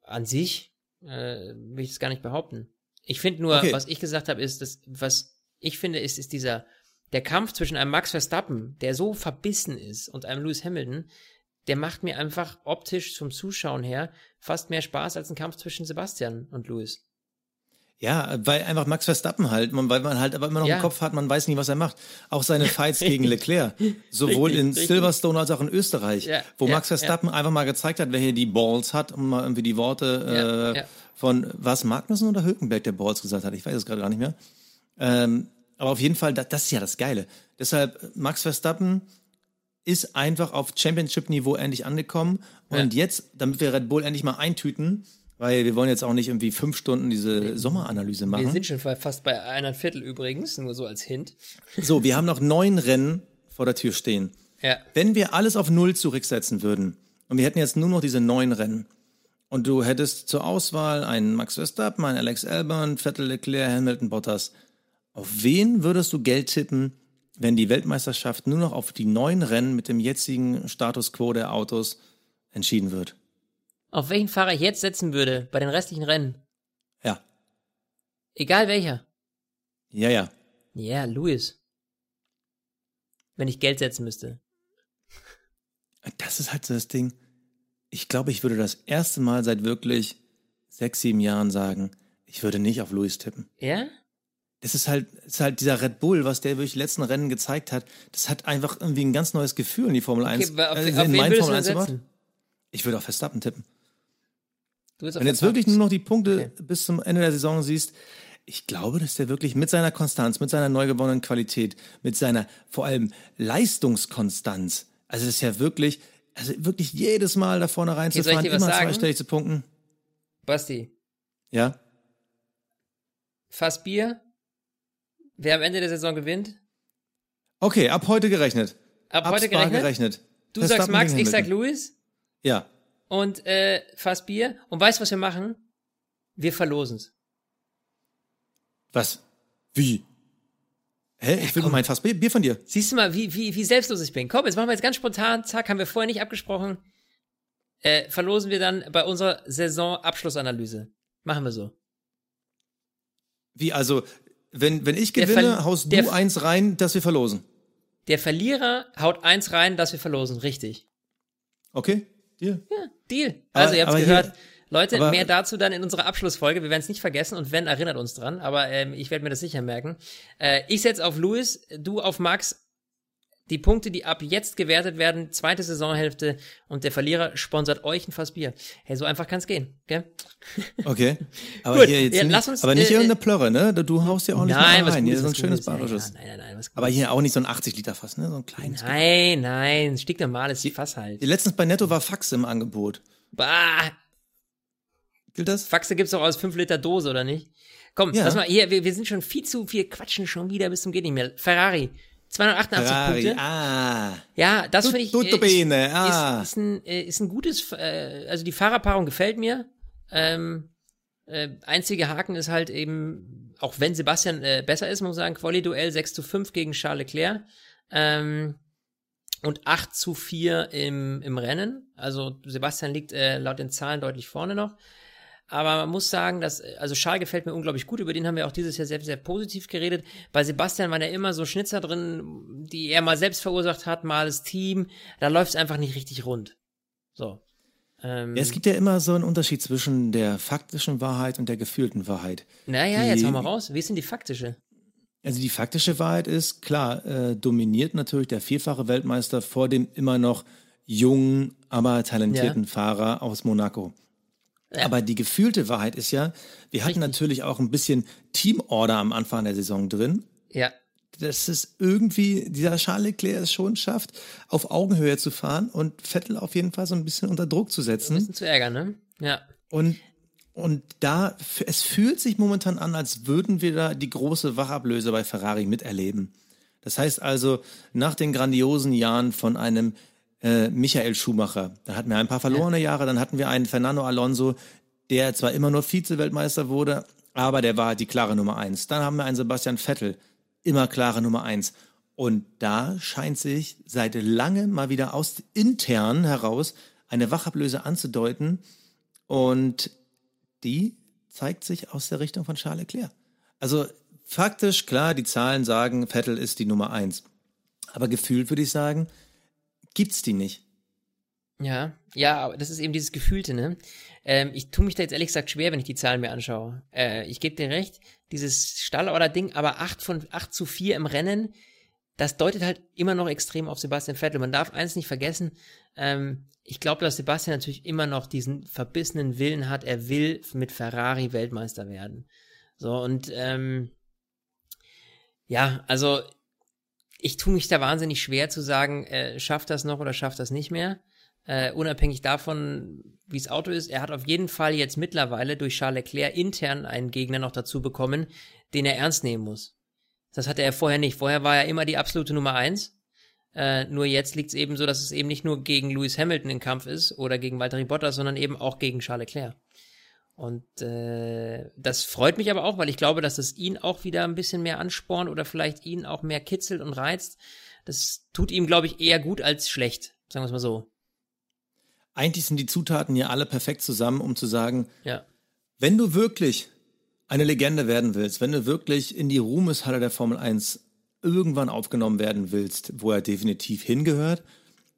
Speaker 2: an sich äh, will ich das gar nicht behaupten. Ich finde nur, okay. was ich gesagt habe, ist, dass, was ich finde, ist, ist dieser, der Kampf zwischen einem Max Verstappen, der so verbissen ist, und einem Lewis Hamilton, der macht mir einfach optisch zum Zuschauen her fast mehr Spaß als ein Kampf zwischen Sebastian und Lewis.
Speaker 3: Ja, weil einfach Max Verstappen halt, weil man halt aber immer noch ja. im Kopf hat, man weiß nicht, was er macht. Auch seine Fights gegen *laughs* Leclerc, sowohl in Silverstone als auch in Österreich, ja, wo ja, Max Verstappen einfach mal gezeigt hat, wer hier die Balls hat, um mal irgendwie die Worte äh, von, was Magnussen oder Hülkenberg der Balls gesagt hat, ich weiß es gerade gar nicht mehr. Ähm, aber auf jeden Fall, das, das ist ja das Geile. Deshalb, Max Verstappen ist einfach auf Championship-Niveau endlich angekommen und jetzt, damit wir Red Bull endlich mal eintüten, weil wir wollen jetzt auch nicht irgendwie fünf Stunden diese Sommeranalyse machen.
Speaker 2: Wir sind schon fast bei einer Viertel übrigens, nur so als Hint.
Speaker 3: So, wir haben noch neun Rennen vor der Tür stehen. Ja. Wenn wir alles auf Null zurücksetzen würden und wir hätten jetzt nur noch diese neun Rennen und du hättest zur Auswahl einen Max Verstappen, einen Alex Albon, Vettel, Leclerc, Hamilton, Bottas, auf wen würdest du Geld tippen, wenn die Weltmeisterschaft nur noch auf die neun Rennen mit dem jetzigen Status quo der Autos entschieden wird?
Speaker 2: Auf welchen Fahrer ich jetzt setzen würde bei den restlichen Rennen.
Speaker 3: Ja.
Speaker 2: Egal welcher.
Speaker 3: Ja, ja.
Speaker 2: Ja, Louis. Wenn ich Geld setzen müsste.
Speaker 3: Das ist halt so das Ding. Ich glaube, ich würde das erste Mal seit wirklich sechs, sieben Jahren sagen, ich würde nicht auf Louis tippen.
Speaker 2: Ja?
Speaker 3: das ist halt, ist halt dieser Red Bull, was der durch die letzten Rennen gezeigt hat. Das hat einfach irgendwie ein ganz neues Gefühl in die Formel 1. Okay, auf, äh, auf in wen Formel 1 setzen? Ich würde auf Verstappen tippen. Wenn du jetzt wirklich nur noch die Punkte okay. bis zum Ende der Saison siehst, ich glaube, dass der wirklich mit seiner Konstanz, mit seiner neu gewonnenen Qualität, mit seiner vor allem Leistungskonstanz, also das ist ja wirklich, also wirklich jedes Mal da vorne reinzufahren, okay, immer zweistellig zu punkten.
Speaker 2: Basti.
Speaker 3: Ja?
Speaker 2: Fass Bier. Wer am Ende der Saison gewinnt?
Speaker 3: Okay, ab heute gerechnet.
Speaker 2: Ab heute gerechnet? gerechnet. Du Verstappen sagst Max, ich sag Luis.
Speaker 3: Ja.
Speaker 2: Und äh, Fass Bier. Und weißt du, was wir machen? Wir verlosen's.
Speaker 3: Was? Wie? Hä? Ich will nur mein Fass Bier von dir.
Speaker 2: Siehst du mal, wie, wie, wie selbstlos ich bin. Komm, jetzt machen wir jetzt ganz spontan. Zack, haben wir vorher nicht abgesprochen. Äh, verlosen wir dann bei unserer Saisonabschlussanalyse. Machen wir so.
Speaker 3: Wie, also, wenn, wenn ich gewinne, haust du eins rein, dass wir verlosen.
Speaker 2: Der Verlierer haut eins rein, dass wir verlosen. Richtig.
Speaker 3: Okay, Deal.
Speaker 2: Ja, Deal. Also, aber, ihr habt gehört. Hier, Leute, aber, mehr dazu dann in unserer Abschlussfolge. Wir werden es nicht vergessen und wenn, erinnert uns dran. Aber ähm, ich werde mir das sicher merken. Äh, ich setze auf Louis, du auf Max. Die Punkte, die ab jetzt gewertet werden, zweite Saisonhälfte und der Verlierer sponsert euch ein Fass Bier. Hey, so einfach kann es gehen, gell? *laughs*
Speaker 3: Okay. Aber Gut, hier jetzt ja, nicht, uns, aber nicht äh, irgendeine Plörre, ne? Du haust ja auch nicht nein, rein. Hier ist so ein schönes bayerisches. Nein, nein, nein, was Aber hier auch nicht so ein 80 Liter Fass, ne? So ein kleines.
Speaker 2: Nein, nein, stinknormales Fass halt.
Speaker 3: Letztens bei Netto war Fax im Angebot.
Speaker 2: Bah,
Speaker 3: Gilt das?
Speaker 2: Faxe gibt's doch aus 5 Liter Dose, oder nicht? Komm, ja. lass mal, hier, wir, wir sind schon viel zu viel quatschen schon wieder bis zum geht nicht mehr. Ferrari. 288 Ferrari, Punkte.
Speaker 3: Ah.
Speaker 2: Ja, das finde ich.
Speaker 3: Tutto bene, ah.
Speaker 2: Ist, ist, ein, äh, ist ein gutes, äh, also die Fahrerpaarung gefällt mir. Ähm, äh, einzige Haken ist halt eben, auch wenn Sebastian äh, besser ist, muss man sagen, Quali-Duell 6 zu 5 gegen Charles Leclerc. Ähm, und 8 zu 4 im, im Rennen. Also Sebastian liegt äh, laut den Zahlen deutlich vorne noch. Aber man muss sagen, dass, also Schal gefällt mir unglaublich gut, über den haben wir auch dieses Jahr sehr, sehr positiv geredet. Bei Sebastian waren ja immer so Schnitzer drin, die er mal selbst verursacht hat, mal das Team. Da läuft es einfach nicht richtig rund. So.
Speaker 3: Ähm, ja, es gibt ja immer so einen Unterschied zwischen der faktischen Wahrheit und der gefühlten Wahrheit.
Speaker 2: Naja, die, jetzt hau mal raus. Wie ist denn die faktische?
Speaker 3: Also die faktische Wahrheit ist, klar, äh, dominiert natürlich der vierfache Weltmeister vor dem immer noch jungen, aber talentierten ja. Fahrer aus Monaco. Aber die gefühlte Wahrheit ist ja, wir hatten Richtig. natürlich auch ein bisschen Teamorder am Anfang der Saison drin.
Speaker 2: Ja.
Speaker 3: Dass es irgendwie dieser Charles Leclerc es schon schafft, auf Augenhöhe zu fahren und Vettel auf jeden Fall so ein bisschen unter Druck zu setzen. Ein
Speaker 2: bisschen zu ärgern, ne? Ja.
Speaker 3: Und und da, es fühlt sich momentan an, als würden wir da die große Wachablöse bei Ferrari miterleben. Das heißt also, nach den grandiosen Jahren von einem äh, Michael Schumacher. Da hatten wir ein paar verlorene Jahre, dann hatten wir einen Fernando Alonso, der zwar immer nur Vize-Weltmeister wurde, aber der war die klare Nummer eins. Dann haben wir einen Sebastian Vettel, immer klare Nummer eins. Und da scheint sich seit langem mal wieder aus intern heraus eine Wachablöse anzudeuten. Und die zeigt sich aus der Richtung von Charles Leclerc. Also faktisch, klar, die Zahlen sagen, Vettel ist die Nummer eins. Aber gefühlt würde ich sagen, gibt's die nicht.
Speaker 2: Ja, ja, aber das ist eben dieses Gefühlte, ne? Ähm, ich tue mich da jetzt ehrlich gesagt schwer, wenn ich die Zahlen mir anschaue. Äh, ich gebe dir recht, dieses Stallorder-Ding, aber 8 von 8 zu 4 im Rennen, das deutet halt immer noch extrem auf Sebastian Vettel. Man darf eins nicht vergessen, ähm, ich glaube, dass Sebastian natürlich immer noch diesen verbissenen Willen hat, er will mit Ferrari Weltmeister werden. So, und ähm, ja, also ich tue mich da wahnsinnig schwer zu sagen, äh, schafft das noch oder schafft das nicht mehr. Äh, unabhängig davon, wie das Auto ist. Er hat auf jeden Fall jetzt mittlerweile durch Charles Leclerc intern einen Gegner noch dazu bekommen, den er ernst nehmen muss. Das hatte er vorher nicht. Vorher war er immer die absolute Nummer eins. Äh, nur jetzt liegt es eben so, dass es eben nicht nur gegen Lewis Hamilton im Kampf ist oder gegen Valtteri Bottas, sondern eben auch gegen Charles Leclerc. Und äh, das freut mich aber auch, weil ich glaube, dass es ihn auch wieder ein bisschen mehr anspornt oder vielleicht ihn auch mehr kitzelt und reizt. Das tut ihm, glaube ich, eher gut als schlecht, sagen wir es mal so.
Speaker 3: Eigentlich sind die Zutaten ja alle perfekt zusammen, um zu sagen,
Speaker 2: ja.
Speaker 3: wenn du wirklich eine Legende werden willst, wenn du wirklich in die Ruhmeshalle der Formel 1 irgendwann aufgenommen werden willst, wo er definitiv hingehört,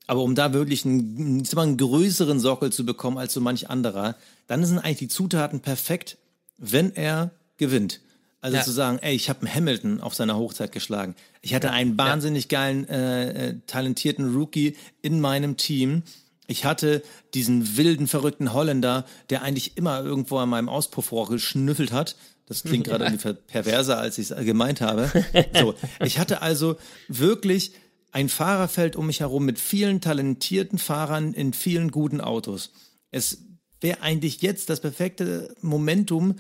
Speaker 3: aber um da wirklich einen, einen größeren Sockel zu bekommen als so manch anderer, dann sind eigentlich die Zutaten perfekt, wenn er gewinnt. Also ja. zu sagen, ey, ich habe einen Hamilton auf seiner Hochzeit geschlagen. Ich hatte einen wahnsinnig geilen, äh, äh, talentierten Rookie in meinem Team. Ich hatte diesen wilden, verrückten Holländer, der eigentlich immer irgendwo an meinem Auspuffrohr geschnüffelt hat. Das klingt *laughs* gerade irgendwie perverser, als ich es gemeint habe. *laughs* So, ich hatte also wirklich ein Fahrerfeld um mich herum mit vielen talentierten Fahrern in vielen guten Autos. Es wäre eigentlich jetzt das perfekte Momentum.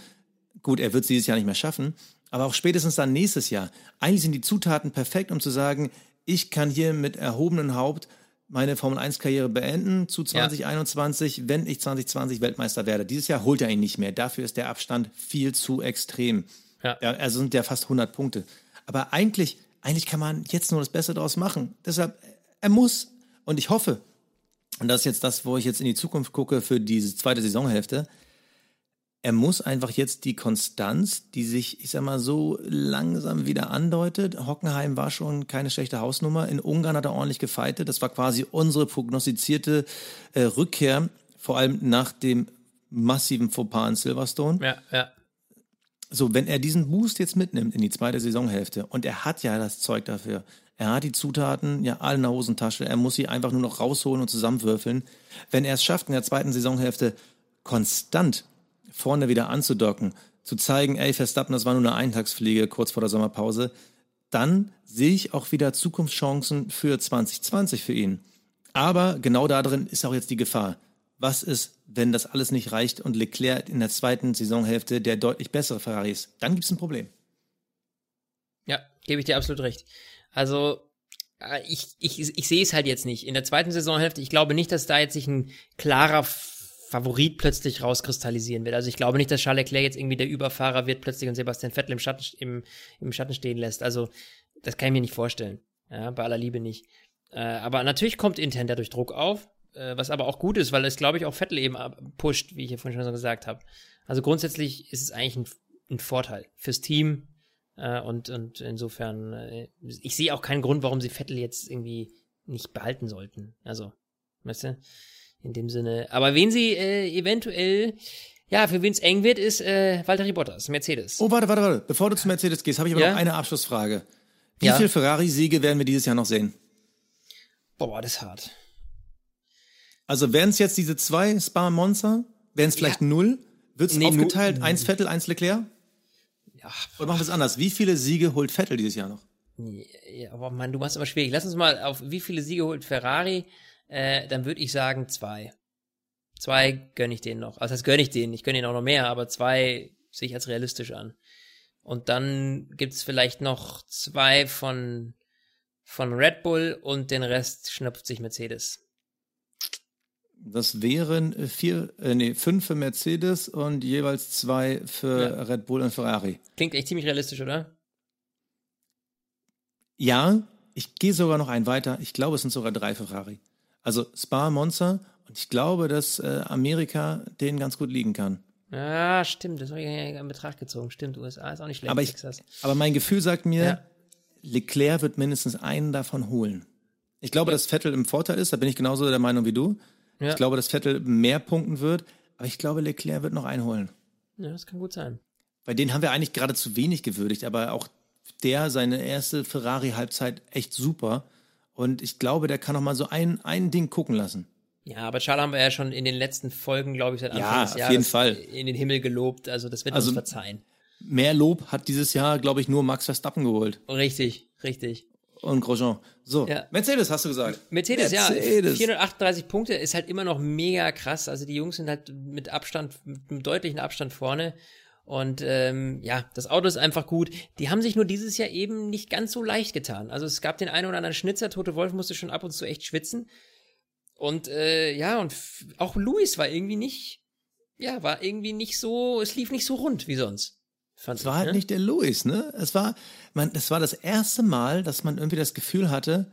Speaker 3: Gut, er wird es dieses Jahr nicht mehr schaffen, aber auch spätestens dann nächstes Jahr. Eigentlich sind die Zutaten perfekt, um zu sagen, ich kann hier mit erhobenem Haupt meine Formel 1 Karriere beenden zu 2021, ja. wenn ich 2020 Weltmeister werde. Dieses Jahr holt er ihn nicht mehr. Dafür ist der Abstand viel zu extrem. Ja. Also sind ja fast 100 Punkte. Aber eigentlich eigentlich kann man jetzt nur das Beste daraus machen. Deshalb, er muss. Und ich hoffe, und das ist jetzt das, wo ich jetzt in die Zukunft gucke für diese zweite Saisonhälfte, er muss einfach jetzt die Konstanz, die sich, ich sag mal, so langsam wieder andeutet. Hockenheim war schon keine schlechte Hausnummer. In Ungarn hat er ordentlich gefeitet. Das war quasi unsere prognostizierte äh, Rückkehr, vor allem nach dem massiven Fauxpas in Silverstone.
Speaker 2: Ja, ja
Speaker 3: so, wenn er diesen Boost jetzt mitnimmt in die zweite Saisonhälfte und er hat ja das Zeug dafür, er hat die Zutaten ja alle in der Hosentasche, er muss sie einfach nur noch rausholen und zusammenwürfeln. Wenn er es schafft, in der zweiten Saisonhälfte konstant vorne wieder anzudocken, zu zeigen, ey, Verstappen, das war nur eine Eintagsfliege kurz vor der Sommerpause, dann sehe ich auch wieder Zukunftschancen für 2020 für ihn. Aber genau darin ist auch jetzt die Gefahr was ist, wenn das alles nicht reicht und Leclerc in der zweiten Saisonhälfte der deutlich bessere Ferrari ist? Dann gibt es ein Problem.
Speaker 2: Ja, gebe ich dir absolut recht. Also, äh, ich, ich, ich sehe es halt jetzt nicht. In der zweiten Saisonhälfte, ich glaube nicht, dass da jetzt sich ein klarer Favorit plötzlich rauskristallisieren wird. Also ich glaube nicht, dass Charles Leclerc jetzt irgendwie der Überfahrer wird plötzlich und Sebastian Vettel im Schatten, im, im Schatten stehen lässt. Also das kann ich mir nicht vorstellen. Ja, bei aller Liebe nicht. Äh, aber natürlich kommt intern dadurch Druck auf. Äh, was aber auch gut ist, weil es, glaube ich, auch Vettel eben pusht, wie ich ja vorhin schon gesagt habe. Also grundsätzlich ist es eigentlich ein, ein Vorteil fürs Team. Äh, und, und insofern, äh, ich sehe auch keinen Grund, warum sie Vettel jetzt irgendwie nicht behalten sollten. Also, weißt du, in dem Sinne. Aber wen sie äh, eventuell, ja, für wen es eng wird, ist äh, Valtteri Bottas, Mercedes.
Speaker 3: Oh, warte, warte, warte. Bevor du zu Mercedes gehst, habe ich aber ja? noch eine Abschlussfrage. Wie ja? viele Ferrari-Siege werden wir dieses Jahr noch sehen?
Speaker 2: Boah, das ist hart.
Speaker 3: Also wären es jetzt diese zwei Spa Monster, wären es vielleicht ja. null? Wird es nee, aufgeteilt, eins Vettel, eins Leclerc? Ja. Oder machen wir es anders? Wie viele Siege holt Vettel dieses Jahr noch?
Speaker 2: Ja, aber Mann, du machst aber schwierig. Lass uns mal auf wie viele Siege holt Ferrari? Äh, dann würde ich sagen zwei. Zwei gönne ich denen noch. Also das gönne ich denen. Ich gönne ihnen auch noch mehr, aber zwei sehe ich als realistisch an. Und dann gibt's vielleicht noch zwei von, von Red Bull und den Rest schnupft sich Mercedes.
Speaker 3: Das wären vier, äh, nee, fünf für Mercedes und jeweils zwei für ja. Red Bull und Ferrari.
Speaker 2: Klingt echt ziemlich realistisch, oder?
Speaker 3: Ja, ich gehe sogar noch einen weiter. Ich glaube, es sind sogar drei Ferrari. Also Spa, Monza und ich glaube, dass äh, Amerika denen ganz gut liegen kann.
Speaker 2: Ja, stimmt. Das habe ich in Betracht gezogen. Stimmt, USA ist auch nicht schlecht.
Speaker 3: Aber, ich, aber mein Gefühl sagt mir, ja. Leclerc wird mindestens einen davon holen. Ich glaube, dass Vettel im Vorteil ist, da bin ich genauso der Meinung wie du. Ja. Ich glaube, dass Vettel mehr punkten wird, aber ich glaube, Leclerc wird noch einholen.
Speaker 2: Ja, das kann gut sein.
Speaker 3: Bei denen haben wir eigentlich gerade zu wenig gewürdigt, aber auch der, seine erste Ferrari-Halbzeit, echt super. Und ich glaube, der kann noch mal so ein, ein Ding gucken lassen.
Speaker 2: Ja, aber Charles haben wir ja schon in den letzten Folgen, glaube ich, seit
Speaker 3: Anfang ja, des Jahres auf jeden Fall.
Speaker 2: in den Himmel gelobt. Also das wird also, uns verzeihen.
Speaker 3: Mehr Lob hat dieses Jahr, glaube ich, nur Max Verstappen geholt.
Speaker 2: Richtig, richtig
Speaker 3: und Grosjean. So, ja. Mercedes hast du gesagt.
Speaker 2: Mercedes, Mercedes, ja. 438 Punkte ist halt immer noch mega krass. Also die Jungs sind halt mit Abstand, mit einem deutlichen Abstand vorne. Und ähm, ja, das Auto ist einfach gut. Die haben sich nur dieses Jahr eben nicht ganz so leicht getan. Also es gab den einen oder anderen Schnitzer. Tote Wolf musste schon ab und zu echt schwitzen. Und äh, ja, und auch Luis war irgendwie nicht, ja, war irgendwie nicht so, es lief nicht so rund wie sonst.
Speaker 3: Fand es war halt ne? nicht der Louis, ne? Es war, man, das war das erste Mal, dass man irgendwie das Gefühl hatte,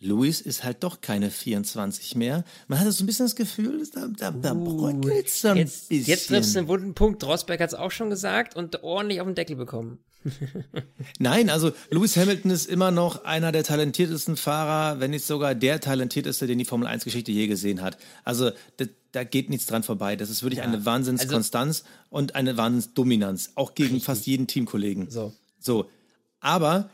Speaker 3: Louis ist halt doch keine 24 mehr. Man hatte so ein bisschen das Gefühl, da, da, da uh, bröckelt so ein
Speaker 2: jetzt, bisschen. Jetzt triffst du einen wunden Punkt. Rosberg hat es auch schon gesagt und ordentlich auf den Deckel bekommen. *laughs*
Speaker 3: Nein, also Lewis Hamilton ist immer noch einer der talentiertesten Fahrer, wenn nicht sogar der talentierteste, den die Formel 1 Geschichte je gesehen hat. Also da, da geht nichts dran vorbei. Das ist wirklich ja. eine Wahnsinnskonstanz also, und eine Wahnsinnsdominanz, auch gegen richtig. fast jeden Teamkollegen.
Speaker 2: So.
Speaker 3: So. Aber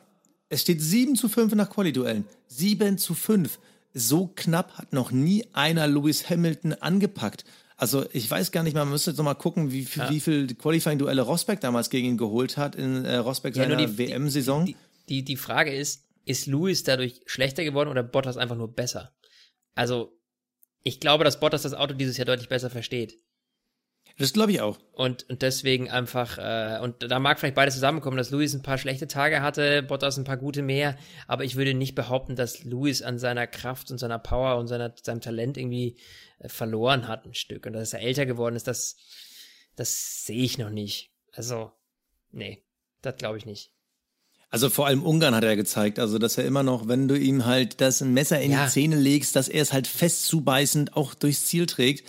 Speaker 3: es steht 7 zu 5 nach Quali-Duellen. 7 zu 5. So knapp hat noch nie einer Lewis Hamilton angepackt. Also ich weiß gar nicht mal, man müsste jetzt noch mal gucken, wie, ja. wie viel Qualifying-Duelle Rosberg damals gegen ihn geholt hat in äh, Rosberg ja, seiner WM-Saison.
Speaker 2: Die, die, die Frage ist, ist Lewis dadurch schlechter geworden oder Bottas einfach nur besser? Also ich glaube, dass Bottas das Auto dieses Jahr deutlich besser versteht.
Speaker 3: Das glaube ich auch.
Speaker 2: Und, und deswegen einfach, äh, und da mag vielleicht beides zusammenkommen, dass Luis ein paar schlechte Tage hatte, Bottas ein paar gute mehr, aber ich würde nicht behaupten, dass Luis an seiner Kraft und seiner Power und seiner, seinem Talent irgendwie äh, verloren hat ein Stück. Und dass er älter geworden ist, das, das sehe ich noch nicht. Also, nee, das glaube ich nicht.
Speaker 3: Also vor allem Ungarn hat er gezeigt, also dass er immer noch, wenn du ihm halt das Messer in ja. die Zähne legst, dass er es halt fest zubeißend auch durchs Ziel trägt.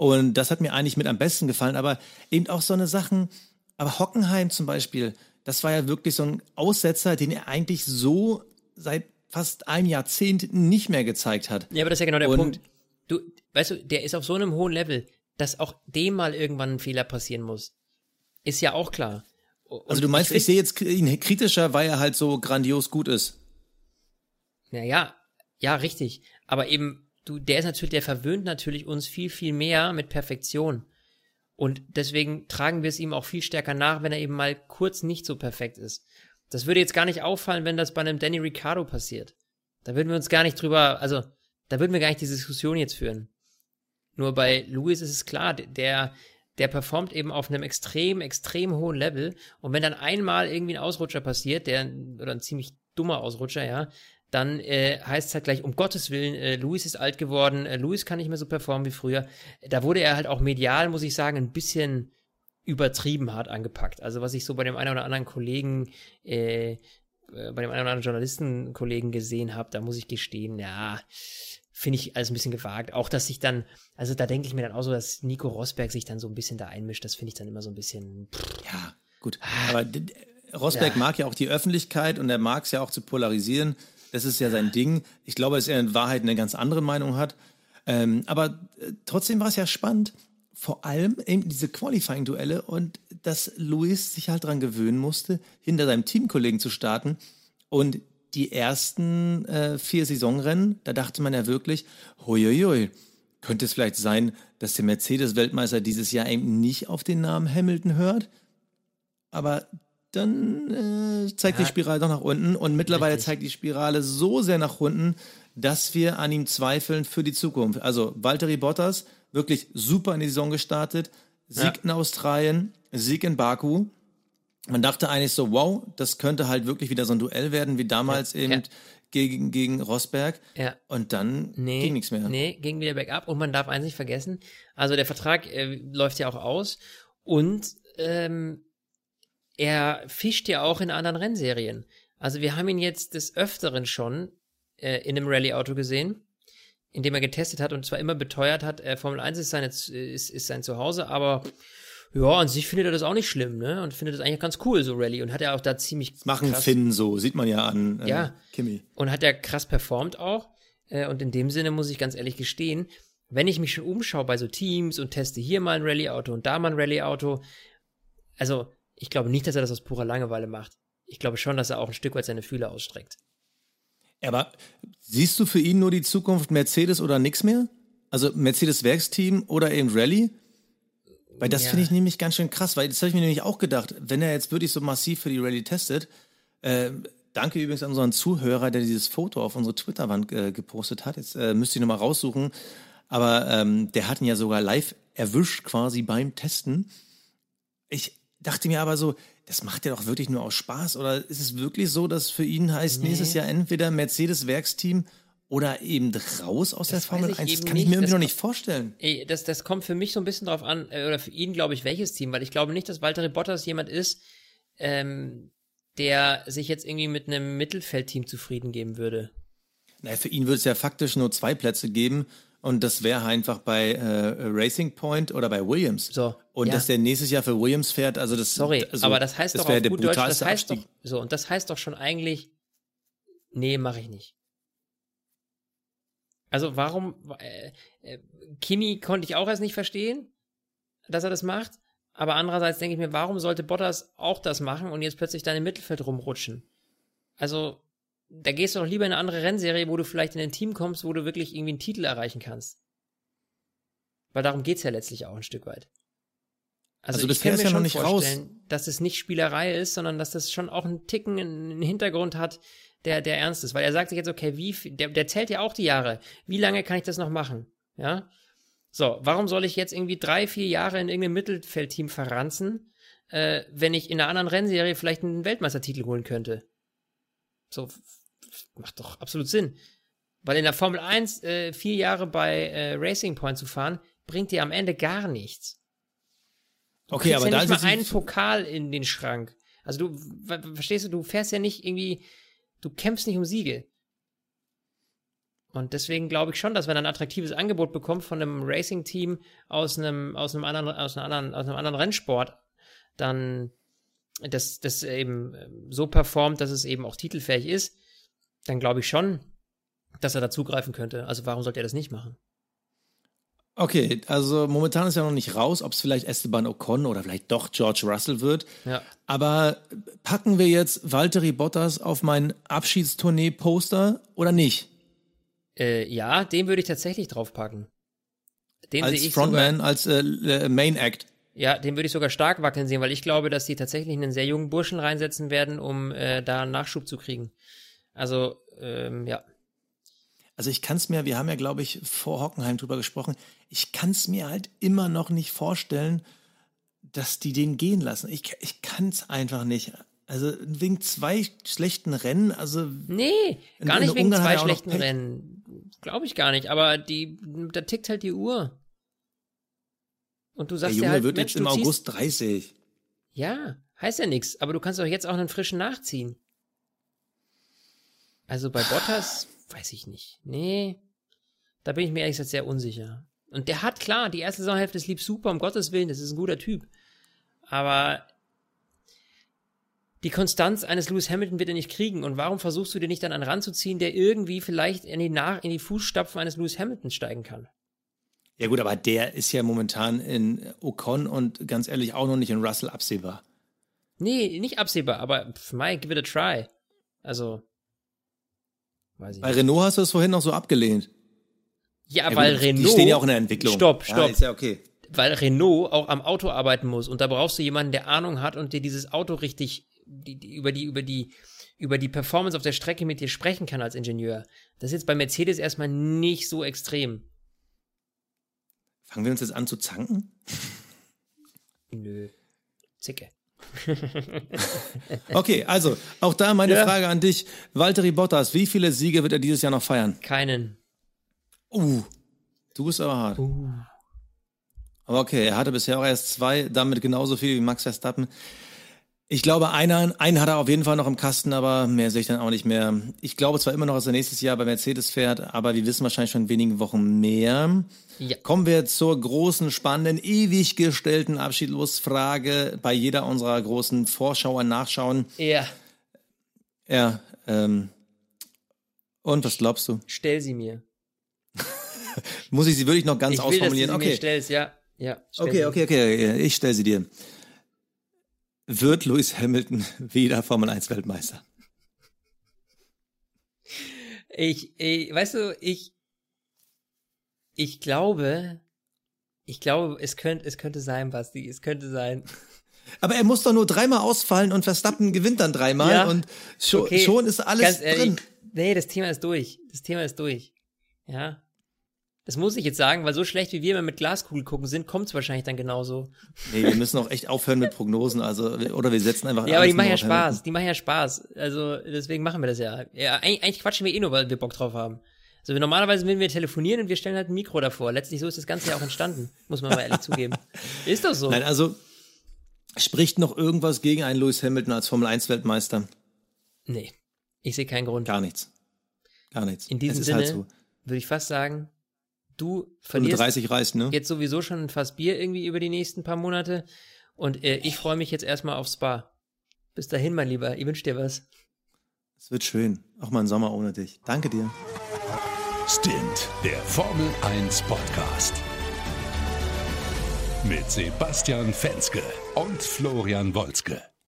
Speaker 3: Und das hat mir eigentlich mit am besten gefallen. Aber eben auch so eine Sachen, aber Hockenheim zum Beispiel, das war ja wirklich so ein Aussetzer, den er eigentlich so seit fast einem Jahrzehnt nicht mehr gezeigt hat.
Speaker 2: Ja, aber das ist ja genau der Und Punkt. Du, weißt du, der ist auf so einem hohen Level, dass auch dem mal irgendwann ein Fehler passieren muss. Ist ja auch klar.
Speaker 3: Und also du meinst, ich, ich sehe jetzt ihn kritischer, weil er halt so grandios gut ist.
Speaker 2: Naja, ja, richtig. Aber eben, du, der ist natürlich, der verwöhnt natürlich uns viel, viel mehr mit Perfektion. Und deswegen tragen wir es ihm auch viel stärker nach, wenn er eben mal kurz nicht so perfekt ist. Das würde jetzt gar nicht auffallen, wenn das bei einem Danny Ricciardo passiert. Da würden wir uns gar nicht drüber, also, da würden wir gar nicht diese Diskussion jetzt führen. Nur bei Lewis ist es klar, der, der performt eben auf einem extrem, extrem hohen Level. Und wenn dann einmal irgendwie ein Ausrutscher passiert, der, oder ein ziemlich dummer Ausrutscher, ja, dann äh, heißt es halt gleich, um Gottes Willen, äh, Luis ist alt geworden, äh, Luis kann nicht mehr so performen wie früher. Da wurde er halt auch medial, muss ich sagen, ein bisschen übertrieben hart angepackt. Also was ich so bei dem einen oder anderen Kollegen, äh, äh bei dem einen oder anderen Journalistenkollegen gesehen habe, da muss ich gestehen, ja, finde ich alles ein bisschen gewagt. Auch, dass sich dann, also da denke ich mir dann auch so, dass Nico Rosberg sich dann so ein bisschen da einmischt, das finde ich dann immer so ein bisschen.
Speaker 3: Pff. Ja, gut. Aber Rosberg ja. mag ja auch die Öffentlichkeit und er mag es ja auch zu polarisieren. Das ist ja sein Ding. Ich glaube, dass er in Wahrheit eine ganz andere Meinung hat. Ähm, aber äh, trotzdem war es ja spannend. Vor allem eben diese Qualifying-Duelle und dass Luis sich halt daran gewöhnen musste, hinter seinem Teamkollegen zu starten. Und die ersten äh, vier Saisonrennen, da dachte man ja wirklich, huiuiui, könnte es vielleicht sein, dass der Mercedes-Weltmeister dieses Jahr eben nicht auf den Namen Hamilton hört? Aber dann äh, zeigt ja. die Spirale doch nach unten und mittlerweile Richtig. zeigt die Spirale so sehr nach unten, dass wir an ihm zweifeln für die Zukunft. Also Valtteri Bottas, wirklich super in die Saison gestartet, Sieg ja. in Australien, Sieg in Baku. Man dachte eigentlich so, wow, das könnte halt wirklich wieder so ein Duell werden, wie damals ja. eben gegen, gegen Rosberg. Ja. Und dann nee, ging nichts mehr.
Speaker 2: Nee, ging wieder bergab. Und man darf eins nicht vergessen, also der Vertrag äh, läuft ja auch aus und ähm, er fischt ja auch in anderen Rennserien. Also wir haben ihn jetzt des Öfteren schon äh, in einem Rallye-Auto gesehen, in dem er getestet hat und zwar immer beteuert hat, äh, Formel 1 ist, seine, ist, ist sein Zuhause, aber ja, an sich findet er das auch nicht schlimm, ne? Und findet das eigentlich ganz cool, so Rallye. Und hat er auch da ziemlich. Das
Speaker 3: machen krass, Finn so, sieht man ja an
Speaker 2: äh, ja, Kimi. Und hat er krass performt auch. Äh, und in dem Sinne muss ich ganz ehrlich gestehen, wenn ich mich schon umschaue bei so Teams und teste hier mal ein Rallye-Auto und da mal ein Rallye-Auto, also ich glaube nicht, dass er das aus purer Langeweile macht. Ich glaube schon, dass er auch ein Stück weit seine Fühler ausstreckt.
Speaker 3: Aber siehst du für ihn nur die Zukunft Mercedes oder nix mehr? Also Mercedes Werksteam oder eben Rallye? Weil das ja. finde ich nämlich ganz schön krass, weil das habe ich mir nämlich auch gedacht, wenn er jetzt wirklich so massiv für die Rallye testet, äh, danke übrigens an unseren Zuhörer, der dieses Foto auf unsere Twitter-Wand äh, gepostet hat, jetzt äh, müsste ich nochmal raussuchen, aber ähm, der hat ihn ja sogar live erwischt quasi beim Testen. Ich, dachte mir aber so, das macht ja doch wirklich nur aus Spaß. Oder ist es wirklich so, dass für ihn heißt nee. nächstes Jahr entweder Mercedes-Werksteam oder eben raus aus das der Formel 1? Das kann nicht. ich mir irgendwie noch nicht vorstellen.
Speaker 2: Ey, das, das kommt für mich so ein bisschen drauf an, äh, oder für ihn, glaube ich, welches Team, weil ich glaube nicht, dass Walter Bottas jemand ist, ähm, der sich jetzt irgendwie mit einem Mittelfeldteam zufrieden geben würde.
Speaker 3: Naja, für ihn würde es ja faktisch nur zwei Plätze geben Und das wäre einfach bei äh, Racing Point oder bei Williams.
Speaker 2: So.
Speaker 3: Und ja. dass der nächstes Jahr für Williams fährt, also das.
Speaker 2: Sorry,
Speaker 3: also,
Speaker 2: aber das heißt das doch auf gut Deutsch, das heißt Abstieg. doch, so, und das heißt doch schon eigentlich, nee, mache ich nicht. Also warum, äh, äh, Kimi konnte ich auch erst nicht verstehen, dass er das macht. Aber andererseits denke ich mir, warum sollte Bottas auch das machen und jetzt plötzlich dann im Mittelfeld rumrutschen? Also, da gehst du doch lieber in eine andere Rennserie, wo du vielleicht in ein Team kommst, wo du wirklich irgendwie einen Titel erreichen kannst. Weil darum geht's ja letztlich auch ein Stück weit. Also, also das ich kann mir ja schon vorstellen, raus. dass es nicht Spielerei ist, sondern dass das schon auch einen Ticken, einen Hintergrund hat, der, der ernst ist. Weil er sagt sich jetzt, okay, wie, der, der zählt ja auch die Jahre. Wie lange kann ich das noch machen? Ja. So, warum soll ich jetzt irgendwie drei, vier Jahre in irgendeinem Mittelfeldteam verranzen, äh, wenn ich in einer anderen Rennserie vielleicht einen Weltmeistertitel holen könnte? So, macht doch absolut Sinn. Weil in der Formel 1 äh, vier Jahre bei äh, Racing Point zu fahren, bringt dir am Ende gar nichts. Du okay, aber ja da nicht mal einen Pokal in den Schrank. Also du, verstehst du, du fährst ja nicht irgendwie, du kämpfst nicht um Siege. Und deswegen glaube ich schon, dass wenn er ein attraktives Angebot bekommt von einem Racing-Team aus einem, aus einem anderen, aus einem anderen, aus einem anderen Rennsport, dann das, das eben so performt, dass es eben auch titelfähig ist, dann glaube ich schon, dass er da zugreifen könnte. Also warum sollte er das nicht machen?
Speaker 3: Okay, also momentan ist ja noch nicht raus, ob es vielleicht Esteban Ocon oder vielleicht doch George Russell wird.
Speaker 2: Ja.
Speaker 3: Aber packen wir jetzt Valtteri Bottas auf mein Abschiedstournee-Poster oder nicht?
Speaker 2: Äh, ja, den würde ich tatsächlich draufpacken.
Speaker 3: Den als Frontman, sogar, als äh, Main Act.
Speaker 2: Ja, den würde ich sogar stark wackeln sehen, weil ich glaube, dass die tatsächlich einen sehr jungen Burschen reinsetzen werden, um äh, da Nachschub zu kriegen. Also, ähm, ja.
Speaker 3: Also ich kann es mir, wir haben ja, glaube ich, vor Hockenheim drüber gesprochen, ich kann es mir halt immer noch nicht vorstellen, dass die den gehen lassen. Ich, ich kann es einfach nicht. Also wegen zwei schlechten Rennen, also.
Speaker 2: Nee, gar nicht wegen zwei schlechten Rennen. Glaube ich gar nicht, aber die, da tickt halt die Uhr. Und du sagst
Speaker 3: Der Junge
Speaker 2: ja halt,
Speaker 3: wird Mensch, jetzt im August 30.
Speaker 2: Ja, heißt ja nichts, aber du kannst doch jetzt auch einen frischen nachziehen. Also bei Bottas weiß ich nicht. Nee, da bin ich mir ehrlich gesagt sehr unsicher. Und der hat klar, die erste Saisonhälfte ist lieb super, um Gottes Willen, das ist ein guter Typ. Aber die Konstanz eines Lewis Hamilton wird er nicht kriegen. Und warum versuchst du dir nicht dann einen ranzuziehen, der irgendwie vielleicht in die, Nach in die Fußstapfen eines Lewis Hamilton steigen kann?
Speaker 3: Ja gut, aber der ist ja momentan in Ocon und ganz ehrlich auch noch nicht in Russell absehbar.
Speaker 2: Nee, nicht absehbar, aber Mike, give it a try. Also,
Speaker 3: Weiß ich Bei nicht. Renault hast du es vorhin noch so abgelehnt.
Speaker 2: Ja, ja weil gut, Renault.
Speaker 3: Die stehen ja auch in der Entwicklung.
Speaker 2: Stopp, stopp. Ja,
Speaker 3: ist ja okay.
Speaker 2: Weil Renault auch am Auto arbeiten muss und da brauchst du jemanden, der Ahnung hat und dir dieses Auto richtig die, die, über die über die über die Performance auf der Strecke mit dir sprechen kann als Ingenieur. Das ist jetzt bei Mercedes erstmal nicht so extrem.
Speaker 3: Fangen wir uns jetzt an zu zanken?
Speaker 2: Nö. Zicke. *laughs*
Speaker 3: okay, also auch da meine ja. Frage an dich. Valtteri Bottas, wie viele Siege wird er dieses Jahr noch feiern?
Speaker 2: Keinen.
Speaker 3: Uh, du bist aber hart. Uh. Aber okay, er hatte bisher auch erst zwei, damit genauso viel wie Max Verstappen. Ich glaube, einer, einen hat er auf jeden Fall noch im Kasten, aber mehr sehe ich dann auch nicht mehr. Ich glaube zwar immer noch, dass er nächstes Jahr bei Mercedes fährt, aber wir wissen wahrscheinlich schon in wenigen Wochen mehr. Ja. Kommen wir zur großen, spannenden, ewig gestellten Abschiedlosfrage bei jeder unserer großen Vorschauer nachschauen.
Speaker 2: Ja.
Speaker 3: Ja, ähm. Und was glaubst du?
Speaker 2: Stell sie mir. *laughs*
Speaker 3: Muss ich sie wirklich noch ganz
Speaker 2: ich
Speaker 3: will, ausformulieren?
Speaker 2: Dass du sie okay. Mir stellst, ja. Ja.
Speaker 3: Okay, okay, okay. Ich stell sie dir wird Lewis Hamilton *laughs* wieder Formel 1 Weltmeister?
Speaker 2: Ich, ich, weißt du, ich, ich glaube, ich glaube, es könnte, es könnte sein, Basti, es könnte sein. *laughs*
Speaker 3: Aber er muss doch nur dreimal ausfallen und Verstappen gewinnt dann dreimal ja, und schon, okay, schon ist alles ehrlich, drin.
Speaker 2: Nee, das Thema ist durch. Das Thema ist durch. Ja. Das muss ich jetzt sagen, weil so schlecht wie wir immer mit Glaskugel gucken sind, kommt es wahrscheinlich dann genauso.
Speaker 3: Nee, wir müssen auch echt aufhören mit Prognosen, also oder wir setzen einfach.
Speaker 2: Ja, aber die machen ja Spaß, Hamilton. die machen ja Spaß. Also deswegen machen wir das ja. ja eigentlich, eigentlich quatschen wir eh nur, weil wir Bock drauf haben. Also normalerweise würden wir telefonieren und wir stellen halt ein Mikro davor. Letztlich so ist das Ganze ja auch entstanden, muss man mal ehrlich zugeben. *laughs* Ist doch so.
Speaker 3: Nein, also spricht noch irgendwas gegen einen Lewis Hamilton als Formel 1 Weltmeister?
Speaker 2: Nee, ich sehe keinen Grund.
Speaker 3: Gar nichts. Gar nichts.
Speaker 2: In diesem halt Sinne halt so. würde ich fast sagen, du verlierst
Speaker 3: 30 reißt, ne?
Speaker 2: jetzt sowieso schon ein Fass Bier irgendwie über die nächsten paar Monate. Und äh, ich freue mich jetzt erstmal aufs Spa. Bis dahin, mein Lieber. Ich wünsche dir was.
Speaker 3: Es wird schön. Auch mal ein Sommer ohne dich. Danke dir.
Speaker 1: Stint, der Formel 1 Podcast. Mit Sebastian Fenske und Florian Wolzke.